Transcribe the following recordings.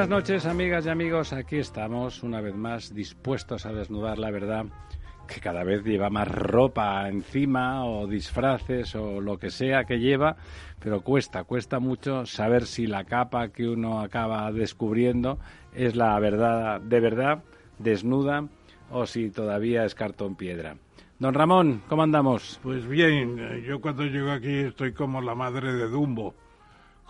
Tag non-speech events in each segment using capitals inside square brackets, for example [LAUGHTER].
Buenas noches, amigas y amigos. Aquí estamos, una vez más, dispuestos a desnudar la verdad, que cada vez lleva más ropa encima, o disfraces, o lo que sea que lleva, pero cuesta, cuesta mucho saber si la capa que uno acaba descubriendo es la verdad, de verdad, desnuda, o si todavía es cartón piedra. Don Ramón, ¿cómo andamos? Pues bien, eh, yo cuando llego aquí estoy como la madre de Dumbo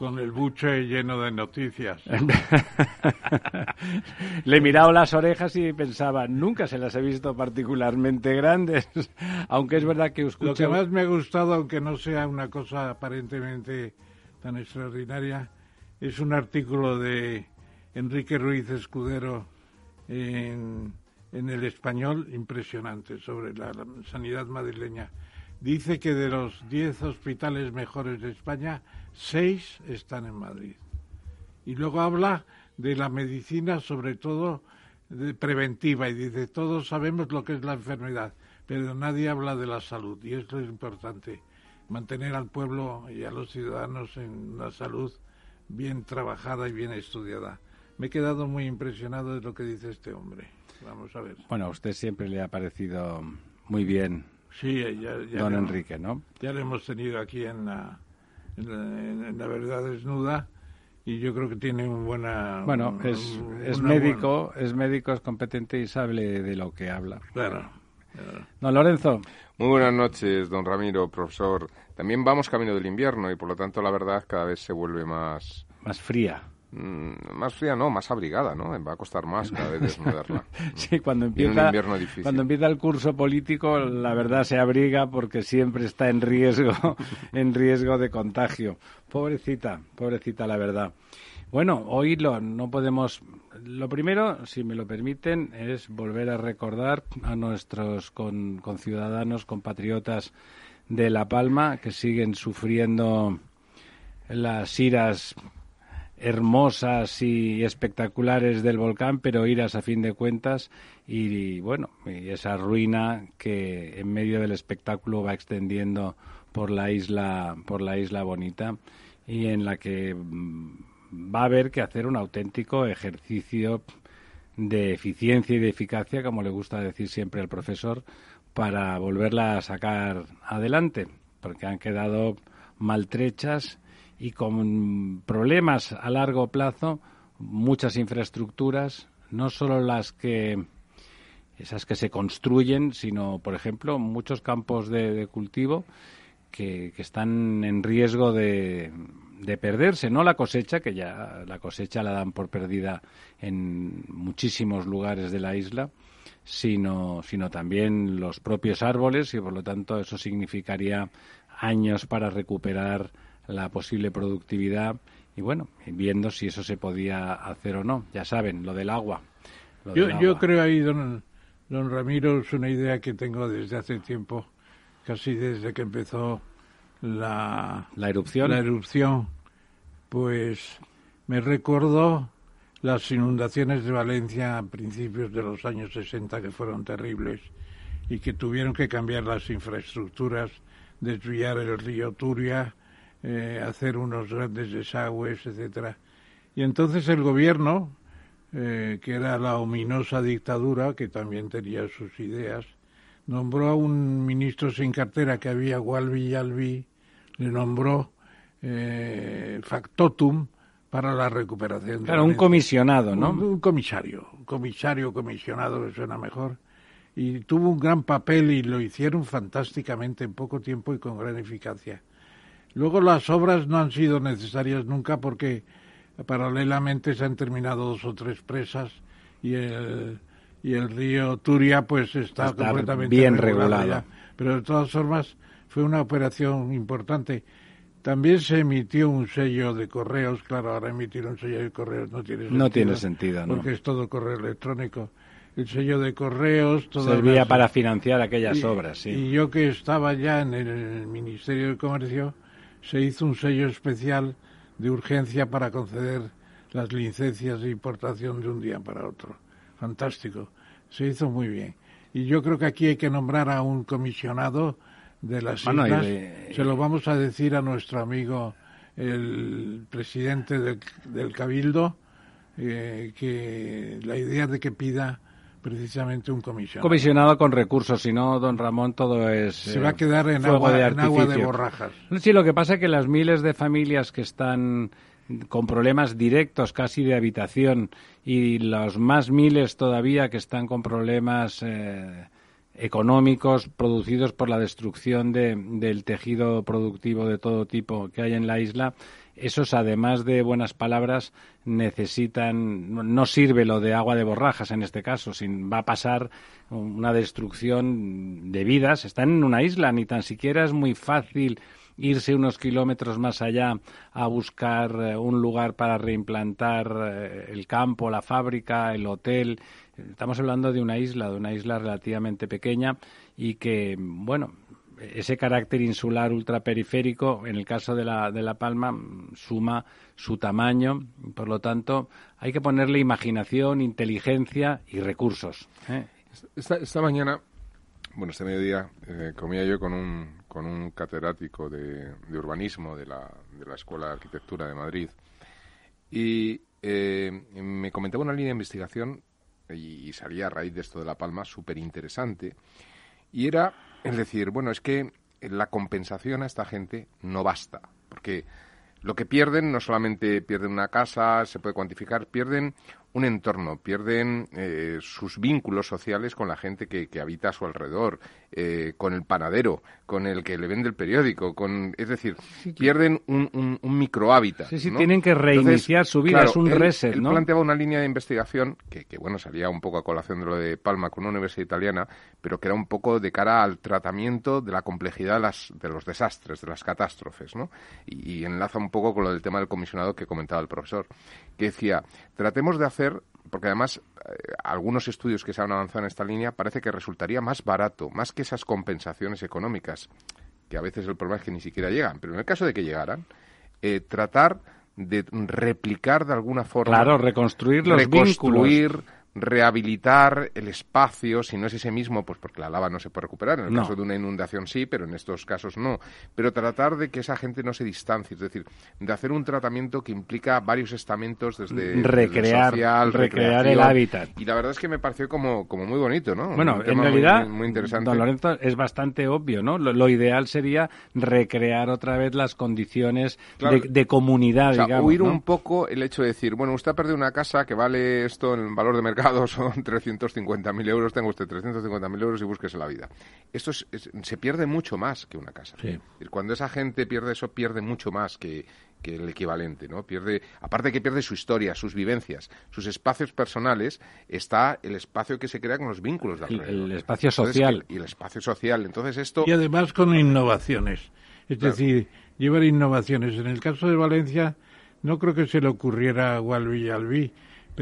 con el buche lleno de noticias. [LAUGHS] Le he mirado las orejas y pensaba, nunca se las he visto particularmente grandes, [LAUGHS] aunque es verdad que escucho... Lo que más me ha gustado, aunque no sea una cosa aparentemente tan extraordinaria, es un artículo de Enrique Ruiz Escudero en, en el español impresionante sobre la sanidad madrileña. Dice que de los 10 hospitales mejores de España, seis están en Madrid. Y luego habla de la medicina, sobre todo de preventiva, y dice, todos sabemos lo que es la enfermedad, pero nadie habla de la salud, y esto es importante, mantener al pueblo y a los ciudadanos en una salud bien trabajada y bien estudiada. Me he quedado muy impresionado de lo que dice este hombre. Vamos a ver. Bueno, a usted siempre le ha parecido muy bien sí, ya, don Enrique, ¿no? Ya lo hemos tenido aquí en la en la, verdad desnuda y yo creo que tiene un buena bueno es, es médico es médico es competente y sabe de lo que habla. Claro, don Lorenzo. Muy buenas noches don Ramiro profesor. También vamos camino del invierno y por lo tanto la verdad cada vez se vuelve más más fría más fría no, más abrigada, ¿no? Va a costar más cada vez desnudarla. [LAUGHS] sí, cuando empieza, cuando empieza el curso político, la verdad se abriga porque siempre está en riesgo, [LAUGHS] en riesgo de contagio. Pobrecita, pobrecita la verdad. Bueno, hoy lo, no podemos. Lo primero, si me lo permiten, es volver a recordar a nuestros conciudadanos, compatriotas de La Palma, que siguen sufriendo las iras hermosas y espectaculares del volcán, pero iras a fin de cuentas y, bueno, y esa ruina que en medio del espectáculo va extendiendo por la isla, por la isla bonita y en la que mm, va a haber que hacer un auténtico ejercicio de eficiencia y de eficacia, como le gusta decir siempre al profesor, para volverla a sacar adelante, porque han quedado maltrechas y con problemas a largo plazo, muchas infraestructuras, no solo las que esas que se construyen, sino, por ejemplo, muchos campos de, cultivo que, están en riesgo de, de, perderse. No la cosecha, que ya la cosecha la dan por perdida en muchísimos lugares de la isla, sino, sino también los propios árboles y, por lo tanto, eso significaría años para recuperar la posible productividad y bueno, viendo si eso se podía hacer o no. Ya saben, lo del agua. yo, creo ahí, don, don Ramiro, es una idea que tengo desde hace tiempo, casi desde que empezó la, la erupción. La erupción, pues me recordó las inundaciones de Valencia a principios de los años 60 que fueron terribles y que tuvieron que cambiar las infraestructuras, desviar el río Turia, eh, hacer unos grandes desagües, etcétera. Y entonces el gobierno, eh, que era la ominosa dictadura, que también tenía sus ideas, nombró a un ministro sin cartera que había, Gualvi Albi, le nombró eh, factotum para la recuperación. Claro, un comisionado, ¿no? Un, comisario, un comisario comisionado que suena mejor. Y tuvo un gran papel y lo hicieron fantásticamente en poco tiempo y con gran eficacia. Luego las obras no han sido necesarias nunca porque paralelamente se han terminado dos o tres presas y el, y el río Turia pues está, completamente bien regulado. Pero de todas formas fue una operación importante. También se emitió un sello de correos, claro, ahora emitir un sello de correos no tiene sentido. No tiene sentido, ¿no? Porque es todo correo electrónico. El sello de correos... Servía para financiar aquellas obras, sí. Y yo que estaba ya en el Ministerio de Comercio, se hizo un sello especial de urgencia para conceder las licencias de importación de un día para otro. Fantástico. Se hizo muy bien. Y yo creo que aquí hay que nombrar a un comisionado de las islas. Se lo vamos a decir a nuestro amigo, el presidente del, Cabildo, eh, que la idea de que pida precisamente un comisionado. Comisionado con recursos, si no, don Ramón, todo es. Se va a quedar en, agua de, en agua de borrajas. Sí, lo que pasa es que las miles de familias que están con problemas directos casi de habitación y los más miles todavía que están con problemas eh, económicos producidos por la destrucción del tejido productivo de todo tipo que hay en la isla, esos además de buenas palabras necesitan no sirve lo de agua de borrajas en este caso sin va a pasar una destrucción de vidas están en una isla ni tan siquiera es muy fácil irse unos kilómetros más allá a buscar eh, un lugar para reimplantar eh, el campo, la fábrica, el hotel. Estamos hablando de una isla, de una isla relativamente pequeña y que, bueno, ese carácter insular ultraperiférico, en el caso de la, de la Palma, suma su tamaño. Por lo tanto, hay que ponerle imaginación, inteligencia y recursos. ¿eh? Esta, mañana, bueno, este mediodía, comía yo con un, con un catedrático de, urbanismo de la, de la, Escuela de Arquitectura de Madrid. Y eh, me comentaba una línea de investigación y, salía a raíz de esto de La Palma súper interesante. Y era, es decir, bueno, es que la compensación a esta gente no basta. Porque lo que pierden no solamente pierden una casa, se puede cuantificar, pierden un entorno, pierden eh, sus vínculos sociales con la gente que, habita a su alrededor, eh, con el panadero, con el que le vende el periódico, con, es decir, pierden un, un, un microhábitat. Sí, sí, tienen que reiniciar su vida, es un reset, él planteaba una línea de investigación que, que, bueno, salía un poco a colación de lo de Palma con una universidad italiana, pero que era un poco de cara al tratamiento de la complejidad de, las, de los desastres, de las catástrofes, ¿no? Y, y enlaza un poco con lo del tema del comisionado que comentaba el profesor, que decía, tratemos de hacer porque además eh, algunos estudios que se han avanzado en esta línea parece que resultaría más barato, más que esas compensaciones económicas, que a veces el problema es que ni siquiera llegan, pero en el caso de que llegaran, eh, tratar de replicar de alguna forma. Claro, reconstruir los reconstruir, rehabilitar el espacio, si no es ese mismo, pues porque la lava no se puede recuperar. En el caso de una inundación sí, pero en estos casos no. Pero tratar de que esa gente no se distancie, es decir, de hacer un tratamiento que implica varios estamentos desde recrear, social, recrear el hábitat. Y la verdad es que me pareció como, como muy bonito, ¿no? Bueno, en realidad, muy, interesante. Don Lorenzo, es bastante obvio, ¿no? Lo, ideal sería recrear otra vez las condiciones de, comunidad, o sea, Huir un poco el hecho de decir, bueno, usted ha perdido una casa que vale esto en valor de mercado son [LAUGHS] 350.000 euros, tengo usted 350.000 euros y búsquese la vida. Esto se pierde mucho más que una casa. Cuando esa gente pierde eso, pierde mucho más que, el equivalente, ¿no? Pierde, aparte que pierde su historia, sus vivencias, sus espacios personales, está el espacio que se crea con los vínculos de alrededor. El, espacio social. y el espacio social. Entonces esto... Y además con innovaciones. Es decir, llevar innovaciones. En el caso de Valencia, no creo que se le ocurriera a Walvi Albi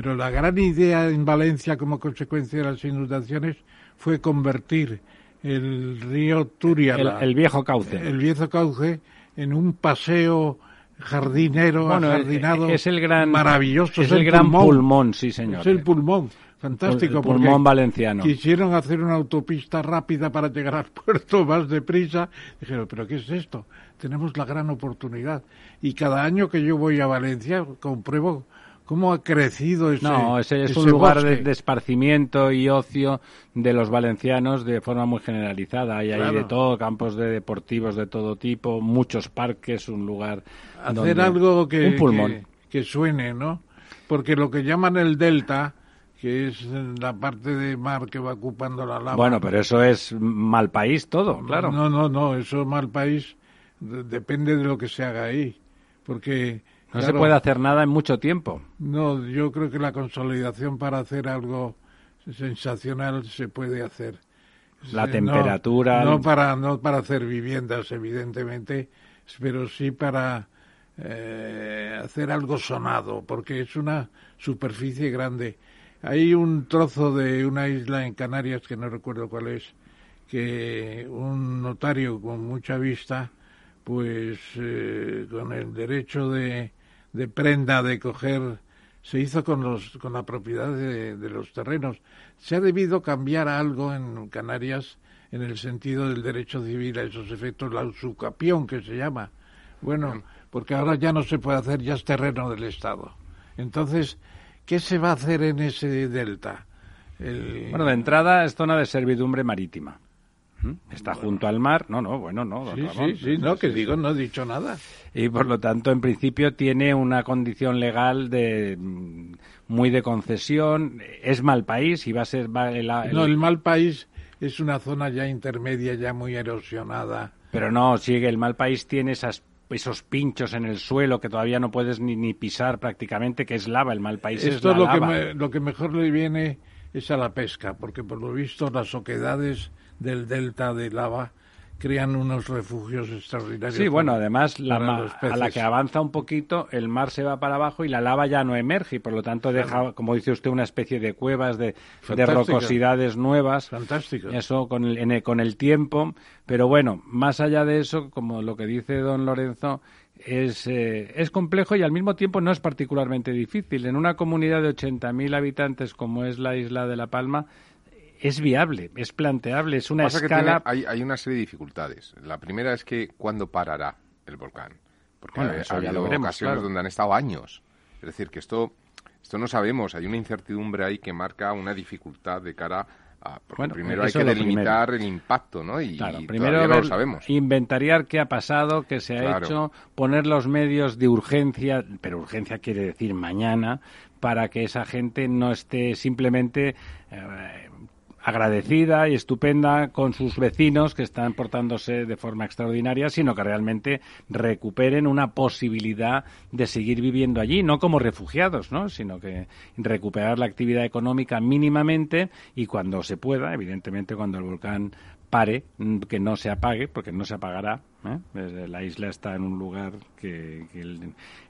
pero la gran idea en Valencia como consecuencia de las inundaciones fue convertir el río Turia, el, viejo cauce, el viejo cauce, en un paseo jardinero, jardinado, es el gran, maravilloso. Es, el, gran pulmón, sí señor. Es el pulmón, fantástico. El pulmón valenciano. Quisieron hacer una autopista rápida para llegar al puerto [LAUGHS] más deprisa. Dijeron, pero ¿qué es esto? Tenemos la gran oportunidad. Y cada año que yo voy a Valencia compruebo ¿Cómo ha crecido ese No, ese es un lugar de, esparcimiento y ocio de los valencianos de forma muy generalizada. Hay ahí de todo, campos de deportivos de todo tipo, muchos parques, un lugar. Hacer algo que, un pulmón. Que, suene, ¿no? Porque lo que llaman el delta, que es la parte de mar que va ocupando la lava. Bueno, pero eso es mal país todo, claro. No, no, no, eso es mal país. Depende de lo que se haga ahí. Porque no se puede hacer nada en mucho tiempo. No, yo creo que la consolidación para hacer algo sensacional se puede hacer. la temperatura. No, para, no para hacer viviendas, evidentemente, pero sí para eh, hacer algo sonado, porque es una superficie grande. Hay un trozo de una isla en Canarias, que no recuerdo cuál es, que un notario con mucha vista, pues eh, con el derecho de, de prenda de coger se hizo con, los, con la propiedad de, los terrenos. Se ha debido cambiar algo en Canarias en el sentido del derecho civil a esos efectos, la usucapión que se llama. Bueno, porque ahora ya no se puede hacer, ya es terreno del Estado. Entonces, ¿qué se va a hacer en ese delta? Bueno, de entrada es zona de servidumbre marítima. Está junto al mar. No, no, bueno, no. sí, sí, sí, no, que digo, no he dicho nada. Y por lo tanto, en principio, tiene una condición legal de mm, muy de concesión. Es mal país y va a ser. No, el mal país es una zona ya intermedia, ya muy erosionada. Pero no, sigue, el mal país tiene esas esos pinchos en el suelo que todavía no puedes ni, ni pisar prácticamente, que es lava, el mal país Esto es la lo lava. Que lo que mejor le viene es a la pesca, porque por lo visto las oquedades del delta de lava crean unos refugios extraordinarios. Sí, bueno, además la a la que avanza un poquito, el mar se va para abajo y la lava ya no emerge y por lo tanto deja, como dice usted, una especie de cuevas de, de rocosidades nuevas. Fantástico. Eso con el, con el tiempo. Pero bueno, más allá de eso, como lo que dice don Lorenzo, es, eh, es complejo y al mismo tiempo no es particularmente difícil. En una comunidad de 80.000 habitantes como es la isla de La Palma, es viable, es planteable, es una escala. hay, hay, una serie de dificultades. La primera es que cuándo parará el volcán, porque ha, habido ocasiones donde han estado años. Es decir, que esto, esto no sabemos. Hay una incertidumbre ahí que marca una dificultad de cara a. Porque primero hay que delimitar el impacto, ¿no? Y, primero no lo sabemos. Inventariar qué ha pasado, qué se ha hecho, poner los medios de urgencia, pero urgencia quiere decir mañana, para que esa gente no esté simplemente. Eh, agradecida y estupenda con sus vecinos que están portándose de forma extraordinaria, sino que realmente recuperen una posibilidad de seguir viviendo allí, no como refugiados, ¿no? sino que recuperar la actividad económica mínimamente y cuando se pueda, evidentemente cuando el volcán pare, mm, que no se apague, porque no se apagará. ¿eh? La isla está en un lugar que,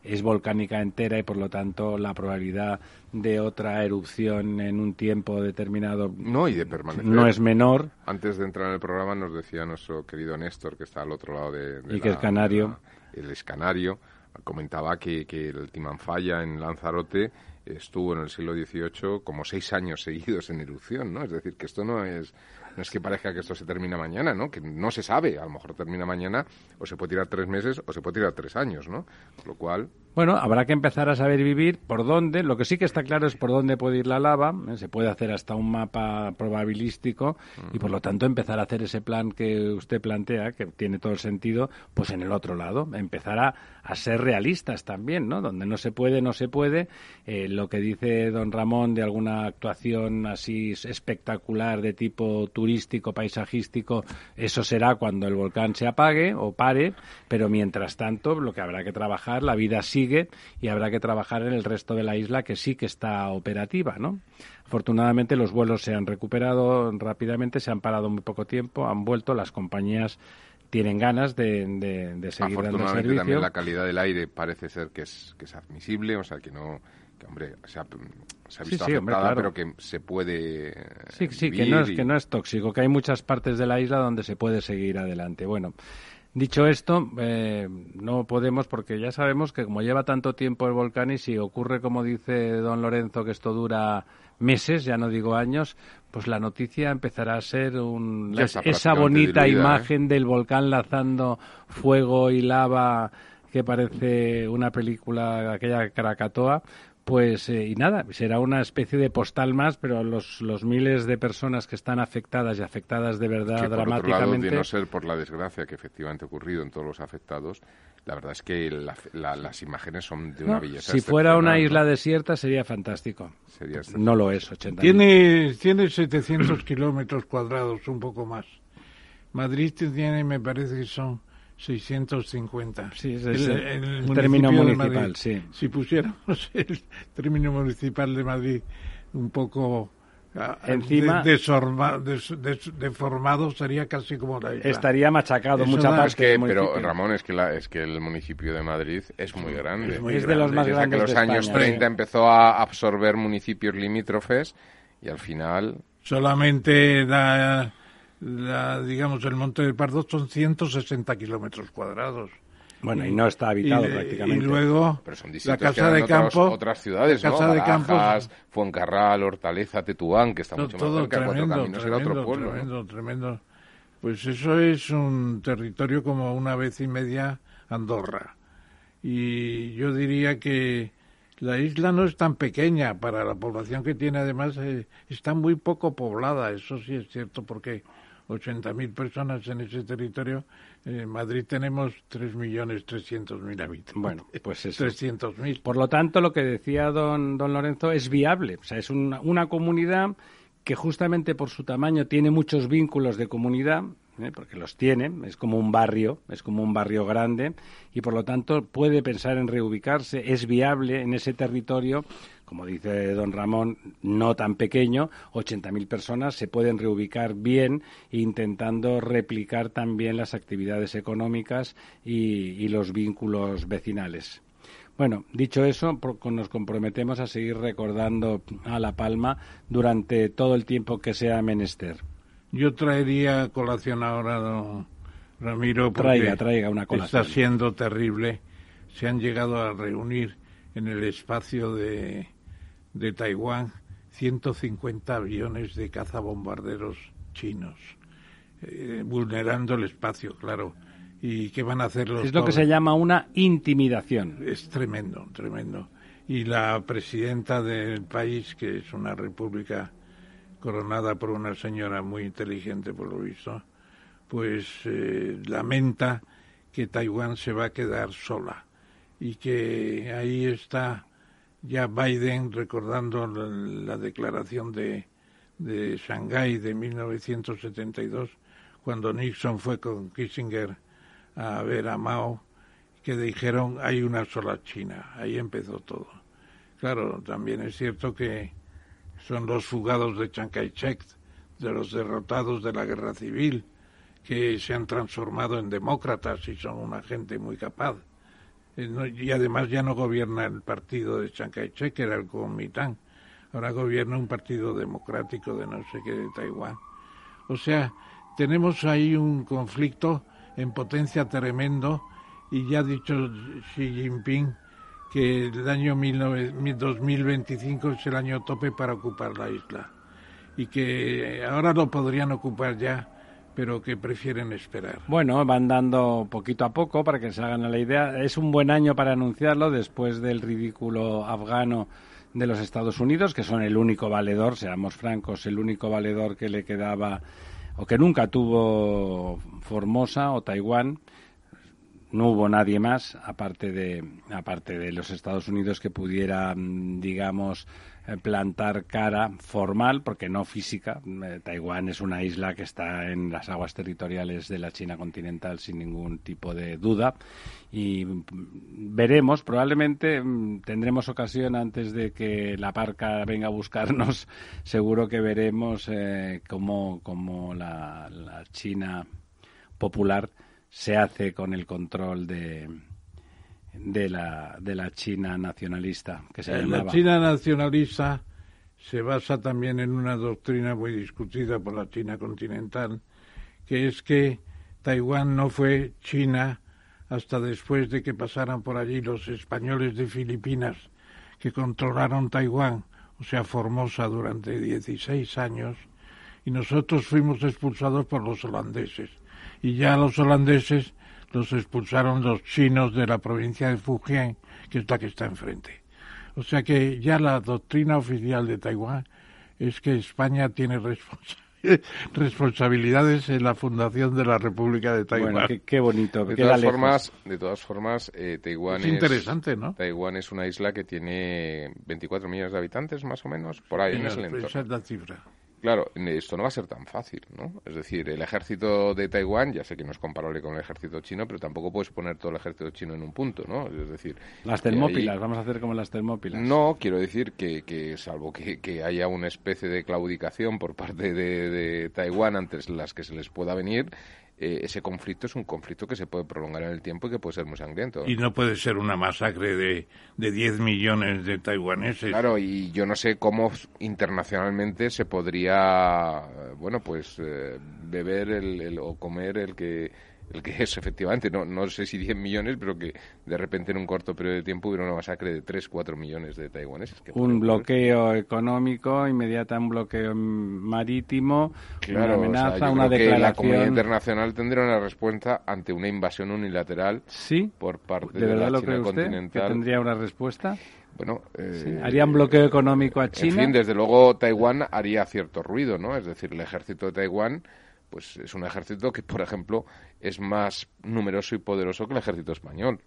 es volcánica entera y por lo tanto la probabilidad de otra erupción en un tiempo determinado no, y de permanecer. no es menor. Antes de entrar en el programa nos decía nuestro querido Néstor, que está al otro lado de, y que es canario. el escanario, comentaba que, que el Timanfaya en Lanzarote estuvo en el siglo XVIII como seis años seguidos en erupción, ¿no? Es decir, que esto no es no es que parezca que esto se termina mañana, ¿no? Que no se sabe. A lo mejor termina mañana o se puede tirar tres meses o se puede tirar tres años, ¿no? Con lo cual... Bueno, habrá que empezar a saber vivir por dónde. Lo que sí que está claro es por dónde puede ir la lava. ¿eh? Se puede hacer hasta un mapa probabilístico y por lo tanto empezar a hacer ese plan que usted plantea, que tiene todo el sentido, pues en el otro lado. Empezar a, ser realistas también, ¿no? Donde no se puede, no se puede. Eh, lo que dice don Ramón de alguna actuación así espectacular de tipo turístico, paisajístico, eso será cuando el volcán se apague o pare, pero mientras tanto lo que habrá que trabajar, la vida sigue y habrá que trabajar en el resto de la isla que sí que está operativa, ¿no? Afortunadamente los vuelos se han recuperado rápidamente, se han parado muy poco tiempo, han vuelto, las compañías tienen ganas de, de, seguir dando servicio. también la calidad del aire parece ser que es, que es admisible, o sea que no que hombre se ha, visto afectada, pero que se puede sí sí que no es que no es tóxico que hay muchas partes de la isla donde se puede seguir adelante bueno Dicho esto, eh, no podemos porque ya sabemos que como lleva tanto tiempo el volcán y si ocurre como dice don Lorenzo que esto dura meses, ya no digo años, pues la noticia empezará a ser un, esa bonita ¿eh? imagen del volcán lanzando fuego y lava que parece una película, aquella Krakatoa, pues, eh, y nada, será una especie de postal más, pero los, los miles de personas que están afectadas y afectadas de verdad que dramáticamente. de no ser por la desgracia que efectivamente ha ocurrido en todos los afectados, la verdad es que las imágenes son de una belleza. Si fuera una isla desierta sería fantástico. no lo es, 80 Tiene, tiene 700 kilómetros cuadrados, un poco más. Madrid tiene, me parece que son 650. Sí, es el, término municipal, sí. Si pusiéramos [LAUGHS] el término municipal de Madrid un poco Ah, encima deformado sería casi como la isla. estaría machacado mucha parte pero Ramón es que es que el municipio de Madrid es muy grande es, de los más grandes que los años 30 empezó a absorber municipios limítrofes y al final solamente la, digamos el Monte del Pardo son 160 kilómetros cuadrados bueno, y no está habitado prácticamente. Y luego la Casa de Campo. Otras ciudades, casa de Campos, Fuencarral, Hortaleza, Tetuán, que está mucho más cerca, tremendo, caminos tremendo, otro pueblo. Tremendo, tremendo. Pues eso es un territorio como una vez y media Andorra. Y yo diría que la isla no es tan pequeña para la población que tiene, además eh, está muy poco poblada, eso sí es cierto, porque 80.000 personas en ese territorio en Madrid tenemos 3.300.000 habitantes. Bueno, pues eso. 300.000. Por lo tanto, lo que decía don, don Lorenzo es viable. O sea, es una, una comunidad que justamente por su tamaño tiene muchos vínculos de comunidad, ¿eh? porque los tiene, es como un barrio, es como un barrio grande, y por lo tanto puede pensar en reubicarse, es viable en ese territorio como dice don Ramón, no tan pequeño, 80.000 personas se pueden reubicar bien intentando replicar también las actividades económicas y, los vínculos vecinales. Bueno, dicho eso, nos comprometemos a seguir recordando a La Palma durante todo el tiempo que sea menester. Yo traería colación ahora, don Ramiro, porque traiga, traiga una colación. está siendo terrible. Se han llegado a reunir en el espacio de de Taiwán 150 aviones de cazabombarderos chinos, eh, vulnerando el espacio, claro. ¿Y qué van a hacer los Es lo que se llama una intimidación. Es tremendo, tremendo. Y la presidenta del país, que es una república coronada por una señora muy inteligente, por lo visto, pues eh, lamenta que Taiwán se va a quedar sola y que ahí está ya Biden recordando la, declaración de, de Shanghái de 1972, cuando Nixon fue con Kissinger a ver a Mao, que dijeron hay una sola China, ahí empezó todo. Claro, también es cierto que son los fugados de Chiang Kai-shek, de los derrotados de la guerra civil, que se han transformado en demócratas y son una gente muy capaz. Eh, y además ya no gobierna el partido de Chiang Kai-shek, que era el Kuomintang. Ahora gobierna un partido democrático de no sé qué de Taiwán. O sea, tenemos ahí un conflicto en potencia tremendo y ya ha dicho Xi Jinping que el año 2025 es el año tope para ocupar la isla y que ahora lo podrían ocupar ya pero que prefieren esperar. Bueno, van dando poquito a poco para que se hagan la idea. Es un buen año para anunciarlo después del ridículo afgano de los Estados Unidos, que son el único valedor, seamos francos, el único valedor que le quedaba o que nunca tuvo Formosa o Taiwán. No hubo nadie más, aparte de, aparte de los Estados Unidos, que pudiera, mm, digamos, plantar cara formal, porque no física. Eh, Taiwán es una isla que está en las aguas territoriales de la China continental sin ningún tipo de duda. Y mm, veremos, probablemente mm, tendremos ocasión antes de que la parca venga a buscarnos, [LAUGHS] seguro que veremos eh, cómo, la, la China popular se hace con el control de, de la, de la China nacionalista, que se eh, La China nacionalista se basa también en una doctrina muy discutida por la China continental, que es que Taiwán no fue China hasta después de que pasaran por allí los españoles de Filipinas que controlaron Taiwán, o sea, Formosa, durante 16 años, y nosotros fuimos expulsados por los holandeses. Y ya los holandeses los expulsaron los chinos de la provincia de Fujian, que es la que está enfrente. O sea que ya la doctrina oficial de Taiwán es que España tiene responsabilidades [LAUGHS] en la fundación de la República de Taiwán. Bueno, qué, bonito. De todas, formas, de todas formas, eh, Taiwán es, interesante, ¿no? Taiwán es una isla que tiene 24 millones de habitantes, más o menos, por ahí, en ese entorno. Esa es la cifra. Claro, esto no va a ser tan fácil, ¿no? Es decir, el ejército de Taiwán, ya sé que no es comparable con el ejército chino, pero tampoco puedes poner todo el ejército chino en un punto, ¿no? Es decir... Las termópilas, vamos a hacer como las termópilas. No, quiero decir que, que salvo que, que, haya una especie de claudicación por parte de, de Taiwán antes las que se les pueda venir, eh, ese conflicto es un conflicto que se puede prolongar en el tiempo y que puede ser muy sangriento. Y no puede ser una masacre de, de 10 millones de taiwaneses. Claro, y yo no sé cómo internacionalmente se podría, bueno, pues eh, beber el, o comer el que el que es efectivamente, no, no sé si 10 millones, pero que de repente en un corto periodo de tiempo hubiera una masacre de 3, 4 millones de taiwaneses. un bloqueo económico, inmediata un bloqueo marítimo, una amenaza, una declaración. la comunidad internacional tendría una respuesta ante una invasión unilateral ¿Sí? por parte de, la China continental. ¿Tendría una respuesta? Bueno, eh, ¿Harían bloqueo económico a China? En fin, desde luego Taiwán haría cierto ruido, ¿no? Es decir, el ejército de Taiwán pues es un ejército que, por ejemplo, es más numeroso y poderoso que el ejército español,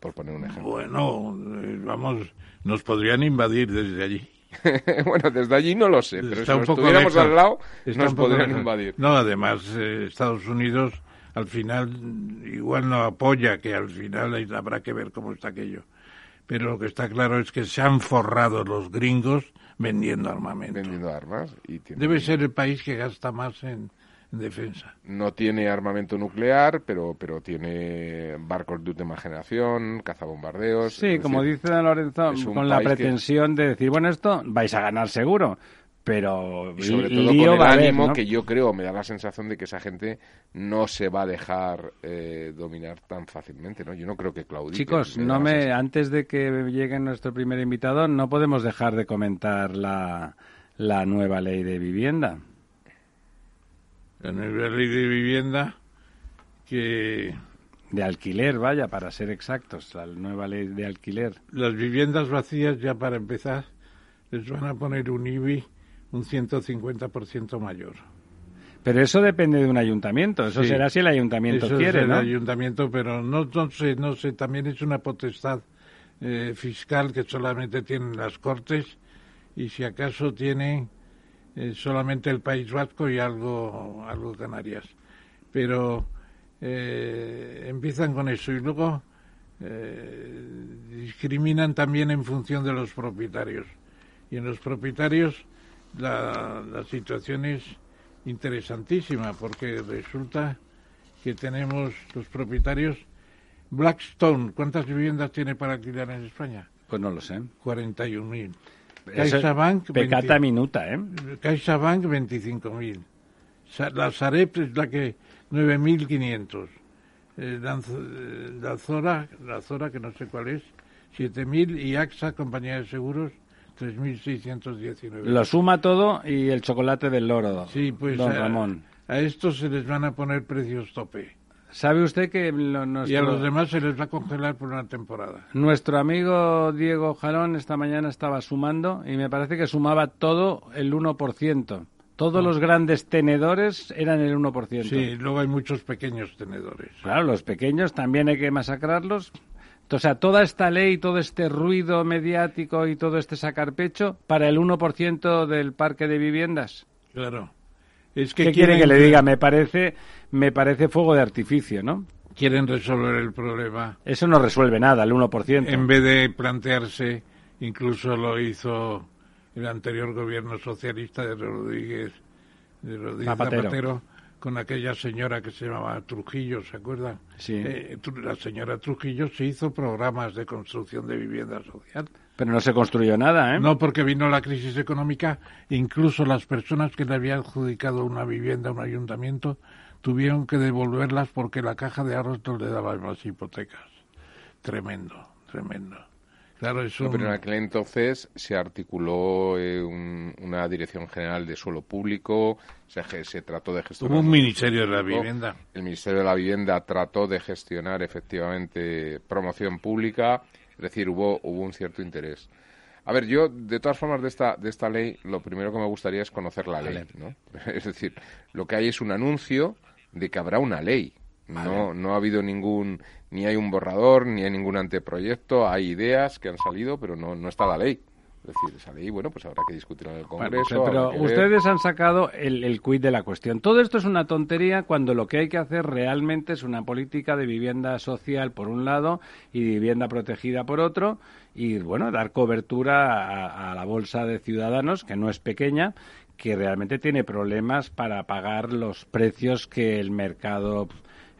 por poner un ejemplo. Bueno, eh, vamos, nos podrían invadir desde allí. [LAUGHS] bueno, desde allí no lo sé, pero si estuviéramos al lado, nos podrían invadir. No, además, eh, Estados Unidos al final igual no apoya, que al final habrá que ver cómo está aquello. Pero lo que está claro es que se han forrado los gringos vendiendo armamento. Vendiendo armas. Y Debe ser el país que gasta más en, defensa. No tiene armamento nuclear, pero, pero tiene barcos de última generación, cazabombardeos. Sí, como dice Don Lorenzo, con la pretensión de decir, bueno, esto vais a ganar seguro. Pero y sobre todo con el ánimo que yo creo, me da la sensación de que esa gente no se va a dejar eh, dominar tan fácilmente, ¿no? Yo no creo que Claudia. Chicos, no me, antes de que llegue nuestro primer invitado, no podemos dejar de comentar la, la nueva ley de vivienda la nueva ley de vivienda que... De alquiler, vaya, para ser exactos, la nueva ley de alquiler. Las viviendas vacías, ya para empezar, les van a poner un IBI un 150% mayor. Pero eso depende de un ayuntamiento, eso será si el ayuntamiento eso quiere, es el ayuntamiento, pero no, no sé, no sé, también es una potestad eh, fiscal que solamente tienen las Cortes y si acaso tiene eh, solamente el País Vasco y algo, algo Canarias. Pero eh, empiezan con eso y luego eh, discriminan también en función de los propietarios. Y en los propietarios la, la situación es interesantísima porque resulta que tenemos los propietarios Blackstone, ¿cuántas viviendas tiene para alquilar en España? Pues no lo sé. 41.000. CaixaBank... Pecata minuta, ¿eh? CaixaBank 25.000. La Sareb es la que 9.500. Eh, la, Zora, la Zora, que no sé cuál es, 7.000 y AXA, compañía de seguros, 3.619. Lo suma todo y el chocolate del loro, sí, pues don Ramón. A estos se les van a poner precios tope. ¿Sabe usted que Y a los demás se les va a congelar por una temporada. Nuestro amigo Diego Jalón esta mañana estaba sumando y me parece que sumaba todo el 1%. Todos ah. los grandes tenedores eran el 1%. Sí, luego hay muchos pequeños tenedores. Claro, los pequeños también hay que masacrarlos. O sea, toda esta ley, todo este ruido mediático y todo este sacar pecho para el 1% del parque de viviendas. Claro. Es que ¿Qué quiere que le diga? Me parece, me parece fuego de artificio, ¿no? Quieren resolver el problema. Eso no resuelve nada, el 1%. En vez de plantearse, incluso lo hizo el anterior gobierno socialista de Rodríguez, de Rodríguez Zapatero. con aquella señora que se llamaba Trujillo, ¿se acuerdan? Sí. Eh, la señora Trujillo se hizo programas de construcción de vivienda social pero no se construyó nada, ¿eh? No, porque vino la crisis económica, incluso las personas que le habían adjudicado una vivienda a un ayuntamiento tuvieron que devolverlas porque la caja de ahorros no le daba más hipotecas. Tremendo, tremendo. Claro, eso. Pero en aquel entonces se articuló eh, una dirección general de suelo público, se, se trató de gestionar. un ministerio de la vivienda. El ministerio de la vivienda trató de gestionar efectivamente promoción pública es decir, hubo, hubo un cierto interés. A ver, yo, de todas formas, de esta, de esta ley, lo primero que me gustaría es conocer la ley, ¿no? [LAUGHS] Es decir, lo que hay es un anuncio de que habrá una ley. No, no ha habido ningún, ni hay un borrador, ni hay ningún anteproyecto, hay ideas que han salido, pero no, no está la ley. Es decir, esa ley, bueno, pues habrá que discutirla en el Congreso. pero ustedes han sacado el, el quid de la cuestión. Todo esto es una tontería cuando lo que hay que hacer realmente es una política de vivienda social por un lado y vivienda protegida por otro y, bueno, dar cobertura a la bolsa de ciudadanos, que no es pequeña, que realmente tiene problemas para pagar los precios que el mercado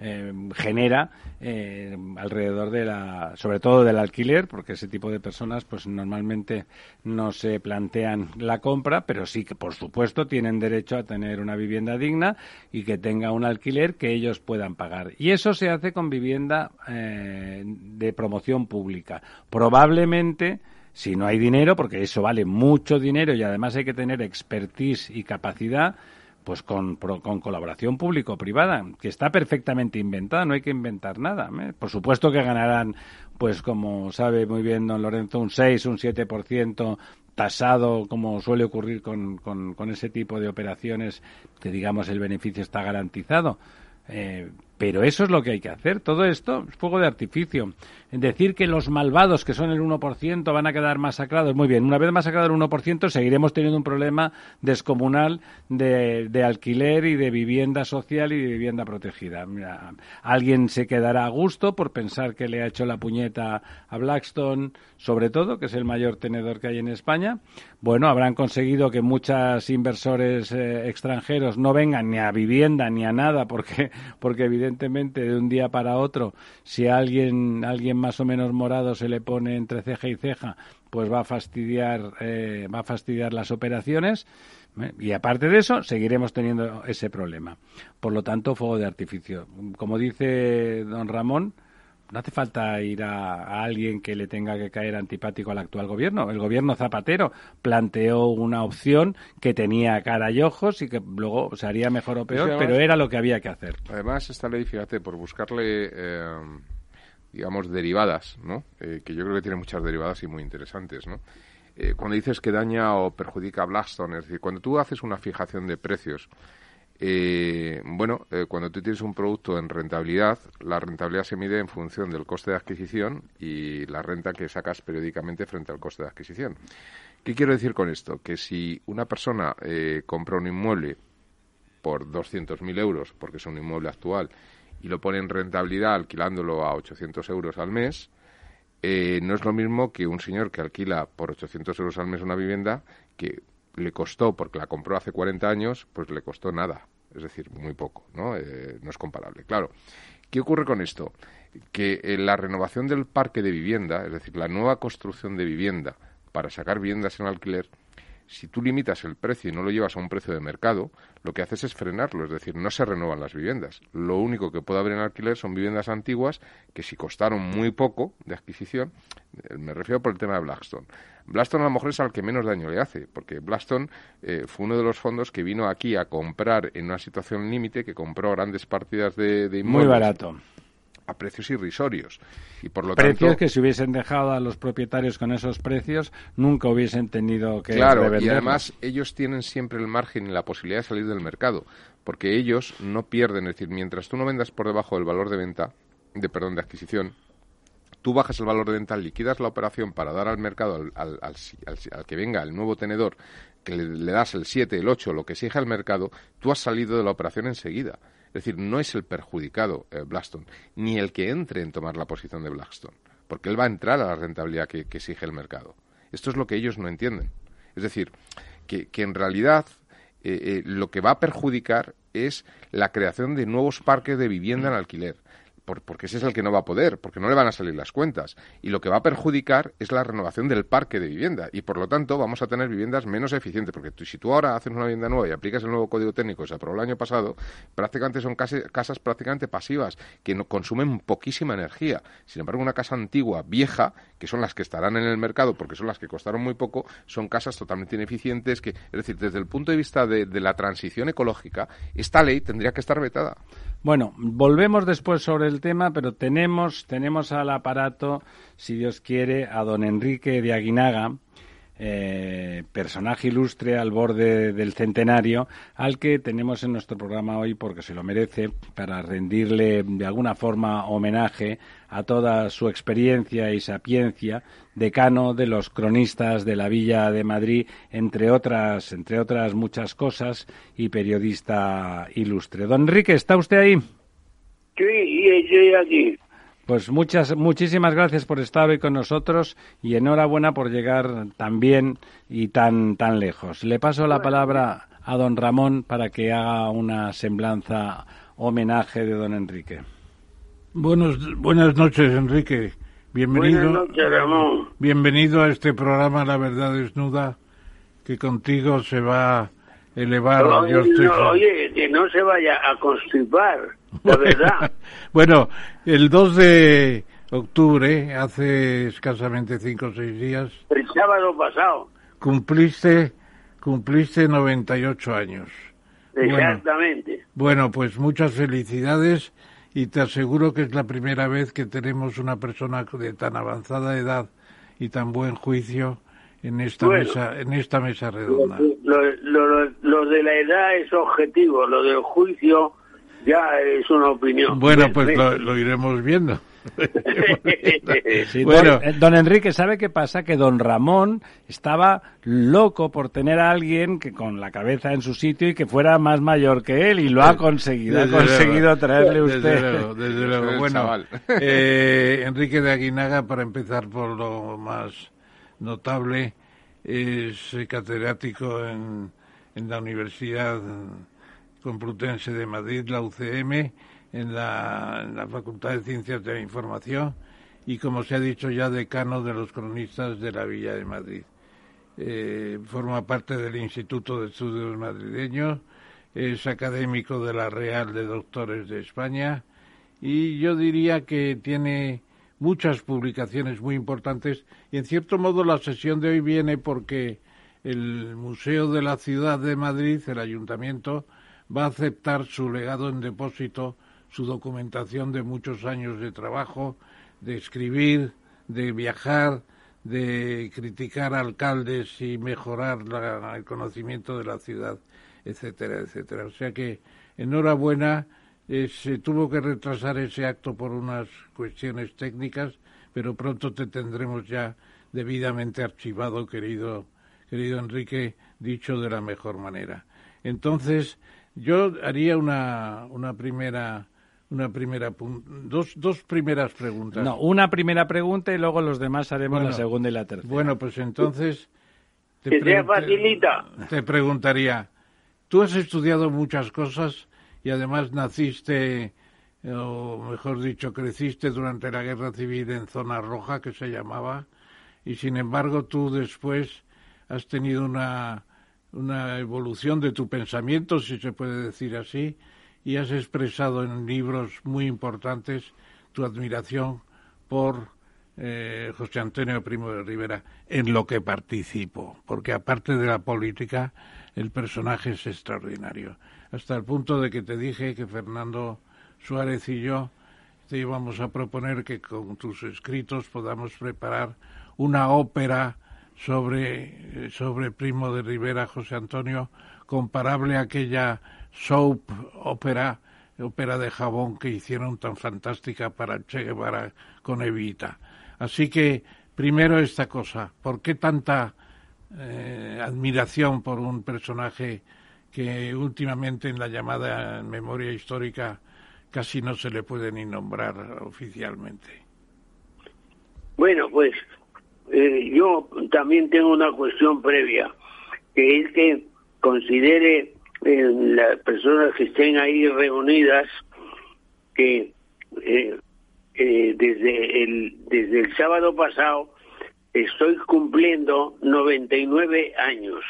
eh, genera eh, alrededor de la, sobre todo del alquiler, porque ese tipo de personas, pues normalmente no se plantean la compra, pero sí que, por supuesto, tienen derecho a tener una vivienda digna y que tenga un alquiler que ellos puedan pagar. Y eso se hace con vivienda eh, de promoción pública. Probablemente si no hay dinero, porque eso vale mucho dinero y además hay que tener expertise y capacidad, pues con, con colaboración público-privada, que está perfectamente inventada, no hay que inventar nada. ¿eh? Por supuesto que ganarán, pues como sabe muy bien don Lorenzo, un 6, un 7% tasado, como suele ocurrir con, con, con ese tipo de operaciones, que digamos el beneficio está garantizado. Eh, pero eso es lo que hay que hacer. Todo esto es fuego de artificio. Decir que los malvados, que son el 1%, van a quedar masacrados. Muy bien, una vez masacrado el 1%, seguiremos teniendo un problema descomunal de, alquiler y de vivienda social y de vivienda protegida. alguien se quedará a gusto por pensar que le ha hecho la puñeta a Blackstone, sobre todo, que es el mayor tenedor que hay en España. Bueno, habrán conseguido que muchos inversores eh, extranjeros no vengan ni a vivienda ni a nada, porque, porque evidentemente evidentemente de un día para otro, si alguien, alguien más o menos morado se le pone entre ceja y ceja, pues va a fastidiar, eh, va a fastidiar las operaciones. Y aparte de eso, seguiremos teniendo ese problema. Por lo tanto, fuego de artificio. Como dice don Ramón, no hace falta ir a, alguien que le tenga que caer antipático al actual gobierno. El gobierno Zapatero planteó una opción que tenía cara y ojos y que luego se haría mejor o peor, pero era lo que había que hacer. Además, esta ley, fíjate, por buscarle, eh, digamos, derivadas, ¿no? Eh, que yo creo que tiene muchas derivadas y muy interesantes, ¿no? Eh, cuando dices que daña o perjudica a Blackstone, es decir, cuando tú haces una fijación de precios eh, bueno, eh, cuando tú tienes un producto en rentabilidad, la rentabilidad se mide en función del coste de adquisición y la renta que sacas periódicamente frente al coste de adquisición. ¿Qué quiero decir con esto? Que si una persona eh, compra un inmueble por 200.000 euros, porque es un inmueble actual, y lo pone en rentabilidad alquilándolo a 800 euros al mes, no es lo mismo que un señor que alquila por 800 euros al mes una vivienda que le costó, porque la compró hace 40 años, pues le costó nada es decir, muy poco, ¿no? Eh, no es comparable. Claro, ¿qué ocurre con esto? Que eh, la renovación del parque de vivienda, es decir, la nueva construcción de vivienda para sacar viviendas en alquiler, si tú limitas el precio y no lo llevas a un precio de mercado, lo que haces es frenarlo, es decir, no se renuevan las viviendas. Lo único que puede haber en alquiler son viviendas antiguas que si costaron muy poco de adquisición, eh, me refiero por el tema de Blackstone. Blackstone a lo mejor es al que menos daño le hace, porque Blackstone eh, fue uno de los fondos que vino aquí a comprar en una situación límite, que compró grandes partidas de, de inmuebles. Muy barato a precios irrisorios. Y por lo precios que si hubiesen dejado a los propietarios con esos precios nunca hubiesen tenido que Claro, y además ellos tienen siempre el margen y la posibilidad de salir del mercado, porque ellos no pierden, es decir, mientras tú no vendas por debajo del valor de venta, de perdón, de adquisición, tú bajas el valor de venta, liquidas la operación para dar al mercado, al, al, que venga el nuevo tenedor, que le, das el 7, el 8, lo que exige el mercado, tú has salido de la operación enseguida. Es decir, no es el perjudicado eh, Blackstone, ni el que entre en tomar la posición de Blackstone, porque él va a entrar a la rentabilidad que, exige el mercado. Esto es lo que ellos no entienden. Es decir, que, en realidad eh, eh, lo que va a perjudicar es la creación de nuevos parques de vivienda en alquiler porque ese es el que no va a poder, porque no le van a salir las cuentas. Y lo que va a perjudicar es la renovación del parque de vivienda. Y por lo tanto vamos a tener viviendas menos eficientes, porque si tú ahora haces una vivienda nueva y aplicas el nuevo código técnico que se aprobó el año pasado, prácticamente son casas prácticamente pasivas, que no, consumen poquísima energía. Sin embargo, una casa antigua, vieja, que son las que estarán en el mercado, porque son las que costaron muy poco, son casas totalmente ineficientes, que, es decir, desde el punto de vista de, de la transición ecológica, esta ley tendría que estar vetada. Bueno, volvemos después sobre el tema, pero tenemos, tenemos al aparato, si Dios quiere, a don Enrique de Aguinaga, eh, personaje ilustre al borde del centenario, al que tenemos en nuestro programa hoy porque se lo merece, para rendirle de alguna forma homenaje a toda su experiencia y sapiencia, decano de los cronistas de la Villa de Madrid, entre otras, entre otras muchas cosas, y periodista ilustre. Don Enrique, ¿está usted ahí? Sí, estoy aquí. Pues muchas, muchísimas gracias por estar hoy con nosotros y enhorabuena por llegar tan bien y tan, tan lejos. Le paso la palabra a don Ramón para que haga una semblanza homenaje de don Enrique. Buenos, buenas noches, Enrique. Bienvenido, buenas noches, Ramón. Bienvenido a este programa La Verdad Desnuda, que contigo se va a elevar. oye, que no se vaya a constipar [LAUGHS] la verdad. bueno, el 2 de octubre, hace escasamente cinco o seis días. El sábado pasado. Cumpliste, cumpliste 98 años. Exactamente. Bueno, pues muchas felicidades y te aseguro que es la primera vez que tenemos una persona de tan avanzada edad y tan buen juicio en esta mesa en esta mesa redonda. Lo, lo, de la edad es objetivo, lo del juicio ya es una opinión. Bueno, pues lo, iremos viendo. [LAUGHS] bueno. don, eh, don, Enrique, ¿sabe qué pasa? Que don Ramón estaba loco por tener a alguien que con la cabeza en su sitio y que fuera más mayor que él y lo ha conseguido, ha conseguido traerle usted. Desde luego, desde luego. Bueno, eh, Enrique de Aguinaga, para empezar por lo más notable, es catedrático en, en la Universidad Complutense de Madrid, la UCM, en la, Facultad de Ciencias de la Información y, como se ha dicho ya, decano de los cronistas de la Villa de Madrid. Eh, forma parte del Instituto de Estudios Madrileños, es académico de la Real de Doctores de España y yo diría que tiene muchas publicaciones muy importantes y en cierto modo la sesión de hoy viene porque el Museo de la Ciudad de Madrid, el Ayuntamiento, va a aceptar su legado en depósito, su documentación de muchos años de trabajo, de escribir, de viajar, de criticar alcaldes y mejorar el conocimiento de la ciudad, etcétera, etcétera. O sea que enhorabuena, eh, se tuvo que retrasar ese acto por unas cuestiones técnicas, pero pronto te tendremos ya debidamente archivado, querido, querido Enrique, dicho de la mejor manera. Entonces, yo haría una, una primera una primera dos, dos primeras preguntas. No, una primera pregunta y luego los demás haremos la segunda y la tercera. Bueno, pues entonces te, facilita. te preguntaría, tú has estudiado muchas cosas y además naciste o mejor dicho, creciste durante la guerra civil en zona roja que se llamaba y sin embargo tú después has tenido una una evolución de tu pensamiento, si se puede decir así, y has expresado en libros muy importantes tu admiración por eh, José Antonio Primo de Rivera en lo que participo, porque aparte de la política, el personaje es extraordinario, hasta el punto de que te dije que Fernando Suárez y yo te íbamos a proponer que con tus escritos podamos preparar una ópera sobre, sobre Primo de Rivera, José Antonio, comparable a aquella soap ópera, ópera de jabón que hicieron tan fantástica para Che Guevara con Evita. Así que, primero esta cosa, ¿por qué tanta eh, admiración por un personaje que últimamente en la llamada memoria histórica casi no se le puede ni nombrar oficialmente? Bueno, pues eh, yo también tengo una cuestión previa, que es que considere eh, las personas que estén ahí reunidas que eh, desde el desde el sábado pasado estoy cumpliendo 99 años.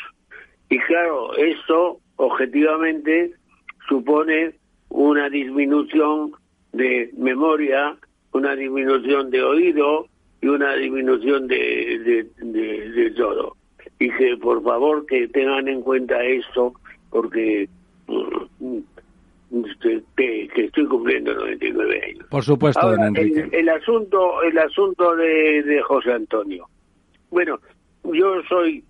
Y claro esto objetivamente supone una disminución de memoria una disminución de oído y una disminución de, de, todo. Y que por favor que tengan en cuenta esto, porque mm, que, estoy cumpliendo 99 años. Por supuesto, don Enrique. El, asunto, el asunto de, de José Antonio. Bueno, yo soy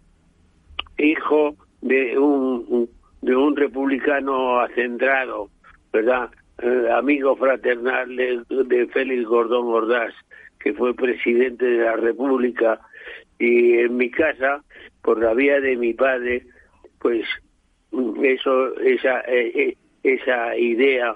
hijo de un, de un republicano acendrado, ¿verdad? Eh, amigo fraternal de, Félix Gordón Ordaz, que fue presidente de la República, y en mi casa, por la vía de mi padre, pues eso, esa, eh, eh, esa idea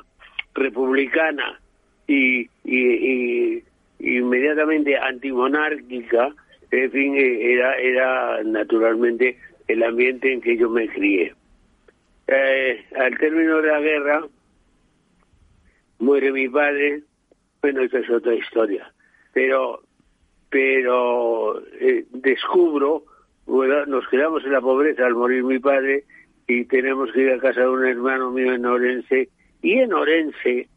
republicana y, y, inmediatamente antimonárquica, en fin, era, era naturalmente el ambiente en que yo me crié. al término de la guerra, muere mi padre, bueno, esa es otra historia, pero pero eh, descubro, nos quedamos en la pobreza al morir mi padre y tenemos que ir a casa de un hermano mío en Orense y en Orense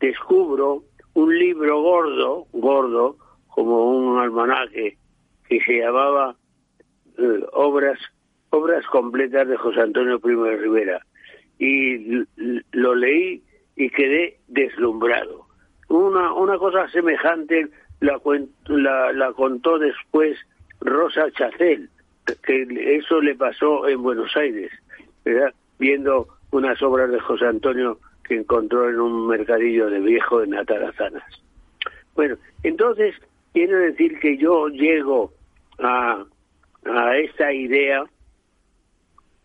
descubro un libro gordo, gordo, como un almanaque que se llamaba eh, Obras obras completas de José Antonio Primo de Rivera y lo leí y quedé deslumbrado. Una, una cosa semejante la, la, la contó después Rosa Chacel, que eso le pasó en Buenos Aires, viendo unas obras de José Antonio que encontró en un mercadillo de viejo en Atarazanas. Bueno, entonces quiero decir que yo llego a, a esta idea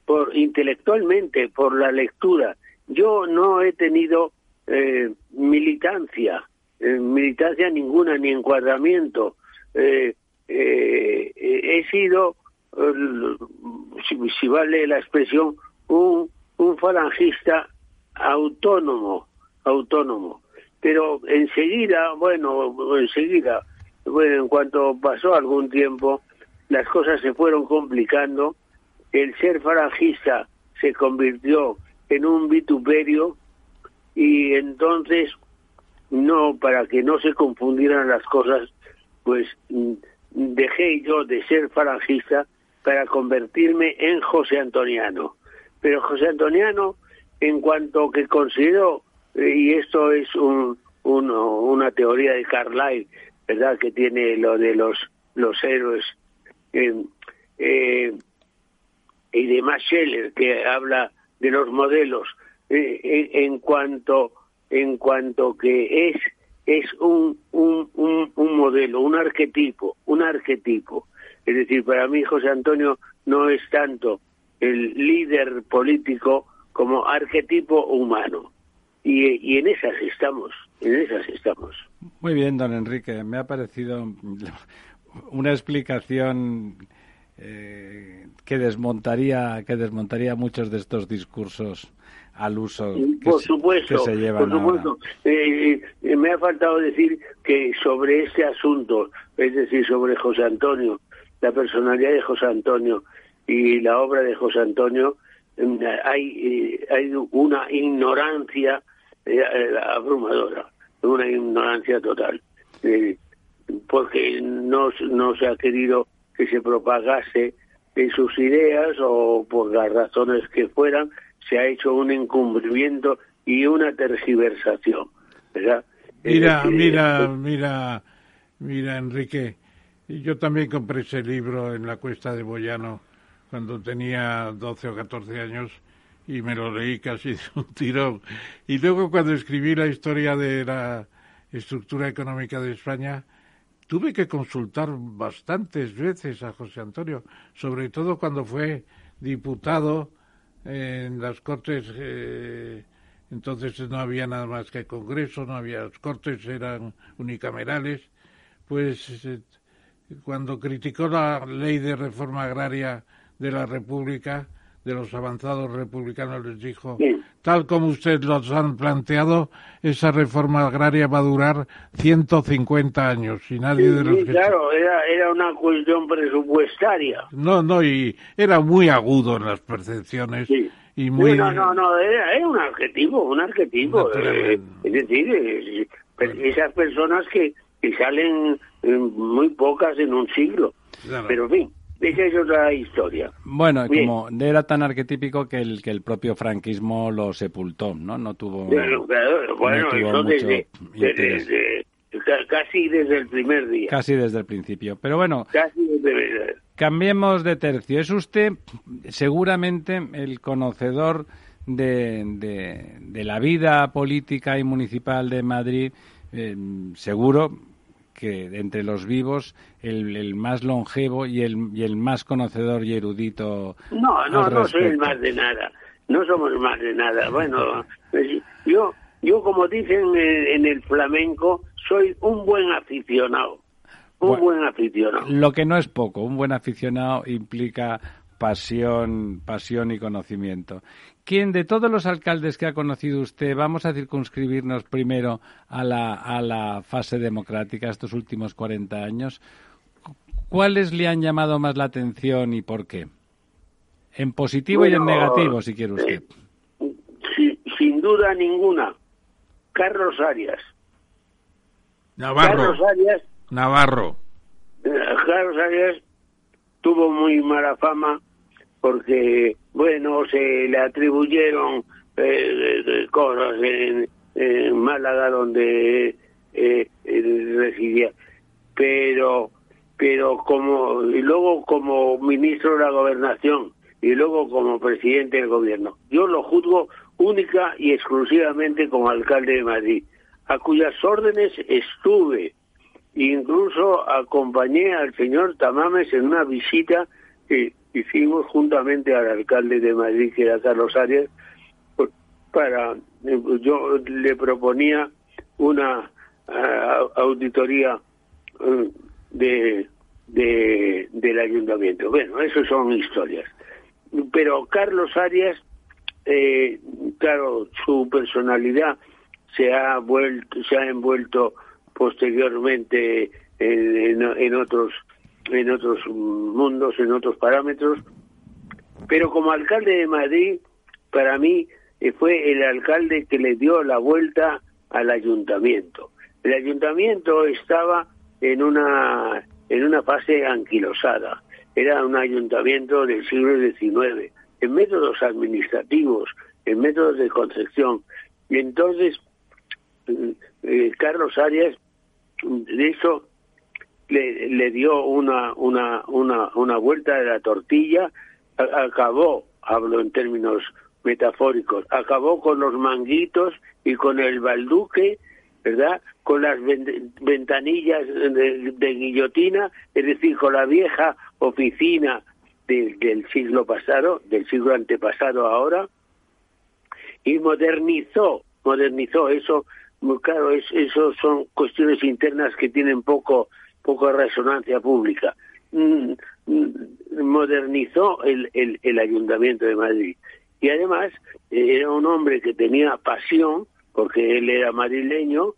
por intelectualmente, por la lectura, yo no he tenido eh, militancia, eh, militancia ninguna, ni encuadramiento. Eh, he sido, si, vale la expresión, un, un falangista autónomo, autónomo. Pero enseguida, bueno, enseguida, bueno, en cuanto pasó algún tiempo, las cosas se fueron complicando, el ser falangista se convirtió en un vituperio y entonces no para que no se confundieran las cosas pues mm, dejé yo de ser falangista para convertirme en José Antoniano. Pero José Antoniano en cuanto que considero eh, y esto es un, una teoría de Carlyle verdad que tiene lo de los héroes eh, eh, y de Max Scheller que habla de los modelos eh, en, cuanto en cuanto que es es un, un, un, modelo, un arquetipo, un arquetipo. Es decir, para mí José Antonio no es tanto el líder político como arquetipo humano. Y, y en esas estamos, en esas estamos. Muy bien, don Enrique, me ha parecido una explicación eh, que desmontaría que desmontaría muchos de estos discursos al uso que, por supuesto, se, llevan por supuesto. Eh, eh, me ha faltado decir que sobre este asunto, es decir, sobre José Antonio, la personalidad de José Antonio y la obra de José Antonio, em, hay, hay una ignorancia abrumadora, una ignorancia total, porque no, no se ha querido que se propagase en sus ideas o por las razones que fueran, se ha hecho un encubrimiento y una tergiversación, ¿verdad? Mira, mira, mira, mira, Enrique, yo también compré ese libro en la Cuesta de Boyano cuando tenía 12 o 14 años y me lo leí casi [LAUGHS] de un tirón. Y luego cuando escribí la historia de la estructura económica de España, tuve que consultar bastantes veces a José Antonio, sobre todo cuando fue diputado en las Cortes. Eh, entonces no había nada más que Congreso, no había las Cortes, eran unicamerales. Pues eh, cuando criticó la ley de reforma agraria de la República, de los avanzados republicanos les dijo, tal como ustedes los han planteado, esa reforma agraria va a durar 150 años y nadie de los claro, era, era una cuestión presupuestaria. No, no, y era muy agudo en las percepciones. Y muy... no, no, no, era, un arquetipo, un arquetipo. Eh, es decir, eh, esas personas que, que salen eh, muy pocas en un siglo. Pero en fin esa es otra historia. Bueno, como era tan arquetípico que el que el propio franquismo lo sepultó, ¿no? No tuvo. Bueno, bueno casi desde el primer día. Casi desde el principio. Pero bueno. Casi desde Cambiemos de tercio. Es usted seguramente el conocedor de, de, la vida política y municipal de Madrid, eh, seguro que entre los vivos el, más longevo y el, y el más conocedor y erudito. No, no, no soy el más de nada. No somos más de nada. Bueno, pues, yo, yo como dicen en el flamenco, soy un buen aficionado. Un buen aficionado. Lo que no es poco, un buen aficionado implica pasión, pasión y conocimiento. ¿Quién de todos los alcaldes que ha conocido usted, vamos a circunscribirnos primero a la, a la fase democrática estos últimos 40 años, ¿cuáles le han llamado más la atención y por qué? En positivo y en negativo, si quiere usted. Eh, sin duda ninguna. Carlos Arias. Navarro. Carlos Arias. Navarro. Eh, Carlos Arias tuvo muy mala fama porque, bueno, se le atribuyeron eh, cosas en, Málaga donde eh, residía. Pero, pero como, y luego como ministro de la gobernación y luego como presidente del gobierno. Yo lo juzgo única y exclusivamente como alcalde de Madrid, a cuyas órdenes estuve. Incluso acompañé al señor Tamames en una visita que hicimos juntamente al alcalde de Madrid, que era Carlos Arias, pues, para yo le proponía una auditoría eh, de, de, del ayuntamiento. Bueno, eso son historias. Pero Carlos Arias, eh, claro, su personalidad se ha vuelto, se ha envuelto posteriormente en, en otros en otros mundos, en otros parámetros, pero como alcalde de Madrid, para mí eh, fue el alcalde que le dio la vuelta al ayuntamiento. El ayuntamiento estaba en una en una fase anquilosada. Era un ayuntamiento del siglo XIX, en métodos administrativos, en métodos de concepción. Y entonces mm, eh, Carlos Arias de eso le, le dio una, una, una, una vuelta de la tortilla, acabó, hablo en términos metafóricos, acabó con los manguitos y con el balduque, ¿verdad? Con las ventanillas de, guillotina, es decir, con la vieja oficina del siglo pasado, del siglo antepasado ahora, y modernizó, modernizó eso, claro, es, eso son cuestiones internas que tienen poco poco resonancia pública. Mm, mm, modernizó el, el, Ayuntamiento de Madrid. Y además eh, era un hombre que tenía pasión, porque él era madrileño,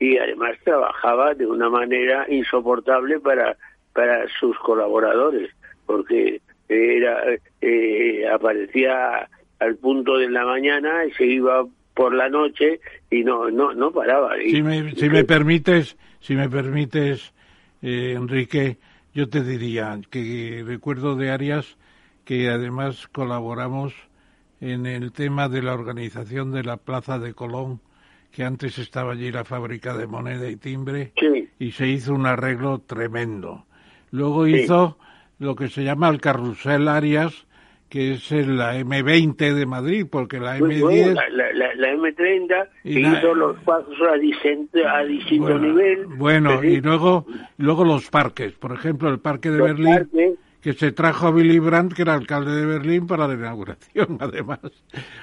y además trabajaba de una manera insoportable para, para sus colaboradores, porque era eh, aparecía al punto de la mañana y se iba por la noche y no no no paraba. si me, si me permites, si me permites eh, Enrique, yo te diría que recuerdo de Arias que además colaboramos en el tema de la organización de la Plaza de Colón, que antes estaba allí la fábrica de moneda y timbre, y se hizo un arreglo tremendo. Luego hizo lo que se llama el carrusel Arias, que es la M20 de Madrid, porque la M10... la, M30 hizo los pasos a, distinto, nivel. Bueno, y luego, luego los parques, por ejemplo, el parque de Berlín, que se trajo a Willy Brandt, que era alcalde de Berlín, para la inauguración, [LAUGHS] además.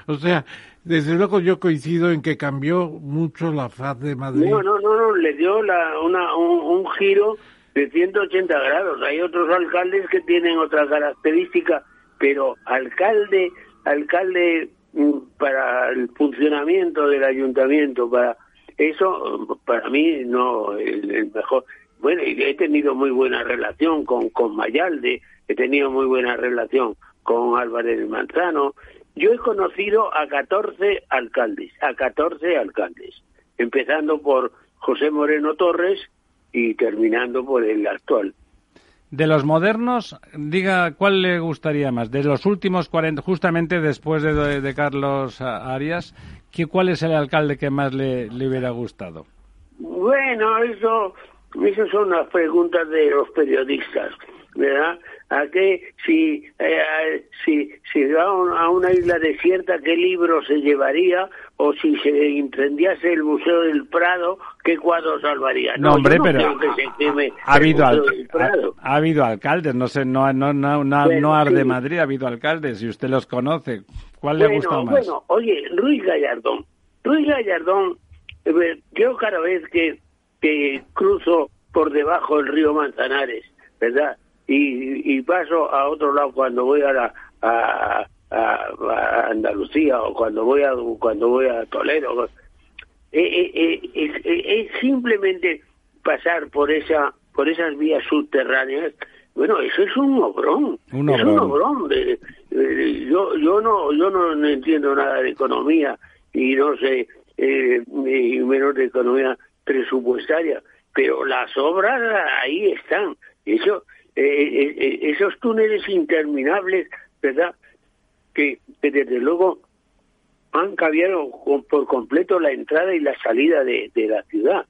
O sea, desde luego yo coincido en que cambió mucho la faz de Madrid. No, no, no, le dio la, una, un, un giro de 180 grados. Hay otros alcaldes que tienen otra característica pero alcalde, alcalde mm, para el funcionamiento del ayuntamiento, para eso para mí no el, mejor. Bueno, he tenido muy buena relación con, con Mayalde, he tenido muy buena relación con Álvarez Manzano. Yo he conocido a 14 alcaldes, a 14 alcaldes, empezando por José Moreno Torres y terminando por el actual. De los modernos, diga cuál le gustaría más. De los últimos 40, justamente después de, Carlos Arias, ¿cuál es el alcalde que más le, hubiera gustado? Bueno, eso, eso son las preguntas de los periodistas, ¿verdad? A qué si eh, si si va a una isla desierta qué libro se llevaría o si se incendiase el museo del Prado qué cuadro salvaría no, hombre pero ha, habido ha, habido alcaldes no sé no no no no, no arde Madrid ha habido alcaldes y usted los conoce cuál le gusta más bueno oye Ruiz Gallardón Ruiz Gallardón eh, yo cada vez que que cruzo por debajo del río Manzanares verdad y, paso a otro lado cuando voy a, la, a, Andalucía o cuando voy a cuando voy a Toledo. Eh, eh, eh, es, simplemente pasar por esa por esas vías subterráneas. Bueno eso es un obrón es un obrón. yo yo no yo no entiendo nada de economía y no sé y menos de economía presupuestaria pero las obras ahí están. Eso eh, eh, eh, esos túneles interminables, ¿verdad? Que, desde luego han cambiado por completo la entrada y la salida de, la ciudad.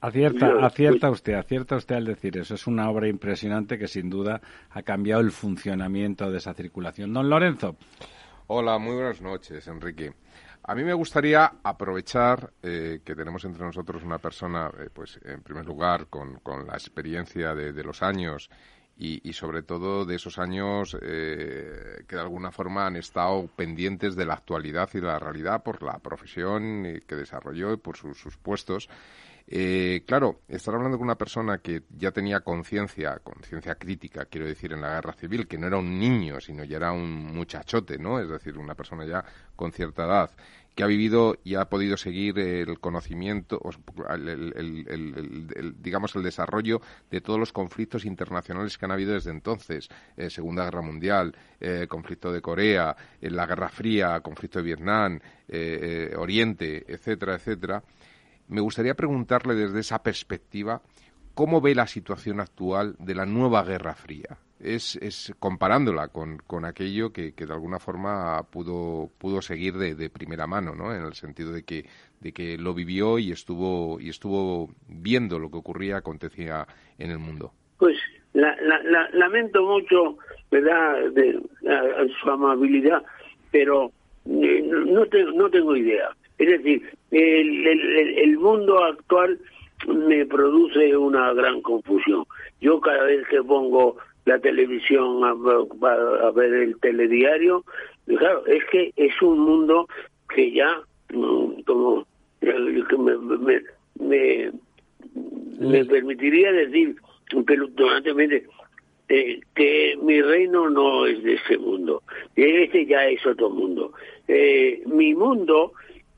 Acierta, acierta usted, acierta usted al decir eso. Es una obra impresionante que sin duda ha cambiado el funcionamiento de esa circulación. Don Lorenzo. Hola, muy buenas noches, Enrique. A mí me gustaría aprovechar eh, que tenemos entre nosotros una persona, eh, pues en primer lugar, con, la experiencia de, los años y, sobre todo de esos años eh, que de alguna forma han estado pendientes de la actualidad y de la realidad por la profesión que desarrolló y por sus puestos eh, claro, estar hablando con una persona que ya tenía conciencia, conciencia crítica, quiero decir, en la guerra civil, que no era un niño, sino ya era un muchachote, ¿no? Es decir, una persona ya con cierta edad, que ha vivido y ha podido seguir el conocimiento, el, digamos, el desarrollo de todos los conflictos internacionales que han habido desde entonces. Eh, Segunda Guerra Mundial, eh, conflicto de Corea, la Guerra Fría, conflicto de Vietnam, Oriente, etcétera, etcétera me gustaría preguntarle desde esa perspectiva cómo ve la situación actual de la nueva Guerra Fría. Es, es comparándola con, con aquello que, que, de alguna forma pudo, pudo seguir de, de, primera mano, ¿no? En el sentido de que, de que lo vivió y estuvo, y estuvo viendo lo que ocurría, acontecía en el mundo. Pues la, la, lamento mucho, ¿verdad?, de, su amabilidad, pero eh, no, no tengo idea. Es decir, el, el, mundo actual me produce una gran confusión. Yo cada vez que pongo la televisión a, ver el telediario, claro, es que es un mundo que ya, mm, como me, me, me, permitiría decir pelotonantemente eh, que mi reino no es de ese mundo, este ya es otro mundo. Eh, mi mundo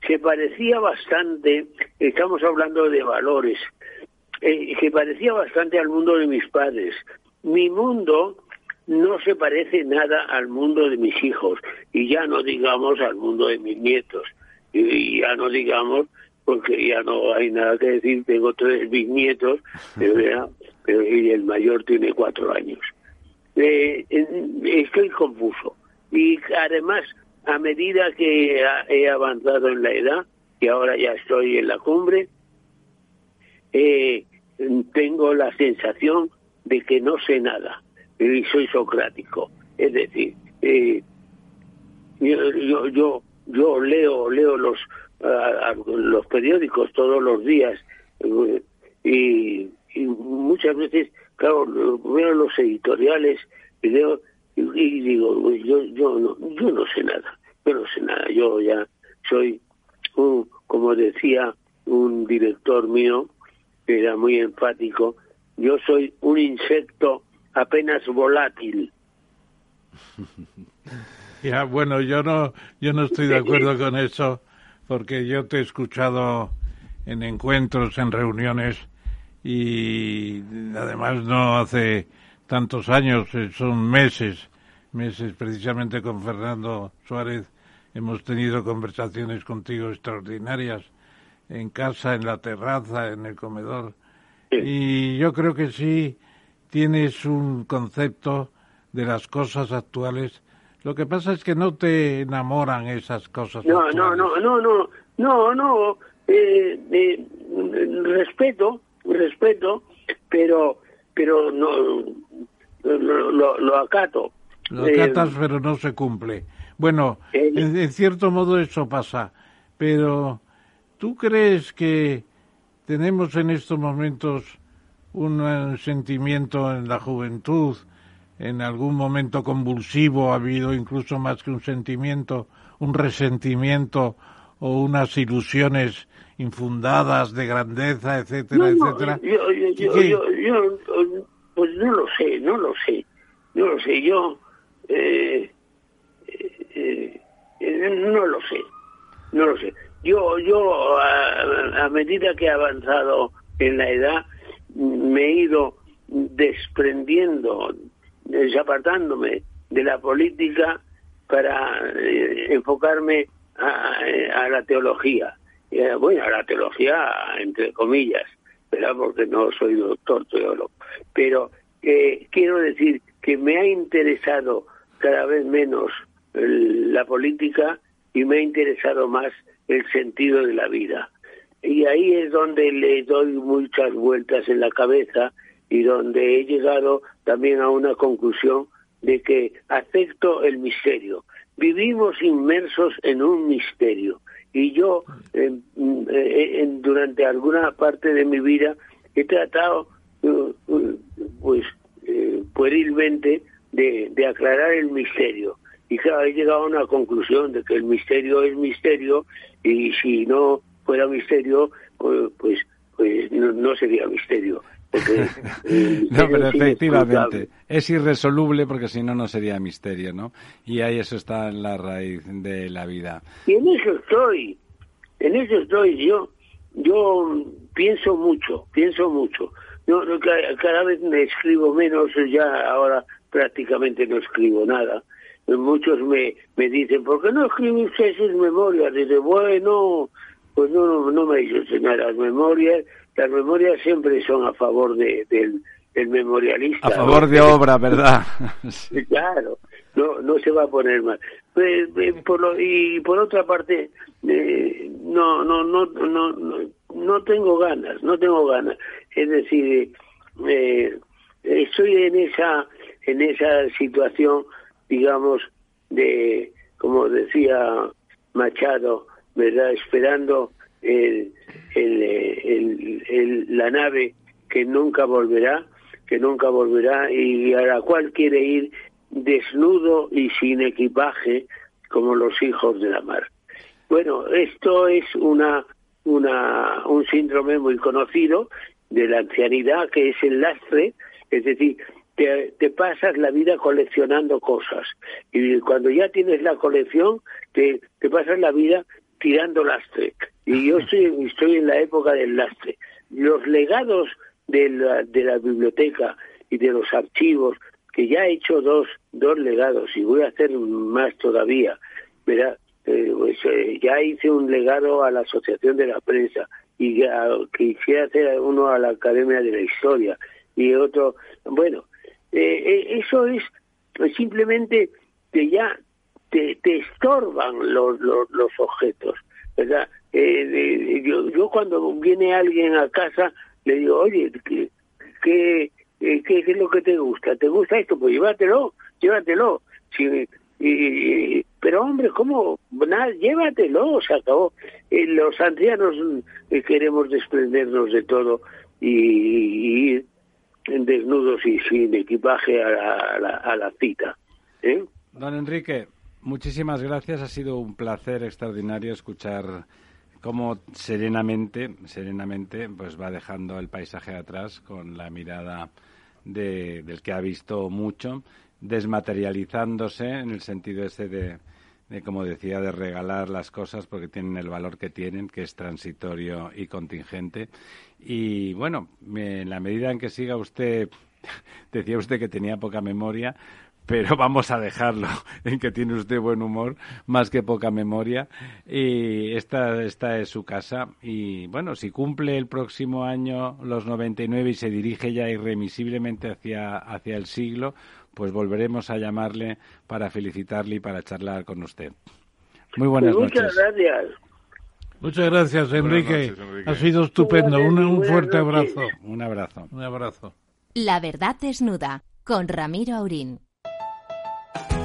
se parecía bastante, estamos hablando de valores, eh, que parecía bastante al mundo de mis padres. Mi mundo no se parece nada al mundo de mis hijos y ya no digamos al mundo de mis nietos y ya no digamos porque ya no hay nada que decir tengo tres bisnietos [LAUGHS] pero, pero y el mayor tiene cuatro años. Eh, estoy confuso. Y además a medida que he avanzado en la edad, y ahora ya estoy en la cumbre, eh, tengo la sensación de que no sé nada y soy socrático. Es decir, eh, yo, yo, yo, leo, leo los, los periódicos todos los días eh, y, y, muchas veces, claro, veo los editoriales y leo y, digo, yo, yo, no, yo no sé nada, yo no sé nada, yo ya soy, un, como decía un director mío, era muy enfático, yo soy un insecto apenas volátil. [LAUGHS] Ya, bueno, yo no, yo no estoy de acuerdo con eso, porque yo te he escuchado en encuentros, en reuniones, y además no hace tantos años, eh, son meses, meses precisamente con Fernando Suárez hemos tenido conversaciones contigo extraordinarias en casa, en la terraza, en el comedor. Y yo creo que sí tienes un concepto de las cosas actuales. Lo que pasa es que no te enamoran esas cosas no, actuales. No, no, no, no, no, no. Eh, eh, respeto, respeto, pero, pero no lo, acato. Lo acatas, pero no se cumple. Bueno, en, cierto modo eso pasa, pero ¿tú crees que tenemos en estos momentos un sentimiento en la juventud, en algún momento convulsivo ha habido incluso más que un sentimiento, un resentimiento o unas ilusiones infundadas de grandeza, etcétera, etcétera. Yo, yo, yo, pues no lo sé, no lo sé, no lo sé. Yo eh, eh, eh, no lo sé, no lo sé. Yo, yo a, a medida que he avanzado en la edad, me he ido desprendiendo, desapartándome de la política para eh, enfocarme a, la teología. Eh, bueno, a la teología entre comillas, ¿verdad? porque no soy doctor teólogo. Pero eh, quiero decir que me ha interesado cada vez menos la política y me ha interesado más el sentido de la vida. Y ahí es donde le doy muchas vueltas en la cabeza y donde he llegado también a una conclusión de que acepto el misterio. Vivimos inmersos en un misterio y yo eh, eh, durante alguna parte de mi vida he tratado uh, pues eh, puerilmente de aclarar el misterio y claro he llegado a una conclusión de que el misterio es misterio y si no fuera misterio, pues, pues, pues no, sería misterio. Eh, [LAUGHS] no, pero efectivamente, es irresoluble porque si no, no sería misterio, ¿no? Y ahí eso está en la raíz de la vida. Y en eso estoy, en eso estoy. Yo, yo pienso mucho, pienso mucho. Yo, cada vez me escribo menos, ya ahora prácticamente no escribo nada. Muchos me, me dicen, ¿por qué no escribe usted sus memorias? Dice, bueno, pues no, no me hizo enseñar las memorias. Las memorias siempre son a favor de, del, memorialista. A favor de obra, ¿verdad? [LAUGHS] Claro, no, no se va a poner mal. Por lo, y por otra parte, eh, no, no, no, no, no, tengo ganas, no tengo ganas. Es decir, eh, estoy en esa, en esa situación, digamos, de, como decía Machado, ¿verdad? Esperando el, el, la nave que nunca volverá, que nunca volverá y a la cual quiere ir desnudo y sin equipaje como los hijos de la mar. Bueno, esto es una, una, un síndrome muy conocido de la ancianidad que es el lastre, es decir, te, te, pasas la vida coleccionando cosas y cuando ya tienes la colección te, te pasas la vida tirando lastre. Y yo [LAUGHS] estoy, estoy en la época del lastre. Los legados de la, de la biblioteca y de los archivos, que ya he hecho dos, dos legados y voy a hacer más todavía, ¿verdad? Eh, pues, eh, ya hice un legado a la Asociación de la Prensa y ya, quisiera hacer uno a la Academia de la Historia y otro, bueno, eh, eso es simplemente que ya te, te estorban los, los, los objetos, ¿verdad? Eh, yo, yo cuando viene alguien a casa le digo, oye, ¿qué, qué, eh, qué, es lo que te gusta? ¿Te gusta esto? Pues llévatelo, llévatelo. Sí, y, pero hombre, ¿cómo? Nada, llévatelo, se acabó. Eh, los ancianos eh, queremos desprendernos de todo y, ir desnudos y sin equipaje a la, a la, a la cita. ¿eh? Don Enrique, Muchísimas gracias. Ha sido un placer extraordinario escuchar cómo serenamente, serenamente, pues va dejando el paisaje atrás con la mirada de, del que ha visto mucho, desmaterializándose en el sentido ese de, como decía, de regalar las cosas porque tienen el valor que tienen, que es transitorio y contingente. Y bueno, en la medida en que siga usted, [LAUGHS] decía usted que tenía poca memoria, pero vamos a dejarlo [LAUGHS] en que tiene usted buen humor más que poca memoria y esta, esta es su casa y bueno, si cumple el próximo año los 99 y se dirige ya irremisiblemente hacia, hacia el siglo, pues volveremos a llamarle para felicitarle y para charlar con usted. Muy buenas pues noches. Muchas gracias. Muchas gracias, Enrique. Ha sido estupendo. Un, un fuerte abrazo. Un abrazo. Un abrazo. La verdad desnuda con Ramiro Aurín.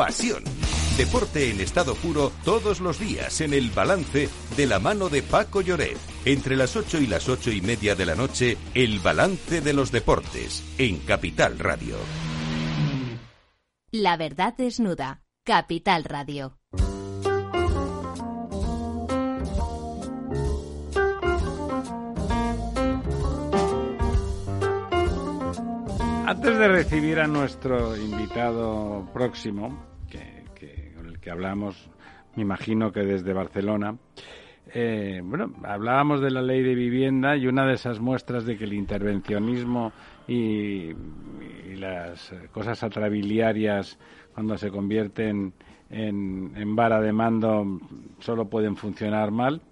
pasión Deporte en estado puro todos los días en el balance de la mano de Paco Lloret. Entre las 8 y las ocho y media de la noche, el balance de los deportes en Capital Radio. La verdad desnuda. Capital Radio. Antes de recibir a nuestro invitado próximo, que hablamos, me imagino que desde Barcelona. Eh, bueno, hablábamos de la ley de vivienda y una de esas muestras de que el intervencionismo y, las cosas atrabiliarias, cuando se convierten en, vara de mando, solo pueden funcionar mal,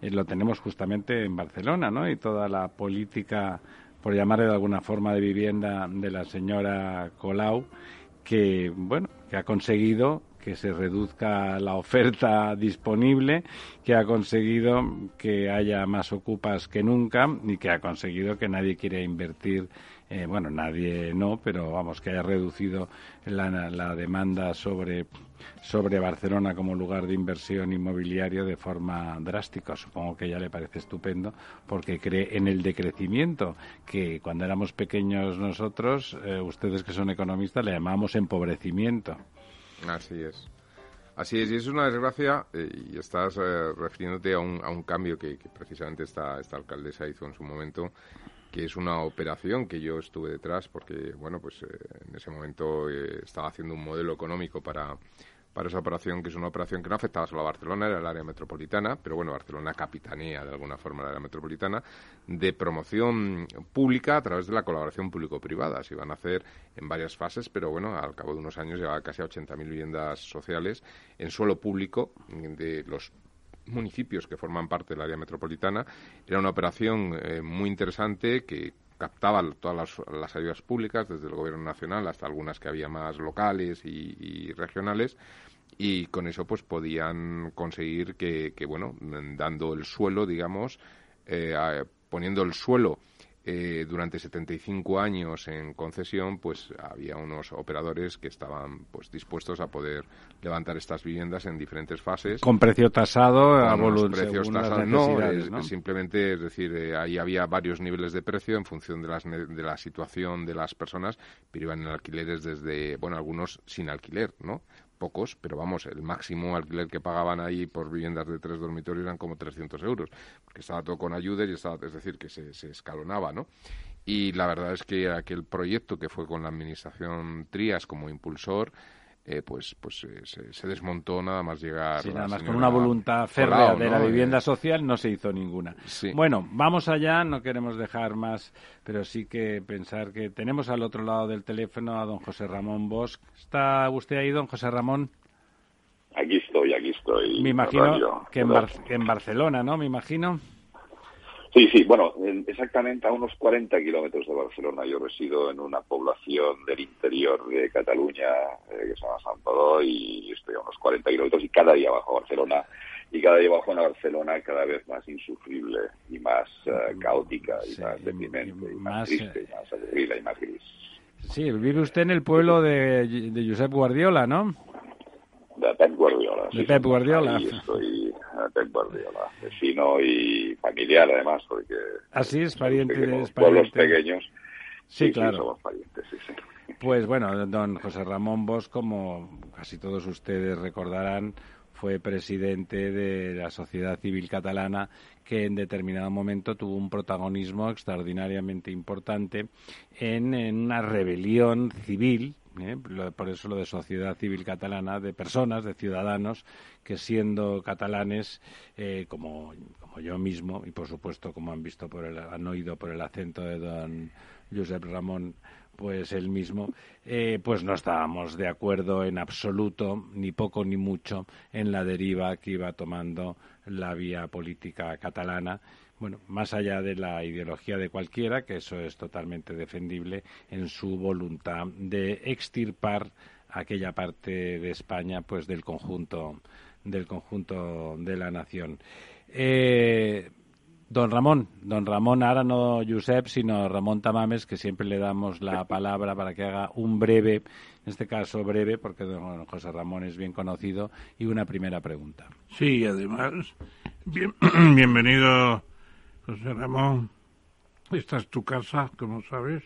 eh, lo tenemos justamente en Barcelona, ¿no? Y toda la política, por llamarle de alguna forma, de vivienda de la señora Colau, que, bueno, que ha conseguido que se reduzca la oferta disponible, que ha conseguido que haya más ocupas que nunca y que ha conseguido que nadie quiera invertir eh, bueno, nadie no, pero vamos, que haya reducido la, demanda sobre, sobre Barcelona como lugar de inversión inmobiliario de forma drástica. Supongo que ya le parece estupendo porque cree en el decrecimiento, que cuando éramos pequeños nosotros, eh, ustedes que son economistas, le llamamos empobrecimiento. Así es. Así es, y es una desgracia, eh, y estás eh, refiriéndote a un, a un cambio que, precisamente esta, esta alcaldesa hizo en su momento, que es una operación que yo estuve detrás porque, bueno, pues eh, en ese momento estaba haciendo un modelo económico para, para esa operación, que es una operación que no afectaba solo a Barcelona, era el área metropolitana, pero bueno, Barcelona capitanía de alguna forma el área metropolitana, de promoción pública a través de la colaboración público-privada. Se iban a hacer en varias fases, pero bueno, al cabo de unos años llegaba casi a 80.000 viviendas sociales en suelo público de los municipios que forman parte del área metropolitana. Era una operación eh, muy interesante que captaba todas las, ayudas públicas, desde el gobierno nacional hasta algunas que había más locales y regionales, y con eso pues podían conseguir que, bueno, dando el suelo, digamos, eh, poniendo el suelo eh, durante 75 años en concesión, pues había unos operadores que estaban pues dispuestos a poder levantar estas viviendas en diferentes fases. Con precio tasado a precios tasados, no, simplemente, es decir, eh, ahí había varios niveles de precio en función de, las, de la situación de las personas, pero iban en alquileres desde, bueno, algunos sin alquiler, ¿no? Pocos, pero vamos, el máximo alquiler que pagaban ahí por viviendas de tres dormitorios eran como 300 euros, porque estaba todo con ayudas y estaba, es decir, que se, se escalonaba, ¿no? Y la verdad es que aquel proyecto que fue con la administración Trías como impulsor, eh, pues pues eh, se, desmontó nada más llegar. Sí, nada más con una voluntad férrea de la vivienda social no se hizo ninguna. Bueno, vamos allá, no queremos dejar más, pero sí que pensar que tenemos al otro lado del teléfono a don José Ramón Bosch. ¿Está usted ahí, don José Ramón? Aquí estoy, aquí estoy. Me imagino que en, en Barcelona, ¿no? Me imagino. Sí, sí, bueno, exactamente a unos 40 kilómetros de Barcelona. Yo resido en una población del interior de Cataluña eh, que se llama San Pedro y estoy a unos 40 kilómetros y cada día bajo a Barcelona y cada día bajo en Barcelona cada vez más insufrible y más eh, caótica y más deprimente y más, triste y más aburrida y más gris. Sí, vive usted en el pueblo de, de Josep Guardiola, ¿no? De Pep Guardiola. De Pep Guardiola. estoy Pep Guardiola, vecino y familiar además, porque... Así es, pariente de pueblos pequeños. Sí, claro. parientes, sí, sí. Pues bueno, don José Ramón Bosch, como casi todos ustedes recordarán, fue presidente de la sociedad civil catalana que en determinado momento tuvo un protagonismo extraordinariamente importante en, en una rebelión civil ¿eh? por eso lo de sociedad civil catalana, de personas, de ciudadanos que siendo catalanes, eh, como, yo mismo, y por supuesto como han visto por el, han oído por el acento de don Josep Ramón, pues él mismo, eh, pues no estábamos de acuerdo en absoluto, ni poco ni mucho, en la deriva que iba tomando la vía política catalana. Bueno, más allá de la ideología de cualquiera, que eso es totalmente defendible, en su voluntad de extirpar aquella parte de España, pues del conjunto del conjunto de la nación. Eh, Don Ramón, don Ramón, ahora no Josep, sino Ramón Tamames, que siempre le damos la palabra para que haga un breve, en este caso breve, porque don José Ramón es bien conocido, y una primera pregunta. Sí, además, [CLEARS THROAT] bienvenido, José Ramón. Esta es tu casa, como sabes.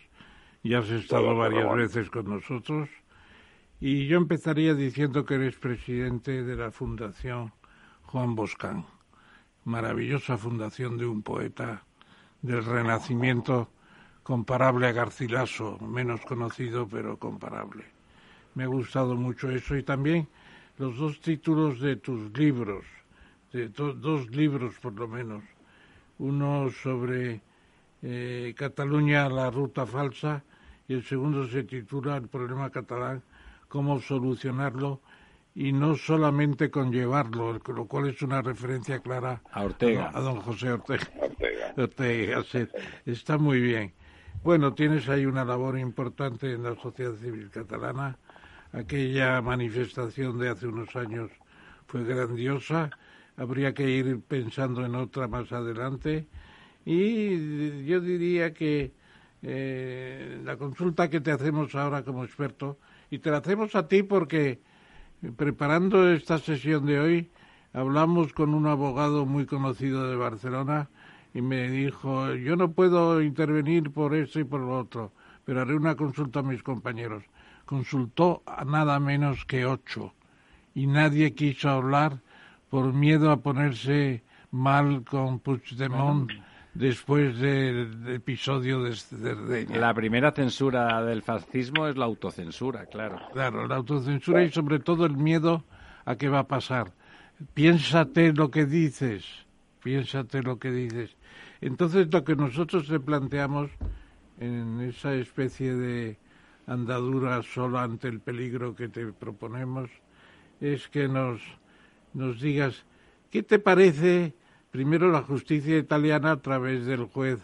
Ya has estado varias veces con nosotros. Y yo empezaría diciendo que eres presidente de la Fundación Juan Boscán maravillosa fundación de un poeta del Renacimiento comparable a Garcilaso, menos conocido pero comparable. Me ha gustado mucho eso y también los dos títulos de tus libros, de dos libros por lo menos, uno sobre eh, Cataluña, la ruta falsa, y el segundo se titula El problema catalán, cómo solucionarlo y no solamente conllevarlo, lo cual es una referencia clara a Ortega, a, don José Ortega. Ortega, [LAUGHS] está muy bien. Bueno, tienes ahí una labor importante en la sociedad civil catalana. Aquella manifestación de hace unos años fue grandiosa. Habría que ir pensando en otra más adelante. Y yo diría que eh, la consulta que te hacemos ahora como experto, y te la hacemos a ti porque Preparando esta sesión de hoy, hablamos con un abogado muy conocido de Barcelona y me dijo, yo no puedo intervenir por eso y por lo otro, pero haré una consulta a mis compañeros. Consultó a nada menos que ocho y nadie quiso hablar por miedo a ponerse mal con Puigdemont después del episodio de Cerdeña. La primera censura del fascismo es la autocensura, claro. Claro, la autocensura y sobre todo el miedo a qué va a pasar. Piénsate lo que dices, piénsate lo que dices. Entonces lo que nosotros te planteamos en esa especie de andadura solo ante el peligro que te proponemos es que nos, nos digas qué te parece primero la justicia italiana a través del juez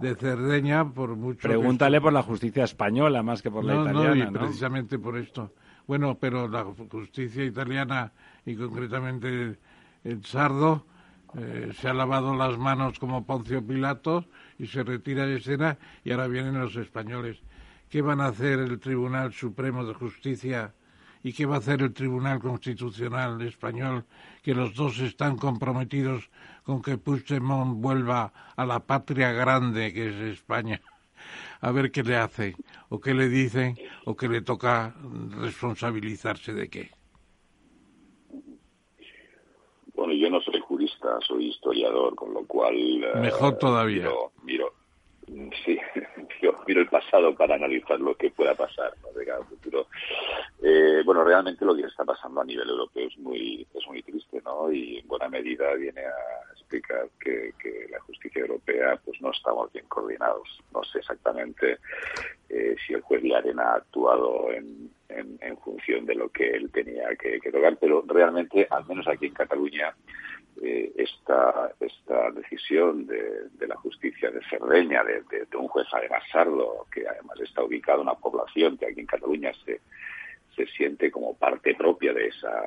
de Cerdeña por mucho pregúntale por la justicia española más que por la italiana no, precisamente por esto. Bueno pero la justicia italiana y concretamente el Sardo eh, se ha lavado las manos como Poncio Pilato y se retira de escena y ahora vienen los españoles. Qué van a hacer el Tribunal Supremo de Justicia y qué va a hacer el Tribunal Constitucional español, que los dos están comprometidos con que Puigdemont vuelva a la patria grande que es España. A ver qué le hacen, o qué le dicen, o qué le toca responsabilizarse de qué. Bueno, yo no soy jurista, soy historiador, con lo cual... Mejor eh, todavía. miro, sí, [LAUGHS] yo miro el pasado para analizar lo que pueda pasar de cara al futuro. Eh, bueno, realmente lo que está pasando a nivel europeo es muy es muy triste, ¿no? Y en buena medida viene a explicar que, la justicia europea pues no estamos bien coordinados. No sé exactamente eh, si el juez Arena ha actuado en, en, función de lo que él tenía que, que tocar, pero realmente, al menos aquí en Cataluña, eh, esta, esta decisión de, la justicia de Cerdeña, de, un juez además sardo, que además está ubicado en una población que aquí en Cataluña se, se siente como parte propia de esa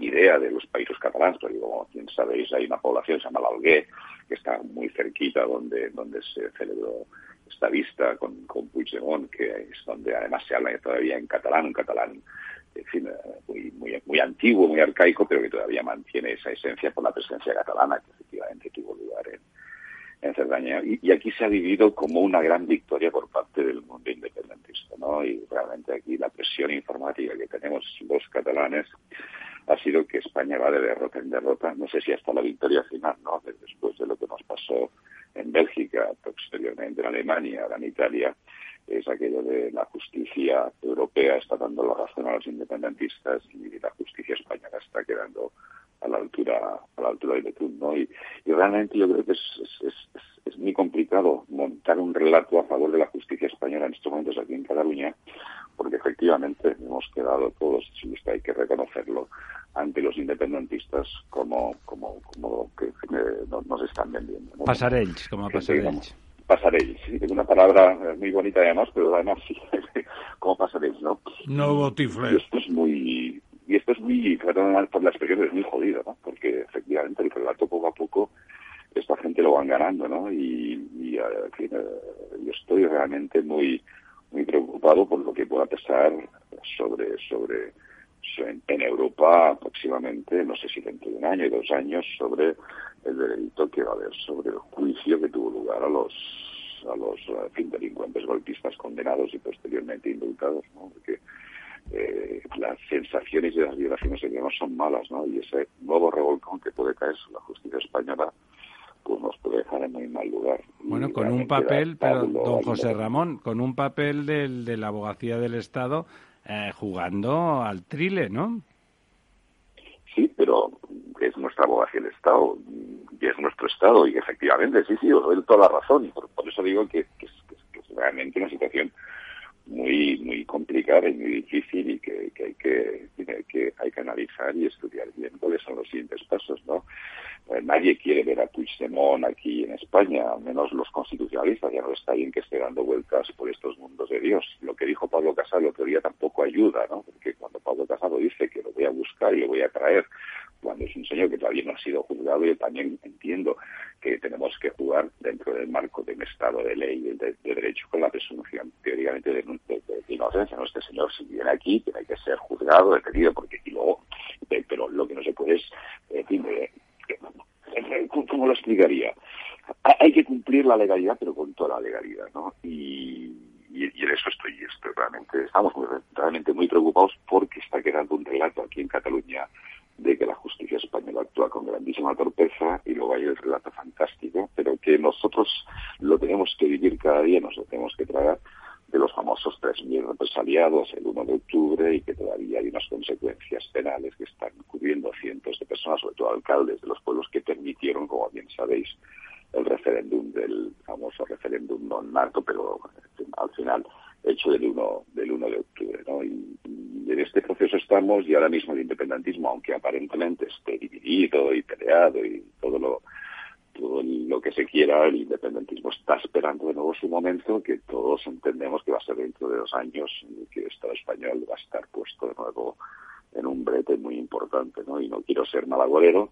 idea de los países catalanes, porque como bien sabéis hay una población que se llama la que está muy cerquita donde, donde se celebró esta vista con, con Puigdemont, que es donde además se habla todavía en catalán, un catalán en fin, eh, muy, muy, muy antiguo, muy arcaico, pero que todavía mantiene esa esencia por la presencia catalana que efectivamente tuvo lugar en, Cerdaña. Y, aquí se ha vivido como una gran victoria por parte del mundo independentista, ¿no? Y realmente aquí la presión informática que tenemos los catalanes ha sido que España va de derrota en derrota, no sé si hasta la victoria final, ¿no? Después de lo que nos pasó en Bélgica, posteriormente en Alemania, ahora en Italia, es aquello de la justicia europea está dando la razón a los independentistas y la justicia española está quedando a la altura a la altura del Betún, ¿no? Y, realmente yo creo que es, es, es, muy complicado montar un relato a favor de la justicia española en estos momentos aquí en Cataluña, porque efectivamente hemos quedado todos, si hay que reconocerlo, ante los independentistas como, como, como que, nos están vendiendo. ¿no? Pasarells, como pasarells. Pasarells, sí, es una palabra muy bonita además, pero además sí, [LAUGHS] como pasarells, ¿no? No botifles. esto es muy, y esto es muy, por la expresión, es muy jodido, ¿no? Porque efectivamente el relato poco a poco esta gente lo van ganando, ¿no? Y, y eh, yo estoy realmente muy muy preocupado por lo que pueda pesar sobre sobre, en Europa próximamente, no sé si dentro de un año y dos años, sobre el delito que va a haber, sobre el juicio que tuvo lugar a los a los delincuentes golpistas condenados y posteriormente indultados, ¿no? Porque eh, las sensaciones y las violaciones de no son malas, ¿no? Y ese nuevo revolcón que puede caer sobre la justicia española pues nos puede dejar en muy mal lugar. Bueno, con un papel, pero don José Ramón, con un papel del, de la abogacía del Estado eh, jugando al trile, ¿no? Sí, pero es nuestra abogacía del Estado y es nuestro Estado y efectivamente, sí, sí, os doy toda la razón y por, eso digo que, que, es, que, es, realmente una situación muy muy complicada y muy difícil y que, que, hay que, hay que analizar y estudiar bien cuáles son los siguientes pasos, ¿no? Eh, nadie quiere ver a Puigdemont aquí en España, menos los constitucionalistas, ya no está bien que esté dando vueltas por estos mundos de Dios. Lo que dijo Pablo Casado, teoría tampoco ayuda, ¿no? Porque cuando Pablo Casado dice que lo voy a buscar y lo voy a traer, cuando es un señor que todavía no ha sido juzgado, yo también entiendo que tenemos que jugar dentro del marco de un Estado de ley y de, derecho con la presunción teóricamente de, inocencia. ¿no? Este señor, si viene aquí, tiene que ser juzgado, detenido, porque y luego, pero lo que no se puede es, eh, ¿cómo lo explicaría? Hay que cumplir la legalidad, pero con toda la legalidad, ¿no? Y, en eso estoy, estoy realmente, estamos realmente muy preocupados porque está quedando un relato aquí en Cataluña de que la justicia española actúa con grandísima torpeza y luego hay el relato fantástico, pero que nosotros lo tenemos que vivir cada día, nos lo tenemos que tragar de los famosos 3.000 represaliados el 1 de octubre y que todavía hay unas consecuencias penales que están cubriendo cientos de personas, sobre todo alcaldes de los pueblos que permitieron, como bien sabéis, el referéndum del famoso referéndum non nato, pero al final hecho del 1, del 1 de octubre. ¿no? Y, en este proceso estamos y ahora mismo el independentismo, aunque aparentemente esté dividido y peleado y todo lo todo lo que se quiera, el independentismo está esperando de nuevo su momento, que todos entendemos que va a ser dentro de dos años, que el Estado español va a estar puesto de nuevo en un brete muy importante, ¿no? Y no quiero ser malagorero,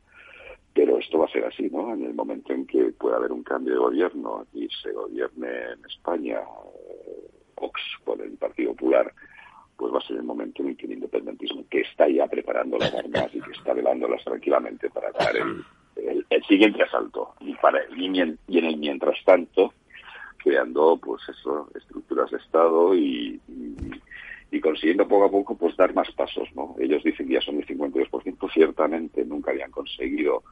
pero esto va a ser así, ¿no? En el momento en que pueda haber un cambio de gobierno y se gobierne en España por el Partido Popular, pues va a ser el momento en que el independentismo, que está ya preparando las armas y que está velándolas tranquilamente para dar el el, siguiente asalto. Y para y, en el mientras tanto creando pues eso estructuras de estado y, y, consiguiendo poco a poco pues dar más pasos no ellos dicen que ya son el 52% ciertamente nunca habían conseguido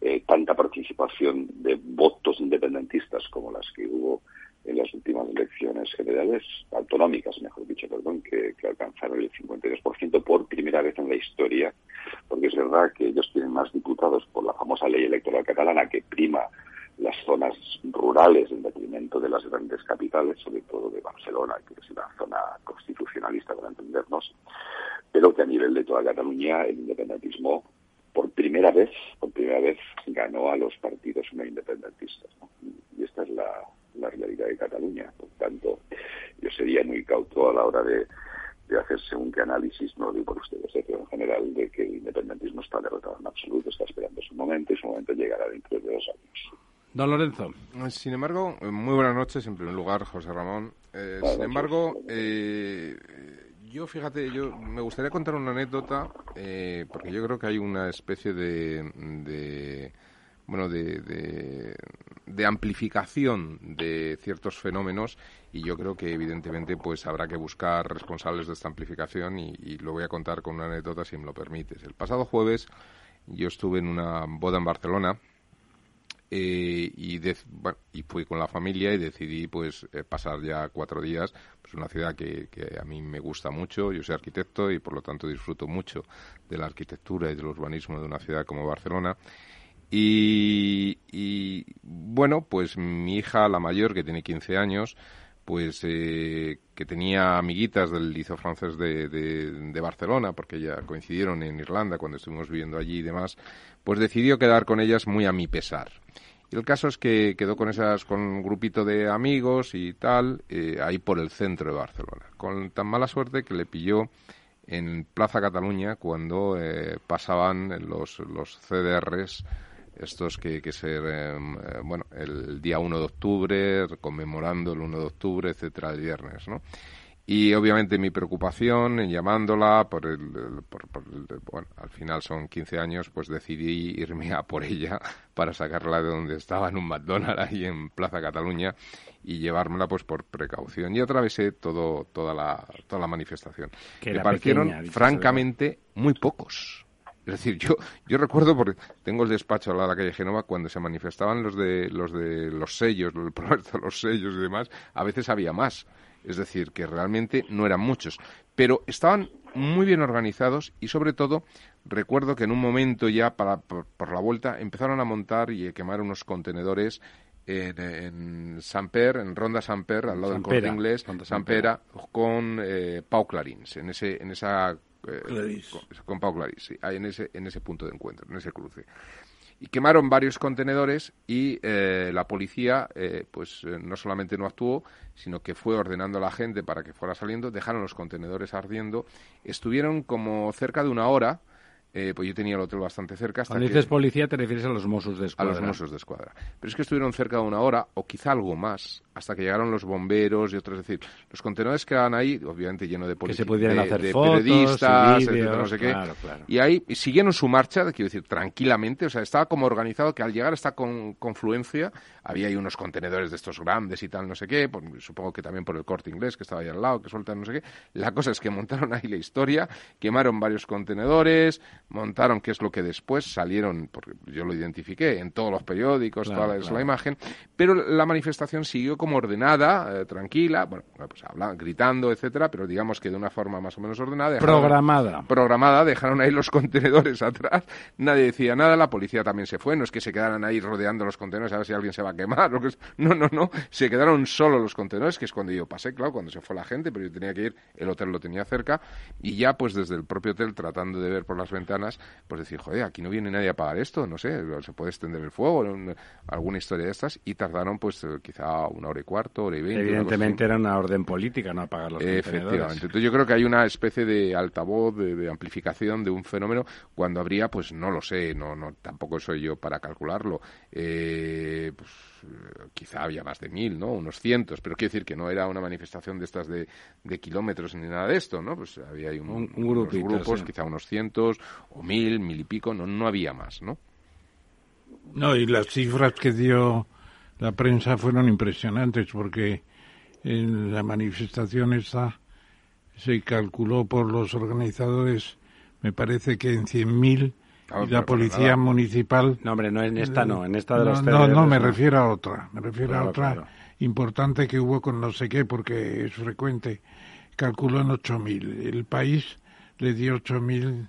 eh, tanta participación de votos independentistas como las que hubo en las últimas elecciones generales, autonómicas, mejor dicho, perdón, que, alcanzaron el 52% por primera vez en la historia, porque es verdad que ellos tienen más diputados por la famosa ley electoral catalana que prima las zonas rurales en detrimento de las grandes capitales, sobre todo de Barcelona, que es una zona constitucionalista para entendernos, pero que a nivel de toda Cataluña el independentismo por primera vez, por primera vez ganó a los partidos no independentistas. Y esta es la, la realidad de Cataluña. Por tanto, yo sería muy cauto a la hora de, de hacerse un análisis, no digo por ustedes, eh, pero en general, de que el independentismo está derrotado en absoluto, está esperando su momento y su momento llegará dentro de dos años. Don Lorenzo. Sin embargo, muy buenas noches, en primer lugar, José Ramón. Eh, sin embargo, eh, yo fíjate, yo me gustaría contar una anécdota, porque yo creo que hay una especie de bueno, de, de, amplificación de ciertos fenómenos y yo creo que evidentemente pues habrá que buscar responsables de esta amplificación y, lo voy a contar con una anécdota si me lo permites. El pasado jueves yo estuve en una boda en Barcelona eh, y, y fui con la familia y decidí pues eh, pasar ya cuatro días pues una ciudad que, que, a mí me gusta mucho yo soy arquitecto y por lo tanto disfruto mucho de la arquitectura y del urbanismo de una ciudad como Barcelona y, bueno, pues mi hija, la mayor, que tiene 15 años, pues eh, que tenía amiguitas del liceo francés de, Barcelona, porque ya coincidieron en Irlanda cuando estuvimos viviendo allí y demás, pues decidió quedar con ellas muy a mi pesar. Y el caso es que quedó con esas, con un grupito de amigos y tal, eh, ahí por el centro de Barcelona, con tan mala suerte que le pilló en Plaza Cataluña cuando eh, pasaban los, los CDRs estos que, que ser, em, eh, bueno, el día 1 de octubre, conmemorando el 1 de octubre, etcétera, el viernes, ¿no? Y obviamente mi preocupación en llamándola, por el, por, bueno, al final son 15 años, pues decidí irme a por ella para sacarla de donde estaba en un McDonald's ahí en Plaza Cataluña y llevármela pues por precaución. Y atravesé todo, toda, la, toda la manifestación. Que Me parecieron francamente muy pocos. Es decir, yo, yo recuerdo, porque tengo el despacho al lado de la calle Genova, cuando se manifestaban los de los, de los sellos, el de los sellos y demás, a veces había más. Es decir, que realmente no eran muchos. Pero estaban muy bien organizados y, sobre todo, recuerdo que en un momento ya para, por, la vuelta empezaron a montar y a quemar unos contenedores en, en Samper, en Ronda Samper, al lado del corte inglés, Sampera, con eh, Pau Clarins, en, ese, en esa eh, con, Pau Claris, sí, en ese, en ese punto de encuentro, en ese cruce. Y quemaron varios contenedores y eh, la policía, eh, pues no solamente no actuó, sino que fue ordenando a la gente para que fuera saliendo, dejaron los contenedores ardiendo, estuvieron como cerca de una hora eh, pues yo tenía el hotel bastante cerca. Cuando dices policía te refieres a los Mossos de Escuadra. A los Mossos de Escuadra. Pero es que estuvieron cerca de una hora o quizá algo más hasta que llegaron los bomberos y otros. Es decir, los contenedores quedaban ahí, obviamente llenos de policías, de, periodistas, no sé qué. Y ahí siguieron su marcha, quiero decir, tranquilamente. O sea, estaba como organizado que al llegar a esta confluencia había ahí unos contenedores de estos grandes y tal, no sé qué. supongo que también por el corte inglés que estaba ahí al lado, que sueltan no sé qué. La cosa es que montaron ahí la historia, quemaron varios contenedores montaron, que es lo que después salieron, porque yo lo identifiqué en todos los periódicos, toda la, imagen, pero la manifestación siguió como ordenada, eh, tranquila, bueno, pues habla, gritando, etcétera, pero digamos que de una forma más o menos ordenada. programada. Programada, dejaron ahí los [LAUGHS] contenedores atrás, nadie decía nada, la policía también se fue, no es que se quedaran ahí rodeando los contenedores a ver si alguien se va a quemar, [LAUGHS] o que no, no, no, se quedaron solo los contenedores, que es cuando yo pasé, claro, cuando se fue la gente, pero yo tenía que ir, el hotel lo tenía cerca, y ya pues desde el propio hotel tratando de ver por las ventanas pues decir, joder, aquí no viene nadie a pagar esto, no sé, se puede extender el fuego, alguna historia de estas, y tardaron pues quizá una hora y cuarto, hora y veinte. Evidentemente era una orden política, no apagar los Efectivamente. Entonces yo creo que hay una especie de altavoz, de, amplificación de un fenómeno cuando habría, pues no lo sé, no, no tampoco soy yo para calcularlo, eh, pues quizá había más de mil, ¿no? Unos cientos, pero quiero decir que no era una manifestación de estas de, de kilómetros ni nada de esto, ¿no? Pues había un, un, unos grupos, quizá unos cientos o mil, mil y pico, no, no había más, ¿no? No, y las cifras que dio la prensa fueron impresionantes porque en la manifestación esta se calculó por los organizadores, me parece que en 100.000 y la policía municipal. No, hombre, no en esta, no, en esta de los. No, no, me refiero a otra, me refiero a otra importante que hubo con no sé qué, porque es frecuente. Calculó en 8.000. El país le dio 8.000,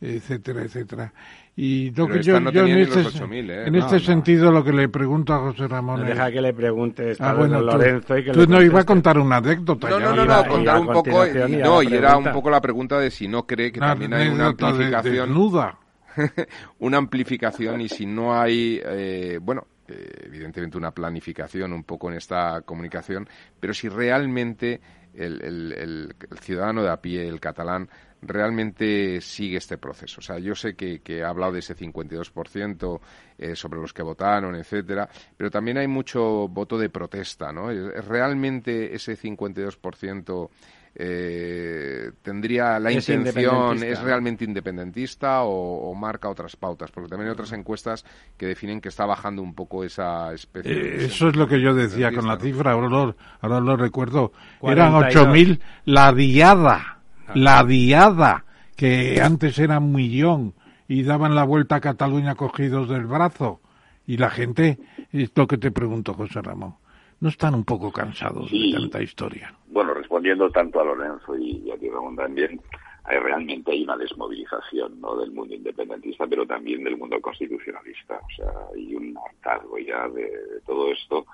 etcétera, etcétera. Y lo que yo, yo en este, ¿eh? en este sentido lo que le pregunto a José Ramón Deja que le preguntes a ah, bueno, Lorenzo y que tú no iba a contar una anécdota. No, no, no, no, contar un poco. Y, no, y era un poco la pregunta de si no cree que también hay una amplificación. Desnuda. [LAUGHS] una amplificación y si no hay, eh, bueno, eh, evidentemente una planificación un poco en esta comunicación, pero si realmente el, ciudadano de a pie, el catalán, realmente sigue este proceso. O sea, yo sé que, que ha hablado de ese 52% eh, sobre los que votaron, etcétera, pero también hay mucho voto de protesta, ¿no? ¿Realmente ese 52% eh, tendría la intención, es realmente independentista o, marca otras pautas, porque también hay otras encuestas que definen que está bajando un poco esa especie. Eh, eso es lo que yo decía con la cifra, ahora lo, ahora lo recuerdo, eran 8.000 la diada. La diada, que antes era un millón y daban la vuelta a Cataluña cogidos del brazo. Y la gente, es lo que te pregunto, José Ramón, ¿no están un poco cansados de tanta historia? bueno, respondiendo tanto a Lorenzo y, a ti Ramón también, realmente hay una desmovilización ¿no? del mundo independentista, pero también del mundo constitucionalista. O sea, hay un hartazgo ya de, todo esto,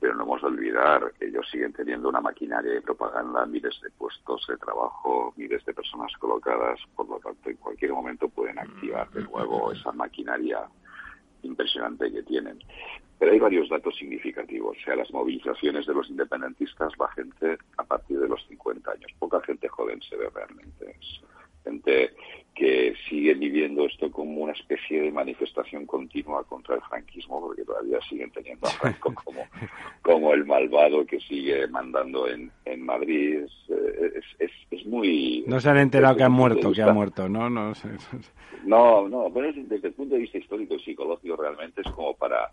pero no hemos de olvidar que ellos siguen teniendo una maquinaria de propaganda, miles de puestos de trabajo, miles de personas colocadas, por lo tanto, en cualquier momento pueden activar de nuevo esa maquinaria impresionante que tienen. Pero hay varios datos significativos. O sea, las movilizaciones de los independentistas va gente a partir de los 50 años. Poca gente joven se ve realmente. Es gente que sigue viviendo esto como una especie de manifestación continua contra el franquismo, porque todavía siguen teniendo a Franco [LAUGHS] como, como el malvado que sigue mandando en, en Madrid. Es, es, es, muy... No se han enterado que ha muerto, que ha muerto, ¿no? No, no, no, pero desde el punto de vista histórico y psicológico realmente es como para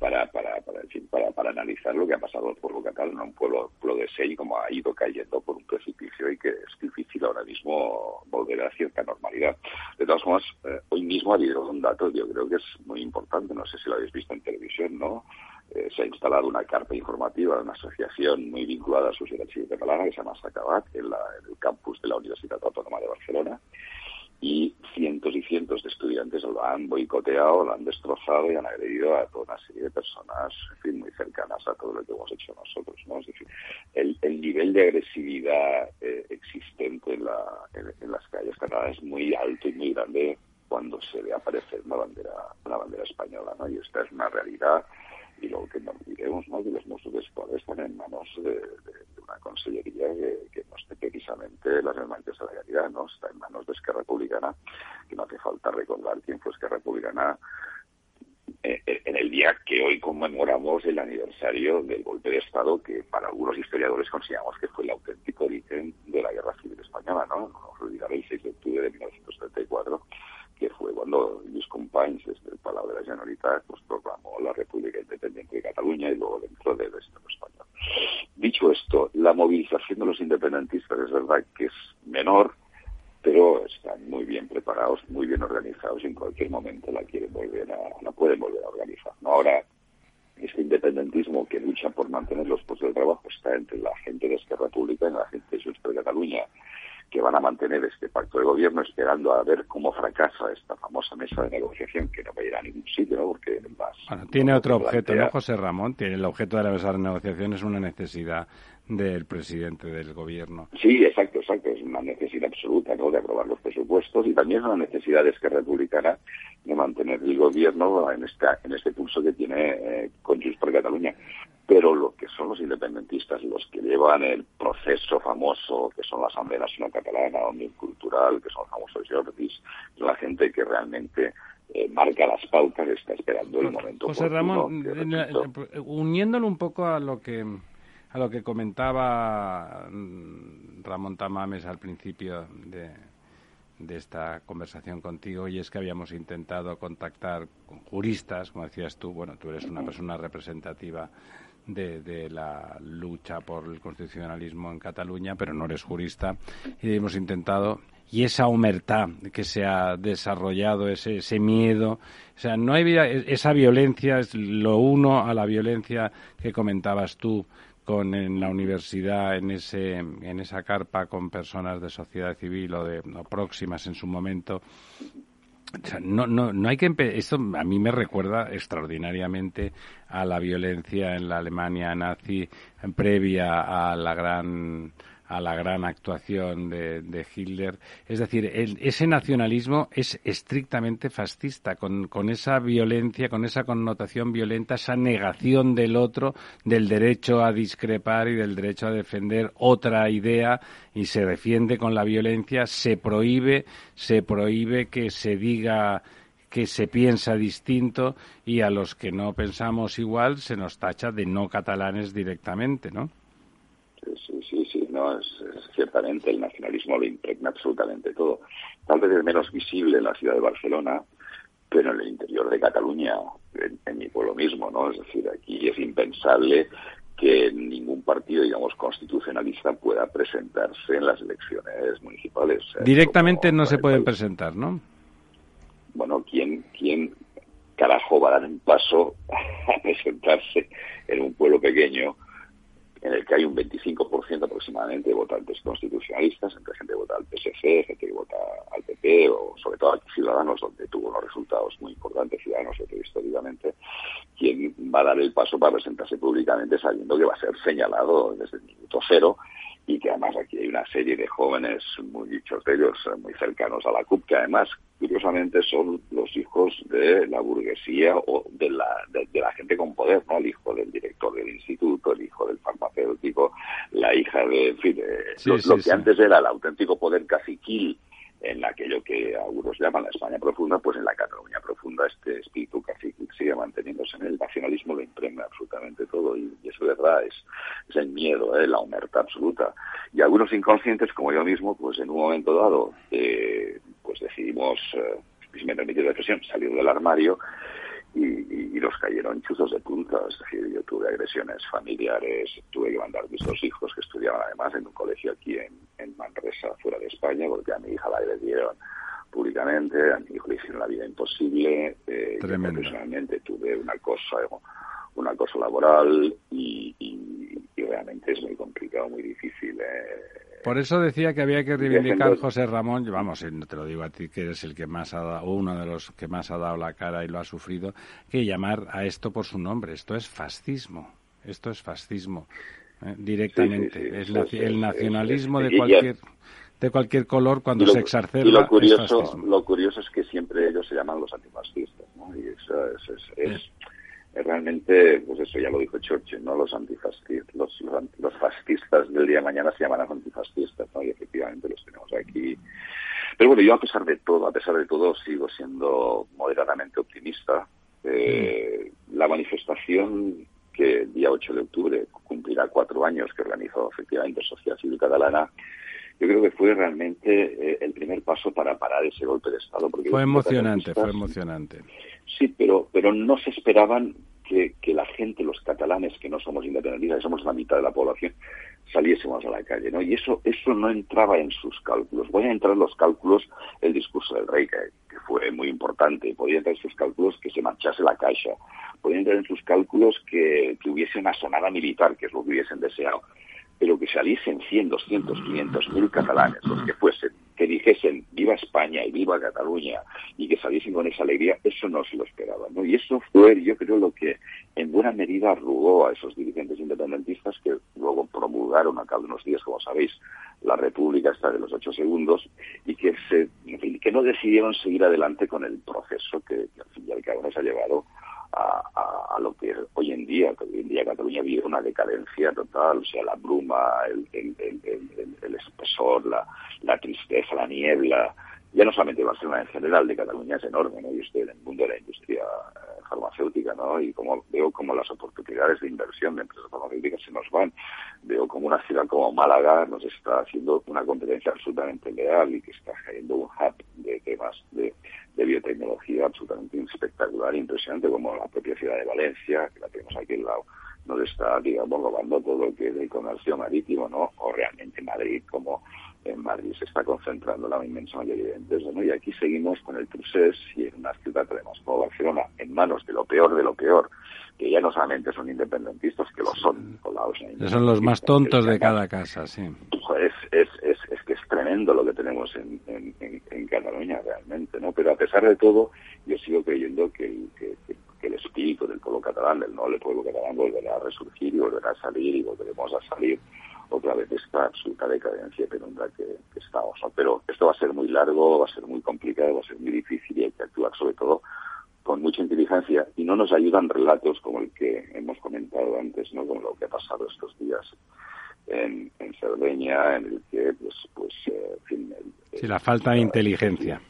para, para, para, para, para analizar lo que ha pasado al pueblo catalán, un pueblo, pueblo de Sei como ha ido cayendo por un precipicio y que es difícil ahora mismo volver a cierta normalidad. De todas formas, eh, hoy mismo ha habido un dato yo creo que es muy importante, no sé si lo habéis visto en televisión, ¿no? Eh, se ha instalado una carpa informativa de una asociación muy vinculada a la sociedad civil catalana que se llama Sacabat en, la, en el campus de la Universidad Autónoma de Barcelona y cientos y cientos de estudiantes lo han boicoteado, lo han destrozado y han agredido a toda una serie de personas, muy cercanas a todo lo que hemos hecho nosotros, ¿no? Es decir, el, el nivel de agresividad eh, existente en, la, en, las calles catalanas es muy alto y muy grande cuando se ve aparecer una bandera, una bandera española, ¿no? Y esta es una realidad y luego que no olvidemos ¿no? que los de Escuadra están en manos de, una consellería que, no esté precisamente las herramientas de la realidad, ¿no? está en manos de Esquerra Republicana, que no hace falta recordar quién fue Esquerra Republicana eh, eh, en el día que hoy conmemoramos el aniversario del golpe de Estado que para algunos historiadores consideramos que fue el auténtico origen de la Guerra Civil Española, ¿no? No os olvidaré el 6 de octubre de 1934 que fue cuando Luis Companys, desde el Palau de la Generalitat, pues, proclamó la República Independiente de Cataluña y luego dentro del Estado español. Dicho esto, la movilización de los independentistas es verdad que es menor, pero están muy bien preparados, muy bien organizados y en cualquier momento la quieren volver a, la pueden volver a organizar. ¿no? Ahora, este independentismo que lucha por mantener los puestos de trabajo está entre la gente de esta república y la gente de Junts Cataluña que van a mantener este pacto de gobierno esperando a ver cómo fracasa esta famosa mesa de negociación que no va a ir a ningún sitio, ¿no? Porque tiene otro objeto, ¿no, José Ramón? Tiene el objeto de la mesa de negociación es una necesidad del presidente del gobierno. Sí, exacto, exacto. Es una necesidad absoluta, ¿no? De aprobar los presupuestos y también es una necesidad de Esquerra Republicana de mantener el gobierno en, esta, en este pulso que tiene eh, con Junts por Cataluña pero lo que son los independentistas, los que llevan el proceso famoso, que son la Asamblea Nacional Catalana, Òmnium Cultural, que son los famosos Jordis, la gente que realmente eh, marca las pautas, está esperando el momento. José Ramón, uniéndolo un poco a lo que a lo que comentaba mm, Ramón Tamames al principio de, de esta conversación contigo y es que habíamos intentado contactar con juristas, como decías tú, bueno, tú eres una persona representativa de, la lucha por el constitucionalismo en Cataluña, pero no eres jurista, y hemos intentado y esa humertad que se ha desarrollado, ese, ese miedo, o sea, no hay esa violencia es lo uno a la violencia que comentabas tú con en la universidad en ese en esa carpa con personas de sociedad civil o de próximas en su momento no, no, no hay que esto a mí me recuerda extraordinariamente a la violencia en la Alemania nazi previa a la gran a la gran actuación de, Hitler. Es decir, ese nacionalismo es estrictamente fascista, con, con, esa violencia, con esa connotación violenta, esa negación del otro, del derecho a discrepar y del derecho a defender otra idea y se defiende con la violencia, se prohíbe, se prohíbe que se diga que se piensa distinto y a los que no pensamos igual se nos tacha de no catalanes directamente, ¿no? Sí, sí, sí, no, es, ciertamente el nacionalismo lo impregna absolutamente todo. Tal vez es menos visible en la ciudad de Barcelona, pero en el interior de Cataluña, en, mi pueblo mismo, ¿no? Es decir, aquí es impensable que ningún partido, digamos, constitucionalista pueda presentarse en las elecciones municipales. Directamente no se pueden presentar, ¿no? Bueno, ¿quién, ¿quién carajo va a dar un paso [LAUGHS] a presentarse en un pueblo pequeño en el que hay un 25% aproximadamente de votantes constitucionalistas, entre gente que vota al PSC, gente que vota al PP, o sobre todo aquí Ciudadanos, donde tuvo unos resultados muy importantes, Ciudadanos, históricamente, quien va a dar el paso para presentarse públicamente sabiendo que va a ser señalado desde el minuto cero y que además aquí hay una serie de jóvenes, muy dichos de ellos, muy cercanos a la CUP, que además, curiosamente, son los hijos de la burguesía o de la, de, la gente con poder, ¿no? El hijo del director del instituto, el hijo del farmacéutico, la hija de, lo, que antes era el auténtico poder caciquil en aquello que algunos llaman la España profunda, pues en la Cataluña profunda este espíritu casi sigue manteniéndose en el nacionalismo, lo impregna absolutamente todo y, eso de verdad es, es el miedo, ¿eh? la humertad absoluta. Y algunos inconscientes, como yo mismo, pues en un momento dado, eh, pues decidimos, eh, si me permite la expresión, salir del armario y, y, los cayeron chuzos de punta. Es decir, yo tuve agresiones familiares, tuve que mandar a mis dos hijos que estudiaban además en un colegio aquí en, en Manresa, fuera de España, porque a mi hija la agredieron públicamente, a mi hijo le hicieron la vida imposible. Eh, personalmente tuve una cosa, una cosa laboral y, y, realmente es muy complicado, muy difícil. Eh, por eso decía que había que reivindicar José Ramón, vamos, te lo digo a ti que eres el que más ha dado, uno de los que más ha dado la cara y lo ha sufrido, que llamar a esto por su nombre. Esto es fascismo. Esto es fascismo eh, directamente. es el nacionalismo de cualquier de cualquier color cuando se exacerba. Y lo curioso, lo curioso es que siempre ellos se llaman los antifascistas, ¿no? Y eso es realmente, pues eso ya lo dijo Churchill, ¿no? Los antifascistas, los, los, fascistas del día de mañana se llamarán antifascistas, ¿no? Y efectivamente los tenemos aquí. Pero bueno, yo a pesar de todo, a pesar de todo, sigo siendo moderadamente optimista. Eh, la manifestación que el día 8 de octubre cumplirá cuatro años que organizó efectivamente Sociedad Civil Catalana, yo creo que fue realmente eh, el primer paso para parar ese golpe de Estado. Porque fue emocionante, fue emocionante. Sí, pero, pero no se esperaban que, que, la gente, los catalanes, que no somos independentistas, somos la mitad de la población, saliésemos a la calle, ¿no? Y eso, eso no entraba en sus cálculos. Voy a entrar en los cálculos el discurso del rey, que, fue muy importante. Podía entrar en sus cálculos que se marchase la caixa. Podía entrar en sus cálculos que, que hubiese una sonada militar, que es lo que hubiesen deseado pero que saliesen 100, 200, 500 mil catalanes, los que fuesen, que dijesen viva España y viva Cataluña y que saliesen con esa alegría, eso no se lo esperaba. ¿no? Y eso fue, yo creo, lo que en buena medida arrugó a esos dirigentes independentistas que luego promulgaron a cabo de unos días, como sabéis, la República está de los ocho segundos y que, se, que no decidieron seguir adelante con el proceso que, que al fin y al cabo nos ha llevado a, lo que hoy en día, que hoy en día Cataluña vive una decadencia total, o sea, la bruma, el, el, espesor, la, la, tristeza, la niebla, ya no solamente Barcelona en general, de Cataluña es enorme, ¿no? Yo estoy en el mundo de la industria eh, farmacéutica, ¿no? Y como veo como las oportunidades de inversión de empresas farmacéuticas se nos van, veo como una ciudad como Málaga nos está haciendo una competencia absolutamente leal y que está cayendo un hub de temas de de biotecnología absolutamente espectacular, impresionante, como la propia ciudad de Valencia, que la tenemos aquí al lado, nos está, digamos, robando todo lo que es el comercio marítimo, ¿no? O realmente Madrid, como en Madrid se está concentrando la inmensa mayoría de empresas, ¿no? Y aquí seguimos con el Trusés y en una ciudad tenemos como Barcelona en manos de lo peor de lo peor, que ya no solamente son independentistas, que lo son, Son los más tontos de cada casa, sí. Es, es, es, es que es tremendo lo que tenemos en, en, en, Cataluña realmente, ¿no? Pero a pesar de todo, yo sigo creyendo que, que, el espíritu del pueblo catalán, del noble pueblo catalán, volverá a resurgir y volverá a salir y volveremos a salir otra vez de esta absoluta decadencia y penumbra que, que estamos. ¿no? Pero esto va a ser muy largo, va a ser muy complicado, va a ser muy difícil y hay que actuar sobre todo con mucha inteligencia y no nos ayudan relatos como el que hemos comentado antes, ¿no? Como lo que ha pasado estos días en, en Cerdeña, en el que, pues, pues eh, en fin... sí, la falta de inteligencia.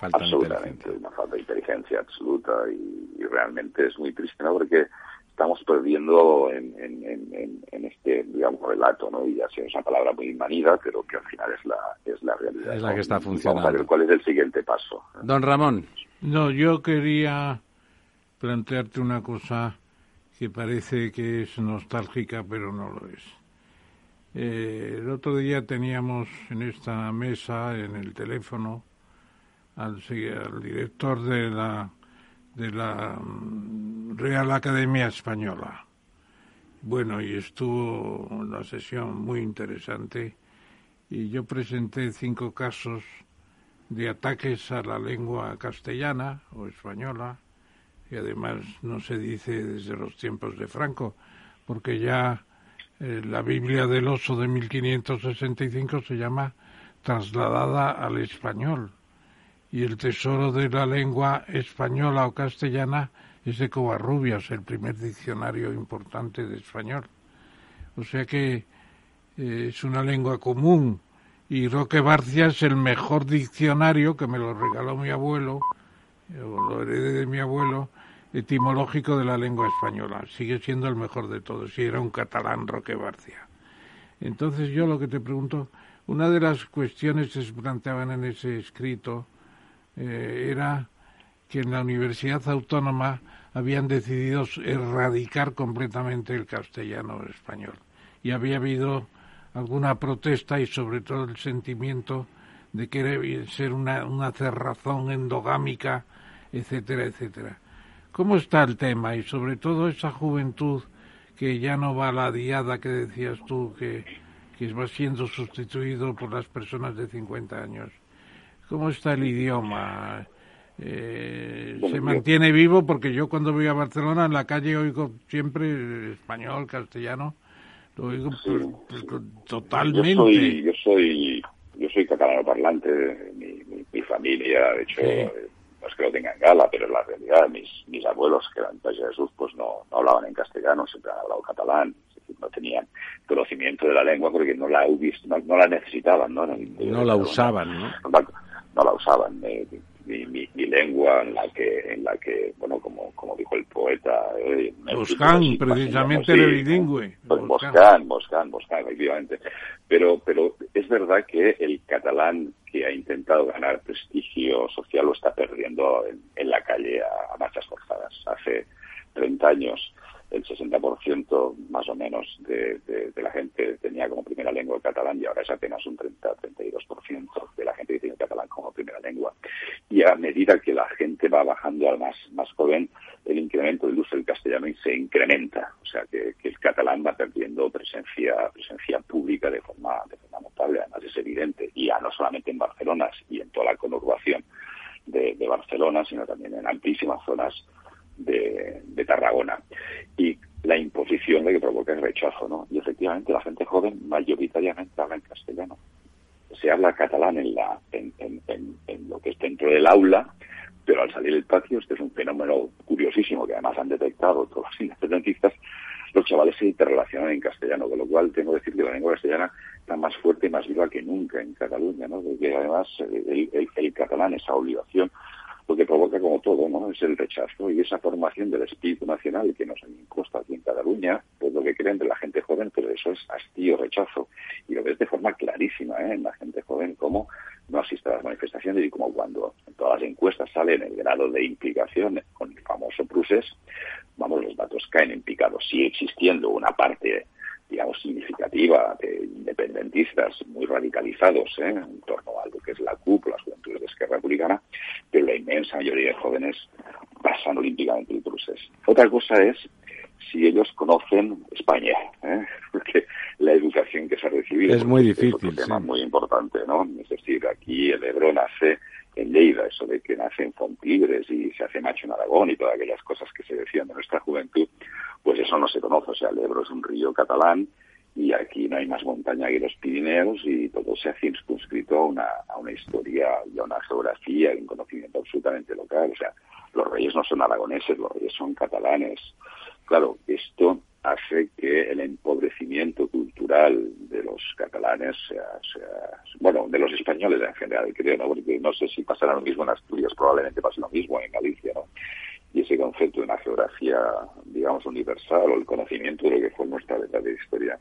Absolutamente, una falta de inteligencia absoluta y, realmente es muy triste, ¿no? Porque estamos perdiendo en, en, en, este, digamos, relato, ¿no? Y ya sea una palabra muy manida, pero que al final es la, es la realidad. Es la que está funcionando. Vamos a ver cuál es el siguiente paso. Don Ramón. No, yo quería plantearte una cosa que parece que es nostálgica, pero no lo es. Eh, el otro día teníamos en esta mesa, en el teléfono, al, al director de la, de la mm, Real Academia Española. Bueno, y estuvo una sesión muy interesante y yo presenté cinco casos de ataques a la lengua castellana o española y además no se dice desde los tiempos de Franco, porque ya eh, la Biblia del oso de 1565 se llama trasladada al español y el tesoro de la lengua española o castellana es de Covarrubias, el primer diccionario importante de español. O sea que eh, es una lengua común y Roque Barcia es el mejor diccionario que me lo regaló mi abuelo, o lo heredé de mi abuelo, etimológico de la lengua española. Sigue siendo el mejor de todos y era un catalán Roque Barcia. Entonces yo lo que te pregunto, una de las cuestiones que se planteaban en ese escrito eh, era que en la Universidad Autónoma habían decidido erradicar completamente el castellano español. Y había habido alguna protesta y sobre todo el sentimiento de que debe ser una, una cerrazón endogámica, etcétera, etcétera. ¿Cómo está el tema? Y sobre todo esa juventud que ya no va a la diada que decías tú, que, que va siendo sustituido por las personas de 50 años. ¿Cómo está el idioma? Eh, ¿Se mantiene vivo? Porque yo cuando voy a Barcelona en la calle oigo siempre español, castellano, lo oigo totalmente. Yo soy, yo soy, yo soy catalano parlante, mi, mi, familia, de hecho, no es que lo tenga en gala, pero en la realidad mis, mis abuelos, que eran de Jesús, pues no, no hablaban en castellano, siempre han hablado catalán, no tenían conocimiento de la lengua porque no la, no, no la necesitaban, ¿no? No, la usaban, ¿no? No la usaban. Eh, mi, mi, mi, lengua en la que, en la que bueno, como, como dijo el poeta... Eh, Boscán, precisamente era bilingüe. Pues Boscán, Boscán, Boscán, efectivamente. Pero, pero es verdad que el catalán que ha intentado ganar prestigio social lo está perdiendo en, en la calle a, a marchas forzadas. Hace 30 años el 60% más o menos de, la gente tenía como primera lengua el catalán y ahora es apenas un 30-32% de la gente que tiene el catalán como primera lengua. Y a medida que la gente va bajando al más, más joven, el incremento del uso del castellano se incrementa. O sea que, el catalán va perdiendo presencia, presencia pública de forma, de forma notable, además es evidente. Y ya no solamente en Barcelona y en toda la conurbación de, de Barcelona, sino también en amplísimas zonas de, Tarragona y la imposición de que provoca el rechazo, ¿no? Y efectivamente la gente joven mayoritariamente habla en castellano. Se habla catalán en, la, en, en, en, lo que es dentro del aula, pero al salir del patio, este es un fenómeno curiosísimo que además han detectado todos los independentistas, los chavales se interrelacionan en castellano, con lo cual tengo que decir que la lengua castellana está más fuerte y más viva que nunca en Cataluña, ¿no? Porque además el catalán, esa obligación lo que provoca como todo, ¿no? Es el rechazo y esa formación del espíritu nacional que nos han impuesto aquí en Cataluña, pues lo que creen de la gente joven, pero eso es hastío, rechazo. Y lo ves de forma clarísima, ¿eh? En la gente joven, como no asiste a las manifestaciones y como cuando en todas las encuestas salen el grado de implicación con el famoso Prusés, vamos, los datos caen en picado. Sigue existiendo una parte digamos, significativa de independentistas muy radicalizados ¿eh? en torno a lo que es la CUP, las juventudes de Esquerra Republicana, pero la inmensa mayoría de jóvenes pasan olímpicamente proceso. Otra cosa es si ellos conocen España, ¿eh? [LAUGHS] porque la educación que se ha recibido es muy difícil, es un tema muy importante, ¿no? Es decir, aquí el Ebro nace en Lleida, eso de que nace en Fontlibres y se hace macho en Aragón y todas aquellas cosas que se decían de nuestra juventud, pues eso no se conoce. O sea, el Ebro es un río catalán y aquí no hay más montaña que los Pirineos y todo se ha circunscrito a una, a una historia y a una geografía y un conocimiento absolutamente local. O sea, los reyes no son aragoneses, los reyes son catalanes. Claro, esto hace que el empobrecimiento cultural de los catalanes sea, bueno, de los españoles en general, creo, ¿no? Porque no sé si pasará lo mismo en Asturias, probablemente pase lo mismo en Galicia, ¿no? Y ese concepto de una geografía, digamos, universal o el conocimiento de lo que fue nuestra verdadera historia,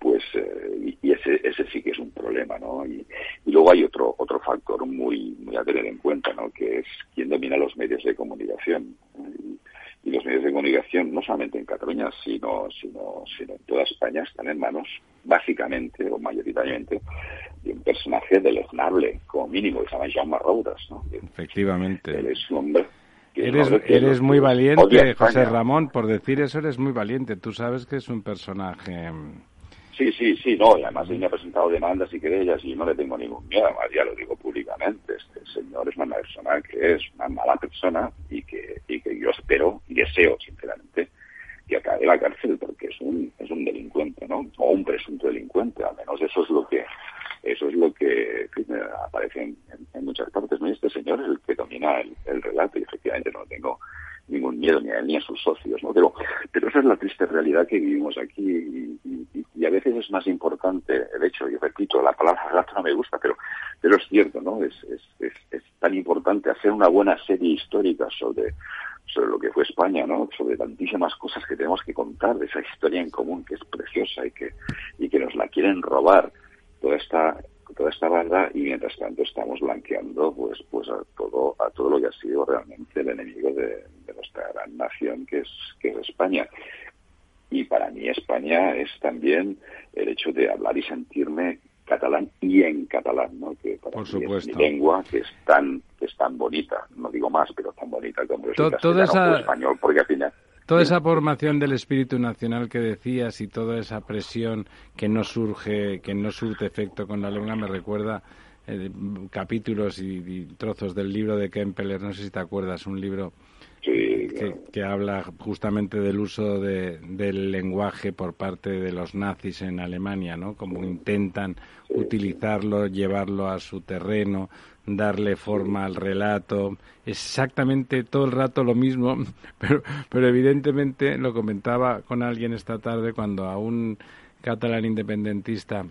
pues, eh, y, ese, ese sí que es un problema, ¿no? Y, luego hay otro, otro factor muy, muy a tener en cuenta, ¿no? Que es quién domina los medios de comunicación. Y los medios de comunicación, no solamente en Cataluña, sino, sino, sino en toda España, están en manos, básicamente o mayoritariamente, de un personaje deleznable, como mínimo, que se llama Jaume Roudas. ¿no? Efectivamente. Él es un hombre, eres, eres muy valiente, José Ramón, por decir eso eres muy valiente. Tú sabes que es un personaje... Sí, sí, sí, no, y además él me ha presentado demandas y querellas y no le tengo ningún miedo, además ya lo digo públicamente, este señor es una persona que es una mala persona y que, y que yo espero y deseo, sinceramente, que acabe la cárcel porque es un, es un delincuente, ¿no? O un presunto delincuente, al menos eso es lo que eso es lo que aparece en, muchas partes. ¿no? este señor es el que domina el, relato y efectivamente no tengo ningún miedo ni a él ni a sus socios, ¿no? Pero, pero esa es la triste realidad que vivimos aquí y, a veces es más importante el hecho, y repito, la palabra relato no me gusta, pero, pero es cierto, ¿no? Es, es, es, es tan importante hacer una buena serie histórica sobre sobre lo que fue España, ¿no? Sobre tantísimas cosas que tenemos que contar de esa historia en común que es preciosa y que, y que nos la quieren robar toda esta toda esta banda y mientras tanto estamos blanqueando pues pues a todo a todo lo que ha sido realmente el enemigo de, nuestra gran nación que es que es España y para mí España es también el hecho de hablar y sentirme catalán y en catalán, ¿no? Que para Por mí supuesto. es mi lengua que es tan que es tan bonita, no digo más, pero tan bonita como es el español, porque al final Toda esa formación del espíritu nacional que decías y toda esa presión que no surge, que no surte efecto con la lengua me recuerda eh, capítulos y, trozos del libro de Kempeler, no sé si te acuerdas, un libro que, habla justamente del uso del lenguaje por parte de los nazis en Alemania, ¿no? Como intentan utilizarlo, llevarlo a su terreno, darle forma al relato, exactamente todo el rato lo mismo, [LAUGHS] pero, pero evidentemente lo comentaba con alguien esta tarde cuando a un catalán independentista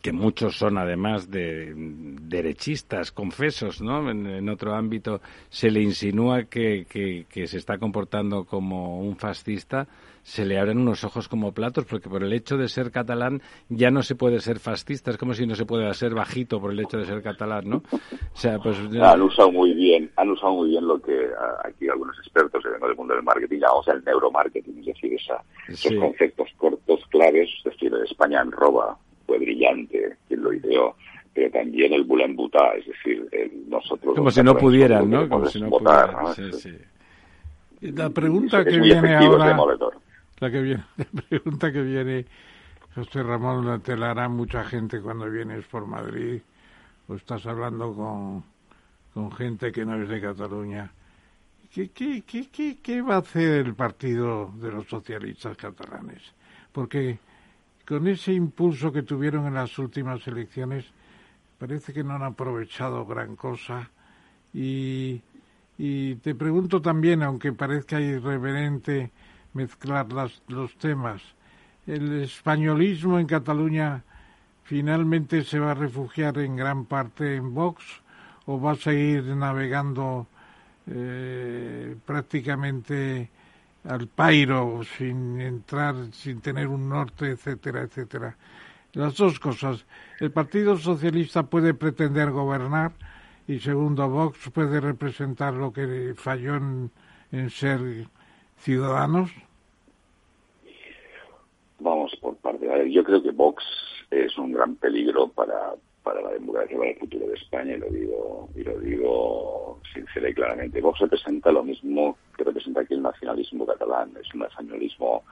que muchos son además de derechistas, confesos, ¿no? En, otro ámbito se le insinúa que, que, se está comportando como un fascista, se le abren unos ojos como platos, porque por el hecho de ser catalán ya no se puede ser fascista, es como si no se puede ser bajito por el hecho de ser catalán, ¿no? O sea, pues... Han usado muy bien, han usado muy bien lo que aquí algunos expertos del mundo del marketing llamamos el neuromarketing, es decir, esa, esos conceptos cortos, claves, es decir, España en roba fue brillante quien lo ideó, pero también el Bulembutá, es decir, nosotros... Como si no pudieran, ¿no? Como si no pudieran, sí, sí. La pregunta que viene ahora... La, que viene, [LAUGHS] la pregunta que viene, José Ramón, te la hará mucha gente cuando vienes por Madrid o estás hablando con, con gente que no es de Cataluña. ¿Qué, qué, qué, qué, qué va a hacer el partido de los socialistas catalanes? Porque con ese impulso que tuvieron en las últimas elecciones, parece que no han aprovechado gran cosa. Y, te pregunto también, aunque parezca irreverente mezclar los temas, ¿el españolismo en Cataluña finalmente se va a refugiar en gran parte en Vox o va a seguir navegando eh, prácticamente al pairo sin entrar, sin tener un norte, etcétera, etcétera. Las dos cosas. El Partido Socialista puede pretender gobernar y segundo, Vox puede representar lo que falló en, ser ciudadanos. Vamos por parte. Yo creo que Vox es un gran peligro para, para la democracia, para el futuro de España, y lo digo, y lo digo sincera y claramente. Vox representa lo mismo que representa aquí el nacionalismo catalán, es un nacionalismo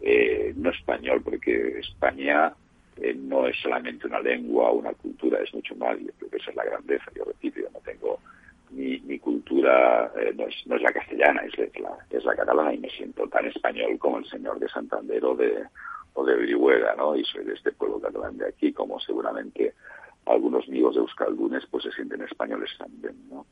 eh, no español, porque España eh, no es solamente una lengua una cultura, es mucho más, yo creo que esa es la grandeza, yo repito, yo no tengo mi, mi cultura eh, no, es, no es la castellana, es la, es la catalana y me siento tan español como el señor de Santander o de, o de Brihuega, ¿no? Y soy de este pueblo catalán de aquí, como seguramente algunos amigos de Euskaldunes pues se sienten españoles también, ¿no?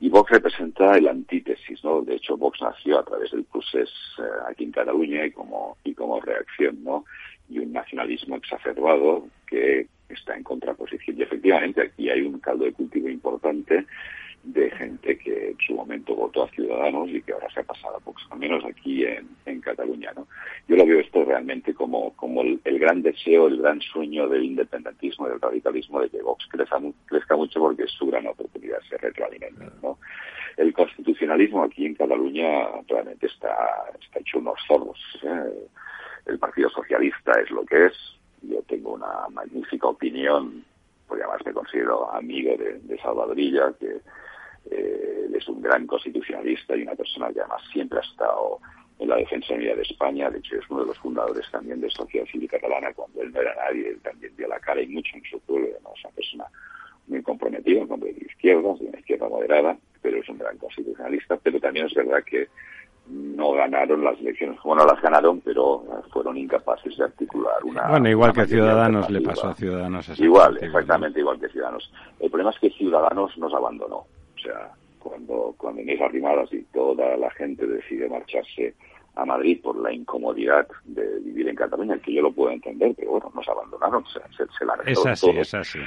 Y Vox representa el antítesis, ¿no? De hecho, Vox nació a través del procés eh, aquí en Cataluña y como, y como reacción, ¿no? Y un nacionalismo exacerbado que está en contraposición. Y efectivamente aquí hay un caldo de cultivo importante de gente que en su momento votó a Ciudadanos y que ahora se ha pasado a Vox, al menos aquí en, en Cataluña. ¿no? Yo lo veo esto realmente como, como el, gran deseo, el gran sueño del independentismo, del radicalismo, de que Vox crezca, crezca mucho porque es su gran oportunidad, se retroalimenta. ¿no? El constitucionalismo aquí en Cataluña realmente está, está hecho unos zorros. ¿eh? El Partido Socialista es lo que es. Yo tengo una magnífica opinión porque además me considero amigo de, de Salvadorilla, que Eh, es un gran constitucionalista y una persona que además siempre ha estado en la defensa unida de España. De hecho, es uno de los fundadores también de Sociedad Civil Catalana cuando él no era nadie. Él también dio la cara y mucho en su pueblo. Es una persona muy comprometida, un hombre de izquierda, de una izquierda moderada, pero es un gran constitucionalista. Pero también es verdad que no ganaron las elecciones. Bueno, las ganaron, pero fueron incapaces de articular una. Bueno, igual que Ciudadanos le pasó a Ciudadanos. Igual, exactamente igual que Ciudadanos. El problema es que Ciudadanos nos abandonó. O sea, cuando, cuando Inés Arrimadas y toda la gente decide marcharse a Madrid por la incomodidad de vivir en Cataluña, que yo lo puedo entender, pero bueno, nos abandonaron, se, se, se Es así, es así.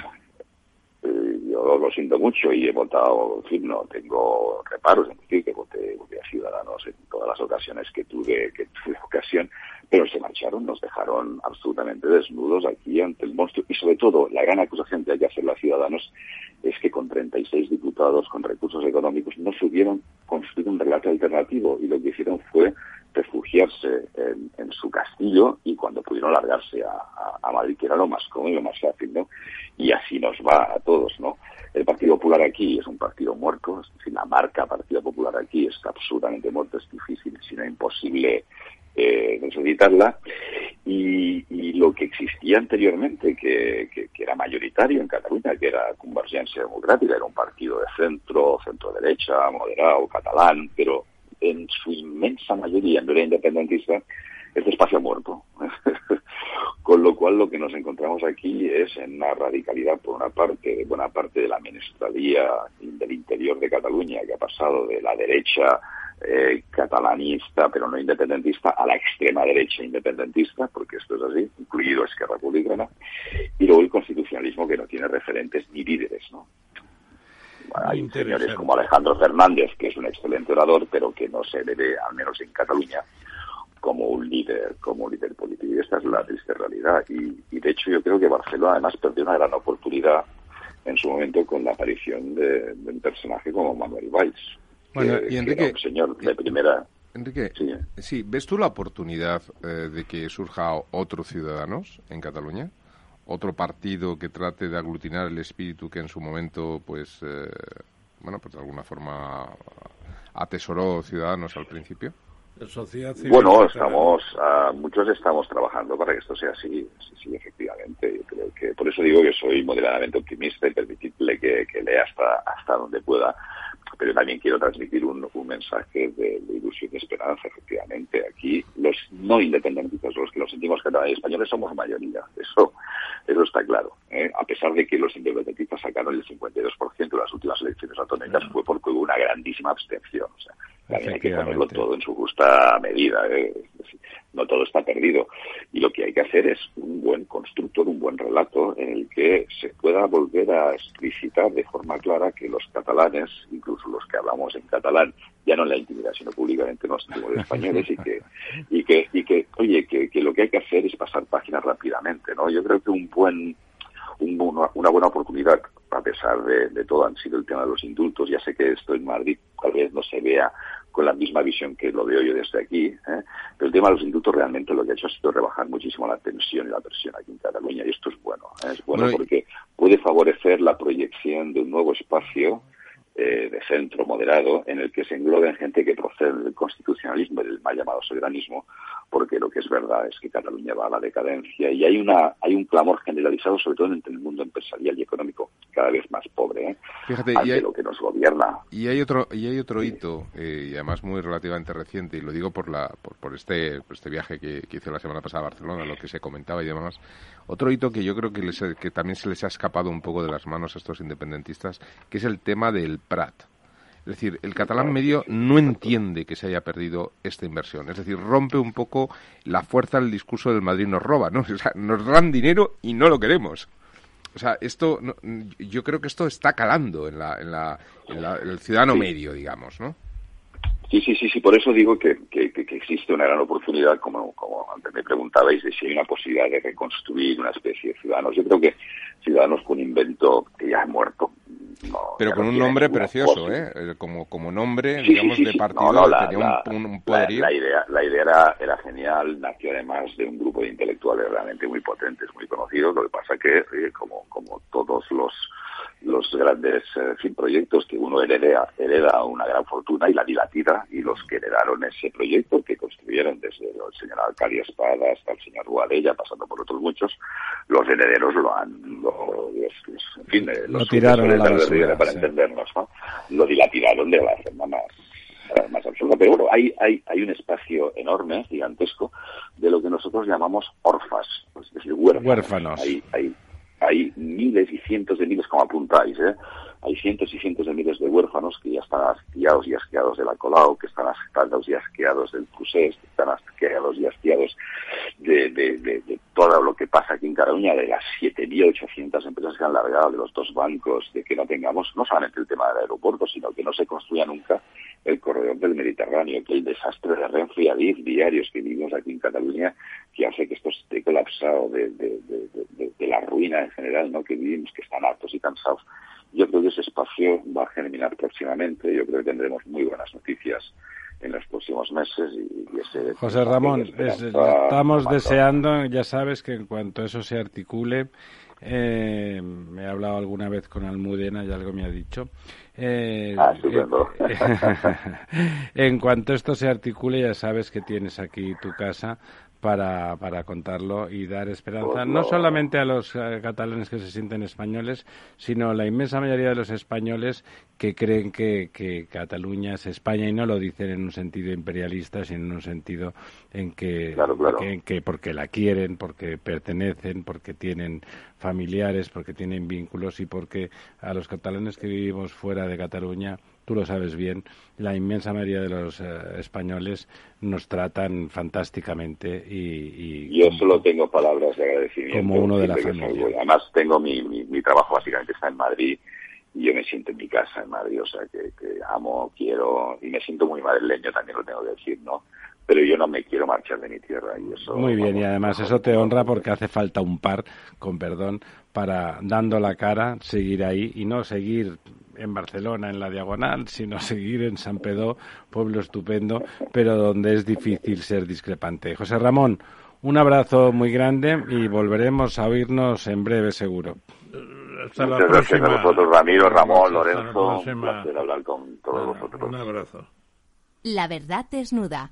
Eh, yo lo siento mucho y he votado, en fin, no tengo reparos en decir que voté, a Ciudadanos en todas las ocasiones que tuve, que tuve [LAUGHS] ocasión, pero se marcharon, nos dejaron absolutamente desnudos aquí ante el monstruo y sobre todo la gran acusación que hay que hacer a Ciudadanos es que con 36 diputados con recursos económicos no subieron construir un relato alternativo y lo que hicieron fue refugiarse en, su castillo y cuando pudieron largarse a, Madrid, que era lo más cómodo y lo más fácil, ¿no? Y así nos va a todos, ¿no? El Partido Popular aquí es un partido muerto, es decir, la marca Partido Popular aquí está absolutamente muerta, es difícil, sino imposible eh, necesitarla. Y, lo que existía anteriormente, que, era mayoritario en Cataluña, que era Convergencia Democrática, era un partido de centro, centro-derecha, moderado, catalán, pero en su inmensa mayoría no era independentista, este espacio muerto. [LAUGHS] Con lo cual lo que nos encontramos aquí es en una radicalidad, por una parte, de buena parte de la menestralía del interior de Cataluña, que ha pasado de la derecha eh, catalanista, pero no independentista, a la extrema derecha independentista, porque esto es así, incluido Esquerra Republicana, y luego el constitucionalismo que no tiene referentes ni líderes, ¿no? hay señores como Alejandro Fernández, que es un excelente orador, pero que no se le ve, al menos en Cataluña, como un líder, como un líder político. Y esta es la triste realidad. Y, de hecho yo creo que Barcelona además perdió una gran oportunidad en su momento con la aparición de, un personaje como Manuel Valls. Bueno, y Enrique, un señor de primera. Enrique, sí, ¿ves tú la oportunidad eh, de que surja otro Ciudadanos en Cataluña? otro partido que trate de aglutinar el espíritu que en su momento, pues, eh, bueno, pues de alguna forma atesoró Ciudadanos al principio? Bueno, estamos, uh, muchos estamos trabajando para que esto sea así, sí, sí, efectivamente. Yo creo que por eso digo que soy moderadamente optimista y permitirle que, que lea hasta hasta donde pueda pero también quiero transmitir un, mensaje de, ilusión y esperanza, efectivamente. Aquí los no independentistas, los que nos sentimos catalanes y españoles, somos mayoría. Eso, eso está claro. ¿eh? A pesar de que los independentistas sacaron el 52% de las últimas elecciones autonómicas, fue porque hubo una grandísima abstención. O sea, también hay que ponerlo todo en su justa medida. ¿eh? no todo está perdido. Y lo que hay que hacer es un buen constructor, un buen relato en el que se pueda volver a explicitar de forma clara que los catalanes, incluso los que hablamos en catalán, ya no en la intimidad, sino públicamente nos sentimos españoles y que, y que, y que oye, que, que lo que hay que hacer es pasar páginas rápidamente, ¿no? Yo creo que un buen, una, buena oportunidad, a pesar de, de, todo, han sido el tema de los indultos. Ya sé que esto en Madrid tal vez no se vea con la misma visión que lo veo yo desde aquí. ¿eh? Pero el tema de los indultos realmente lo que ha hecho ha sido rebajar muchísimo la tensión y la presión aquí en Cataluña y esto es bueno. ¿eh? Es bueno porque puede favorecer la proyección de un nuevo espacio eh, de centro moderado en el que se engloben gente que procede del constitucionalismo y del mal llamado soberanismo, porque lo que es verdad es que Cataluña va a la decadencia y hay una hay un clamor generalizado, sobre todo entre el mundo empresarial y económico, cada vez más pobre, ¿eh? Fíjate, y hay, lo que nos gobierna. Y hay otro y hay otro hito eh, y además muy relativamente reciente y lo digo por la por, este por este viaje que, hice la semana pasada a Barcelona, lo que se comentaba y demás. Otro hito que yo creo que, que también se les ha escapado un poco de las manos a estos independentistas, que es el tema del Prat. Es decir, el catalán medio no entiende que se haya perdido esta inversión. Es decir, rompe un poco la fuerza del discurso del Madrid nos roba, ¿no? [LAUGHS] O sea, nos dan dinero y no lo queremos. O sea, esto, yo creo que esto está calando en, la, en, la, en, el ciudadano medio, digamos, ¿no? Sí, sí, sí, sí, por eso digo que, que, que, existe una gran oportunidad, como, como antes me preguntabais, de si hay una posibilidad de reconstruir una especie de ciudadanos. Yo creo que Ciudadanos fue un invento que ya ha muerto. Pero con un nombre precioso, ¿eh? ¿eh? Como, como nombre, digamos, de partido, la, tenía un, poderío. La, idea, la idea era, era genial, nació además de un grupo de intelectuales realmente muy potentes, muy conocidos. Lo que pasa que, como, como todos los los grandes eh, proyectos que uno hereda, hereda una gran fortuna y la dilatida y los que heredaron ese proyecto que construyeron desde el señor Alcalde Espada hasta el señor Guadella pasando por otros muchos los herederos lo han lo, en fin eh, lo tiraron para entendernos ¿no? lo dilapidaron de la forma más más absoluta. Pero bueno, hay, hay, hay un espacio enorme, gigantesco, de lo que nosotros llamamos orfas, es decir, huérfanos. huérfanos. Hay, hay, hay miles y cientos de miles, como apuntáis, ¿eh? Hay cientos y cientos de miles de huérfanos que ya están asqueados y asqueados del Colau, que están asqueados y asqueados del Cusés, que están asqueados y asqueados de, de, de, todo lo que pasa aquí en Cataluña, de las 7.800 empresas que han largado, de los dos bancos, de que no tengamos no solamente el tema del aeropuerto, sino que no se construya nunca el corredor del Mediterráneo, que el desastre de Renfe y diarios que vivimos aquí en Cataluña, que hace que esto esté colapsado de, de, de, la ruina en general, ¿no? que vivimos, que están hartos y cansados. Yo creo que ese espacio va a germinar próximamente, yo creo que tendremos muy buenas noticias en los próximos meses y, ese José Ramón, estamos deseando, ya sabes que en cuanto eso se articule, eh, me he hablado alguna vez con Almudena y algo me ha dicho. Eh, ah, [LAUGHS] en cuanto esto se articule, ya sabes que tienes aquí tu casa para, para contarlo y dar esperanza no solamente a los eh, catalanes que se sienten españoles, sino a la inmensa mayoría de los españoles que creen que, que, Cataluña es España y no lo dicen en un sentido imperialista, sino en un sentido en que, en que porque la quieren, porque pertenecen, porque tienen familiares, porque tienen vínculos y porque a los catalanes que vivimos fuera de Cataluña tú lo sabes bien, la inmensa mayoría de los eh, españoles nos tratan fantásticamente y... y Yo solo tengo palabras de agradecimiento. Como uno de la familia. Además, tengo mi, mi, trabajo básicamente está en Madrid y yo me siento en mi casa en Madrid, o sea, que, que amo, quiero y me siento muy madrileño, también lo tengo que decir, ¿no? Pero yo no me quiero marchar de mi tierra y eso muy bien y además eso te honra porque hace falta un par con perdón para dando la cara seguir ahí y no seguir en Barcelona, en la diagonal, sino [LAUGHS] seguir en San Pedro, pueblo estupendo, pero donde es difícil ser discrepante. José Ramón, un abrazo muy grande y volveremos a oírnos en breve, seguro. Hasta la próxima. gracias a vosotros, Ramiro, Ramón, Lorenzo. Un placer hablar con todos vosotros. Un abrazo. La verdad desnuda.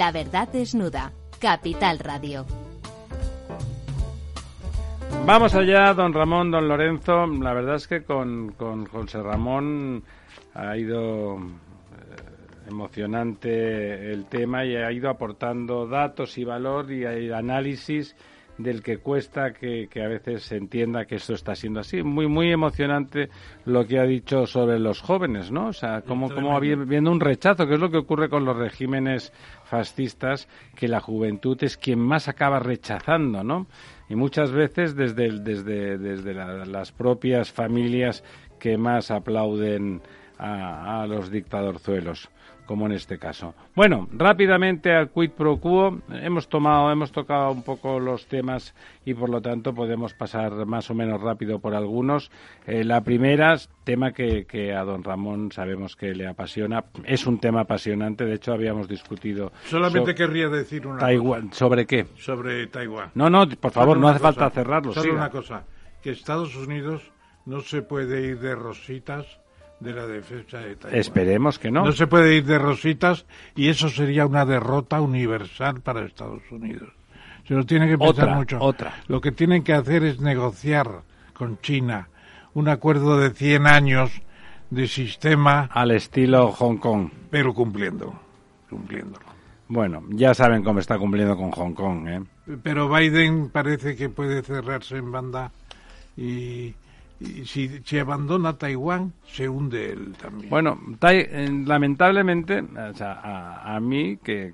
La verdad desnuda. Capital Radio. Vamos allá, don Ramón, don Lorenzo. La verdad es que con, con José Ramón ha ido eh, emocionante el tema y ha ido aportando datos y valor y análisis del que cuesta que, a veces se entienda que esto está siendo así. Muy, muy emocionante lo que ha dicho sobre los jóvenes, ¿no? O sea, como, como viendo un rechazo, que es lo que ocurre con los regímenes fascistas, que la juventud es quien más acaba rechazando, ¿no? Y muchas veces desde, desde, desde las propias familias que más aplauden a, a los dictadorzuelos como en este caso. Bueno, rápidamente al quid pro quo. Hemos tomado, hemos tocado un poco los temas y por lo tanto podemos pasar más o menos rápido por algunos. Eh, la primera, tema que, que, a don Ramón sabemos que le apasiona, es un tema apasionante. De hecho, habíamos discutido. Solamente querría decir una Taiwán. ¿Sobre qué? Sobre Taiwán. No, no, por favor, no hace falta cerrarlo. Solo una cosa, que Estados Unidos no se puede ir de rositas de la defensa de Taiwán. Esperemos que no. No se puede ir de rositas y eso sería una derrota universal para Estados Unidos. Se lo tiene que pensar otra, mucho. Otra. Lo que tienen que hacer es negociar con China un acuerdo de 100 años de sistema. Al estilo Hong Kong. Pero cumpliendo. Cumpliéndolo. Bueno, ya saben cómo está cumpliendo con Hong Kong, ¿eh? Pero Biden parece que puede cerrarse en banda y, si, abandona Taiwán, se hunde él también. Bueno, eh, lamentablemente, a, mí, que,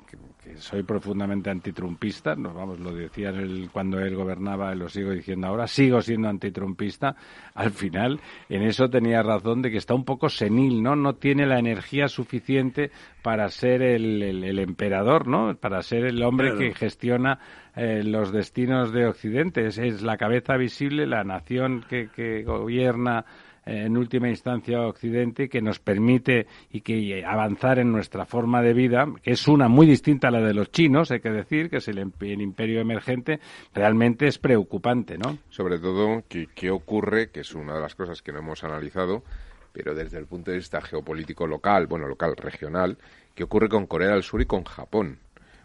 soy profundamente antitrumpista, nos vamos, lo decía él cuando él gobernaba, y lo sigo diciendo ahora, sigo siendo antitrumpista, al final en eso tenía razón de que está un poco senil, ¿no? No tiene la energía suficiente para ser el, emperador, ¿no? Para ser el hombre que gestiona eh, los destinos de Occidente. Es, la cabeza visible, la nación que, que gobierna en última instancia Occidente que nos permite y que avanzar en nuestra forma de vida, que es una muy distinta a la de los chinos, hay que decir, que es el, imperio emergente, realmente es preocupante, ¿no? Sobre todo, ¿qué, ocurre? Que es una de las cosas que no hemos analizado, pero desde el punto de vista geopolítico local, bueno, local, regional, ¿qué ocurre con Corea del Sur y con Japón?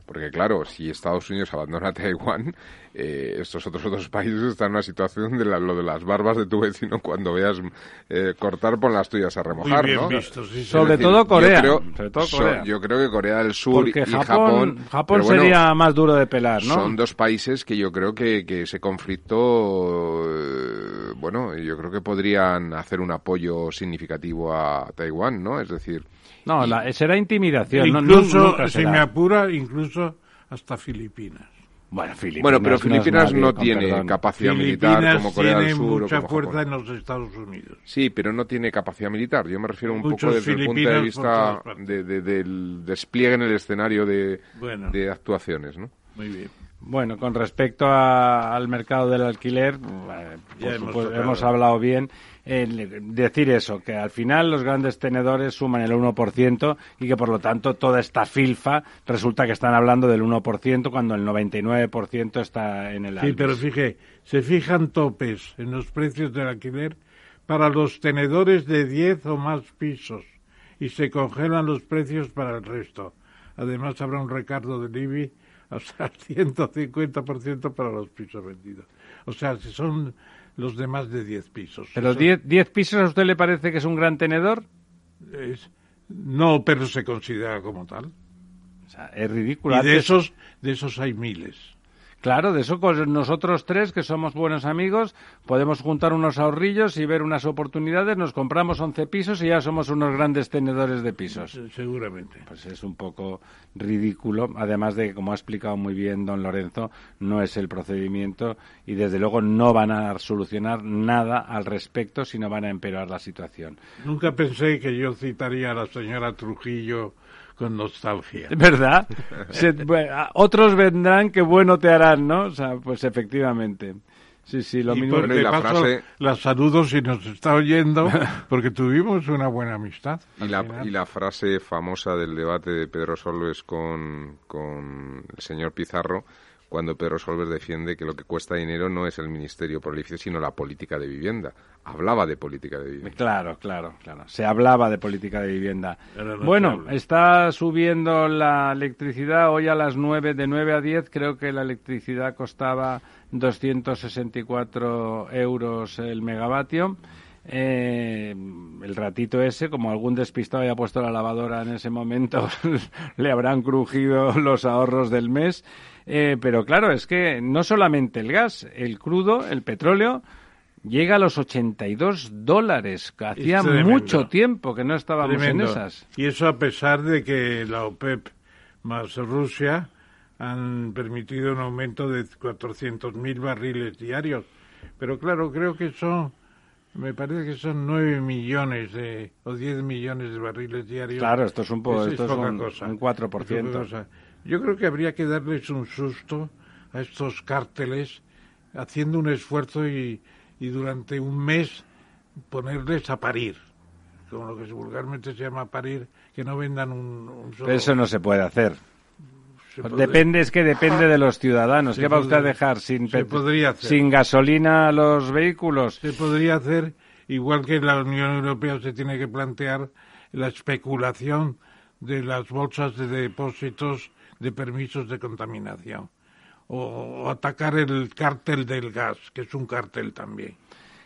Porque claro, si Estados Unidos abandona [LAUGHS] Taiwán, eh, estos otros dos países están en una situación de lo de las barbas de tu vecino cuando veas eh, cortar por las tuyas a remojar, Muy ¿no? Visto, sí, sobre, todo Corea, yo creo, Yo creo que Corea del Sur y Japón, Japón, sería más duro de pelar, ¿no? Son dos países que yo creo que, que ese conflicto, eh, bueno, yo creo que podrían hacer un apoyo significativo a Taiwán, ¿no? Es decir, no, será intimidación. Incluso, si me apura, incluso hasta Filipinas. Bueno, Filipinas bueno, pero Filipinas no, tiene capacidad militar como Corea del Sur. mucha fuerza en los Estados Unidos. Sí, pero no tiene capacidad militar. Yo me refiero un poco desde el punto de vista del despliegue en el escenario de, de actuaciones, ¿no? Muy bien. Bueno, con respecto al mercado del alquiler, eh, hemos, hablado bien. decir eso, que al final los grandes tenedores suman el 1% y que por lo tanto toda esta filfa resulta que están hablando del 1% cuando el 99% está en el Sí, pero fíjate, se fijan topes en los precios del alquiler para los tenedores de 10 o más pisos y se congelan los precios para el resto. Además habrá un recargo del IBI [LAUGHS] o sea, 150% para los pisos vendidos. O sea, si son los de más de 10 pisos. ¿Pero 10, pisos a usted le parece que es un gran tenedor? no, pero se considera como tal. O sea, es ridículo. Y de esos, de esos hay miles. Claro, de eso nosotros tres, que somos buenos amigos, podemos juntar unos ahorrillos y ver unas oportunidades, nos compramos 11 pisos y ya somos unos grandes tenedores de pisos. Seguramente. Pues es un poco ridículo, además de que, como ha explicado muy bien don Lorenzo, no es el procedimiento y desde luego no van a solucionar nada al respecto, sino van a empeorar la situación. Nunca pensé que yo citaría a la señora Trujillo con nostalgia. [LAUGHS] ¿Verdad? otros vendrán que bueno te harán, ¿no? O sea, pues efectivamente. Sí, sí, lo mismo. la, frase... la saludo si nos está oyendo, [LAUGHS] porque tuvimos una buena amistad. Y la, y la, frase famosa del debate de Pedro Solves con, con el señor Pizarro, cuando Pedro Solves defiende que lo que cuesta dinero no es el Ministerio por sino la política de vivienda. Hablaba de política de vivienda. Claro, claro, claro. Se hablaba de política de vivienda. bueno, está subiendo la electricidad hoy a las 9, de 9 a 10. Creo que la electricidad costaba 264 euros el megavatio. Eh, el ratito ese, como algún despistado haya puesto la lavadora en ese momento, [LAUGHS] le habrán crujido los ahorros del mes. Eh, pero claro, es que no solamente el gas, el crudo, el petróleo, llega a los 82 dólares. Hacía mucho tiempo que no estábamos en esas. Y eso a pesar de que la OPEP más Rusia han permitido un aumento de 400.000 barriles diarios. Pero claro, creo que son, me parece que son 9 millones de, o 10 millones de barriles diarios. Claro, esto es un, poco, esto es, un, cosa, un 4%. Yo creo que habría que darles un susto a estos cárteles haciendo un esfuerzo y, y durante un mes ponerles a parir, como lo que vulgarmente se llama parir, que no vendan un, solo... Eso no se puede hacer. Depende, es que depende de los ciudadanos. ¿Qué va usted a dejar sin, sin gasolina los vehículos? Se podría hacer, igual que la Unión Europea se tiene que plantear la especulación de las bolsas de depósitos de permisos de contaminación. o atacar el cártel del gas, que es un cártel también.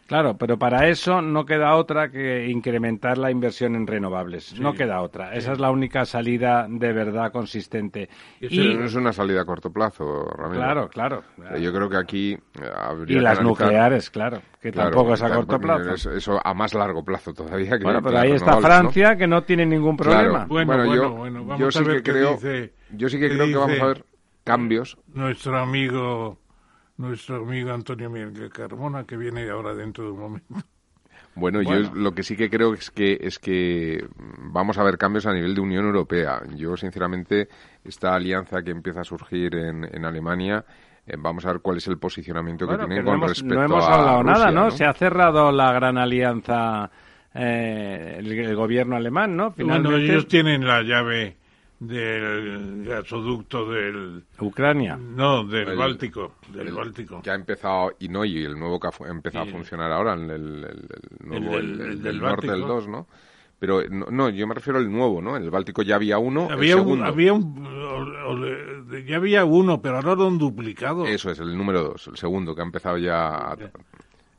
Claro, pero para eso no queda otra que incrementar la inversión en renovables. No queda otra. Esa es la única salida de verdad consistente. Y, no es una salida a corto plazo, Ramiro. Claro, claro. Yo creo que aquí eh, habría Y las nucleares, claro, que tampoco es a corto plazo. Eso a más largo plazo todavía. Que bueno, pero ahí está Francia, que no tiene ningún problema. Bueno, bueno, bueno, vamos yo a ver sí que creo, Yo sí que creo que vamos a ver cambios. Nuestro amigo nuestro amigo Antonio Miguel Carmona, que viene ahora dentro de un momento. Bueno, yo lo que sí que creo es que es que vamos a ver cambios a nivel de Unión Europea. Yo, sinceramente, esta alianza que empieza a surgir en, en Alemania, eh, vamos a ver cuál es el posicionamiento que tienen con respecto a No hemos hablado nada, ¿no? Se ha cerrado la gran alianza eh, el, gobierno alemán, ¿no? Finalmente... Bueno, ellos tienen la llave del gasoducto del Ucrania. No del Báltico del Báltico. que ha empezado y no y el nuevo que ha empezado a funcionar ahora el, el, nuevo el, del, norte del 2 no pero no, yo me refiero al nuevo no en el Báltico ya había uno había un, había ya había uno pero ahora lo han duplicado. Eso es el número 2 el segundo que ha empezado ya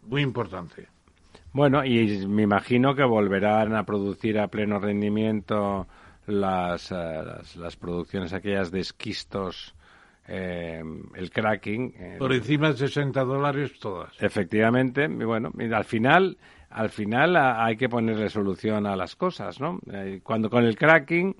muy importante. Bueno y me imagino que volverán a producir a pleno rendimiento las, eh, las, producciones aquellas de esquistos, eh, el cracking. Eh, Por encima de 60 dólares todas. Efectivamente, y bueno, al final, al final hay que ponerle solución a las cosas, ¿no? cuando con el cracking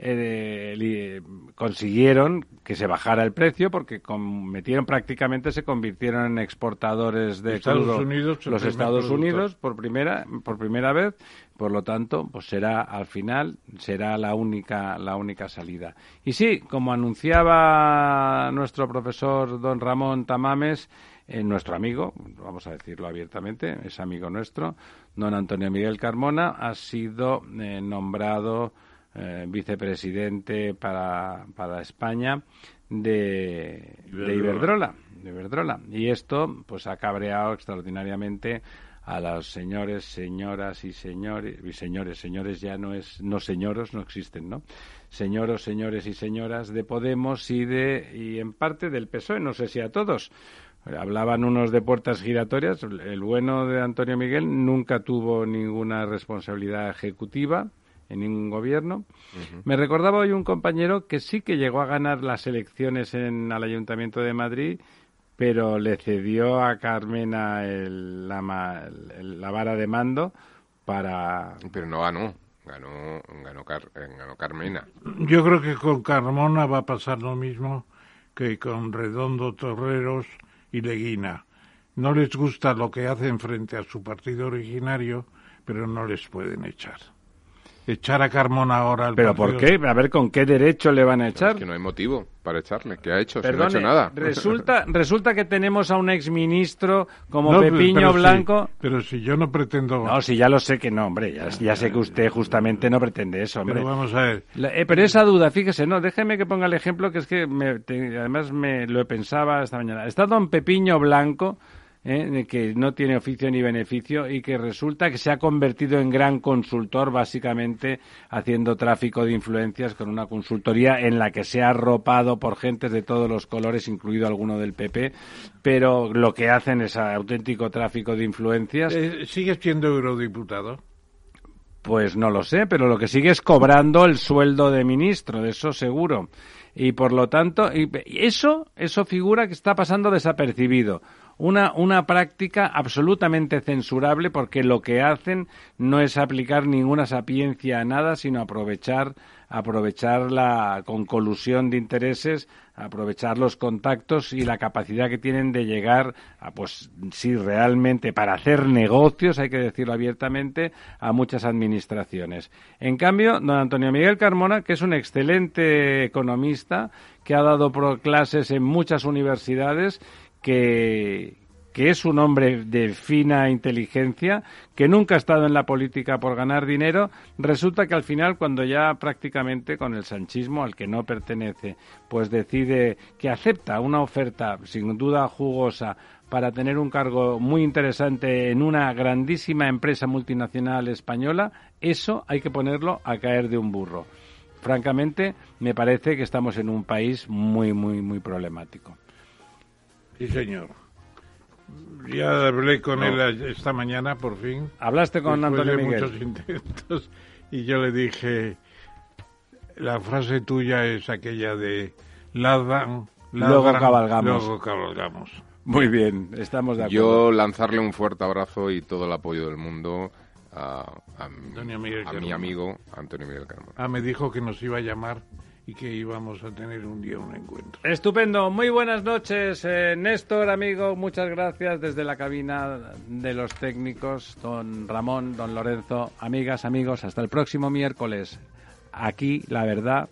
eh, consiguieron que se bajara el precio porque metieron prácticamente se convirtieron en exportadores de Estados Unidos los Estados Unidos por primera por primera vez. Por lo tanto pues será al final será la única la única salida. Y sí como anunciaba nuestro profesor don Ramón Tamames eh, nuestro amigo, vamos a decirlo abiertamente, es amigo nuestro, don Antonio Miguel Carmona, ha sido eh, nombrado eh, vicepresidente para, para España de, Iberdrola. de Iberdrola. Y esto pues ha cabreado extraordinariamente a los señores, señoras y señores, y señores, señores ya no es, no señoros, no existen, ¿no? Señoros, señores y señoras de Podemos y de, y en parte del PSOE, no sé si a todos. Hablaban unos de puertas giratorias. El bueno de Antonio Miguel nunca tuvo ninguna responsabilidad ejecutiva en ningún gobierno. Me recordaba hoy un compañero que sí que llegó a ganar las elecciones en el Ayuntamiento de Madrid, pero le cedió a Carmena la, vara de mando para... Pero no ganó. Ganó, ganó, ganó Carmena. Yo creo que con Carmona va a pasar lo mismo que con Redondo Torreros y Leguina. No les gusta lo que hacen frente a su partido originario, pero no les pueden echar echar a Carmona ahora al ¿Pero por qué? A ver, ¿con qué derecho le van a echar? que no hay motivo para echarle. ¿Qué ha hecho? no ha hecho nada. Resulta, [LAUGHS] resulta que tenemos a un exministro como Pepiño Blanco... pero si yo no pretendo... No, si ya lo sé que no, hombre. Ya, sé que usted justamente no pretende eso, hombre. Pero vamos a ver... Eh, pero esa duda, fíjese, no, déjeme que ponga el ejemplo que es que además me lo pensaba esta mañana. Está don Pepiño Blanco ¿eh? que no tiene oficio ni beneficio y que resulta que se ha convertido en gran consultor, básicamente haciendo tráfico de influencias con una consultoría en la que se ha arropado por gentes de todos los colores, incluido alguno del PP, pero lo que hacen es auténtico tráfico de influencias. Eh, ¿Sigue siendo eurodiputado? Pues no lo sé, pero lo que sigue es cobrando el sueldo de ministro, de eso seguro. Y por lo tanto, y eso, eso figura que está pasando desapercibido una, una práctica absolutamente censurable porque lo que hacen no es aplicar ninguna sapiencia a nada, sino aprovechar, aprovechar la con colusión de intereses, aprovechar los contactos y la capacidad que tienen de llegar a, pues, sí, realmente para hacer negocios, hay que decirlo abiertamente, a muchas administraciones. En cambio, don Antonio Miguel Carmona, que es un excelente economista, que ha dado clases en muchas universidades que, es un hombre de fina inteligencia, que nunca ha estado en la política por ganar dinero, resulta que al final, cuando ya prácticamente con el sanchismo al que no pertenece, pues decide que acepta una oferta sin duda jugosa para tener un cargo muy interesante en una grandísima empresa multinacional española, eso hay que ponerlo a caer de un burro. Francamente, me parece que estamos en un país muy, muy, muy problemático. Sí, señor. Ya hablé con él esta mañana, por fin. ¿Hablaste con Antonio de muchos [LAUGHS] intentos. Y yo le dije, la frase tuya es aquella de ladran, luego cabalgamos. Luego cabalgamos. Muy bien, estamos de acuerdo. Yo lanzarle un fuerte abrazo y todo el apoyo del mundo a, mi amigo Antonio Miguel Carmona. Ah, me dijo que nos iba a llamar y que íbamos a tener un día un encuentro. Estupendo, muy buenas noches, eh, Néstor, amigo, muchas gracias desde la cabina de los técnicos, don Ramón, don Lorenzo, amigas, amigos, hasta el próximo miércoles. Aquí, la verdad,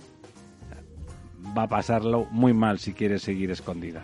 va a pasarlo muy mal si quiere seguir escondida.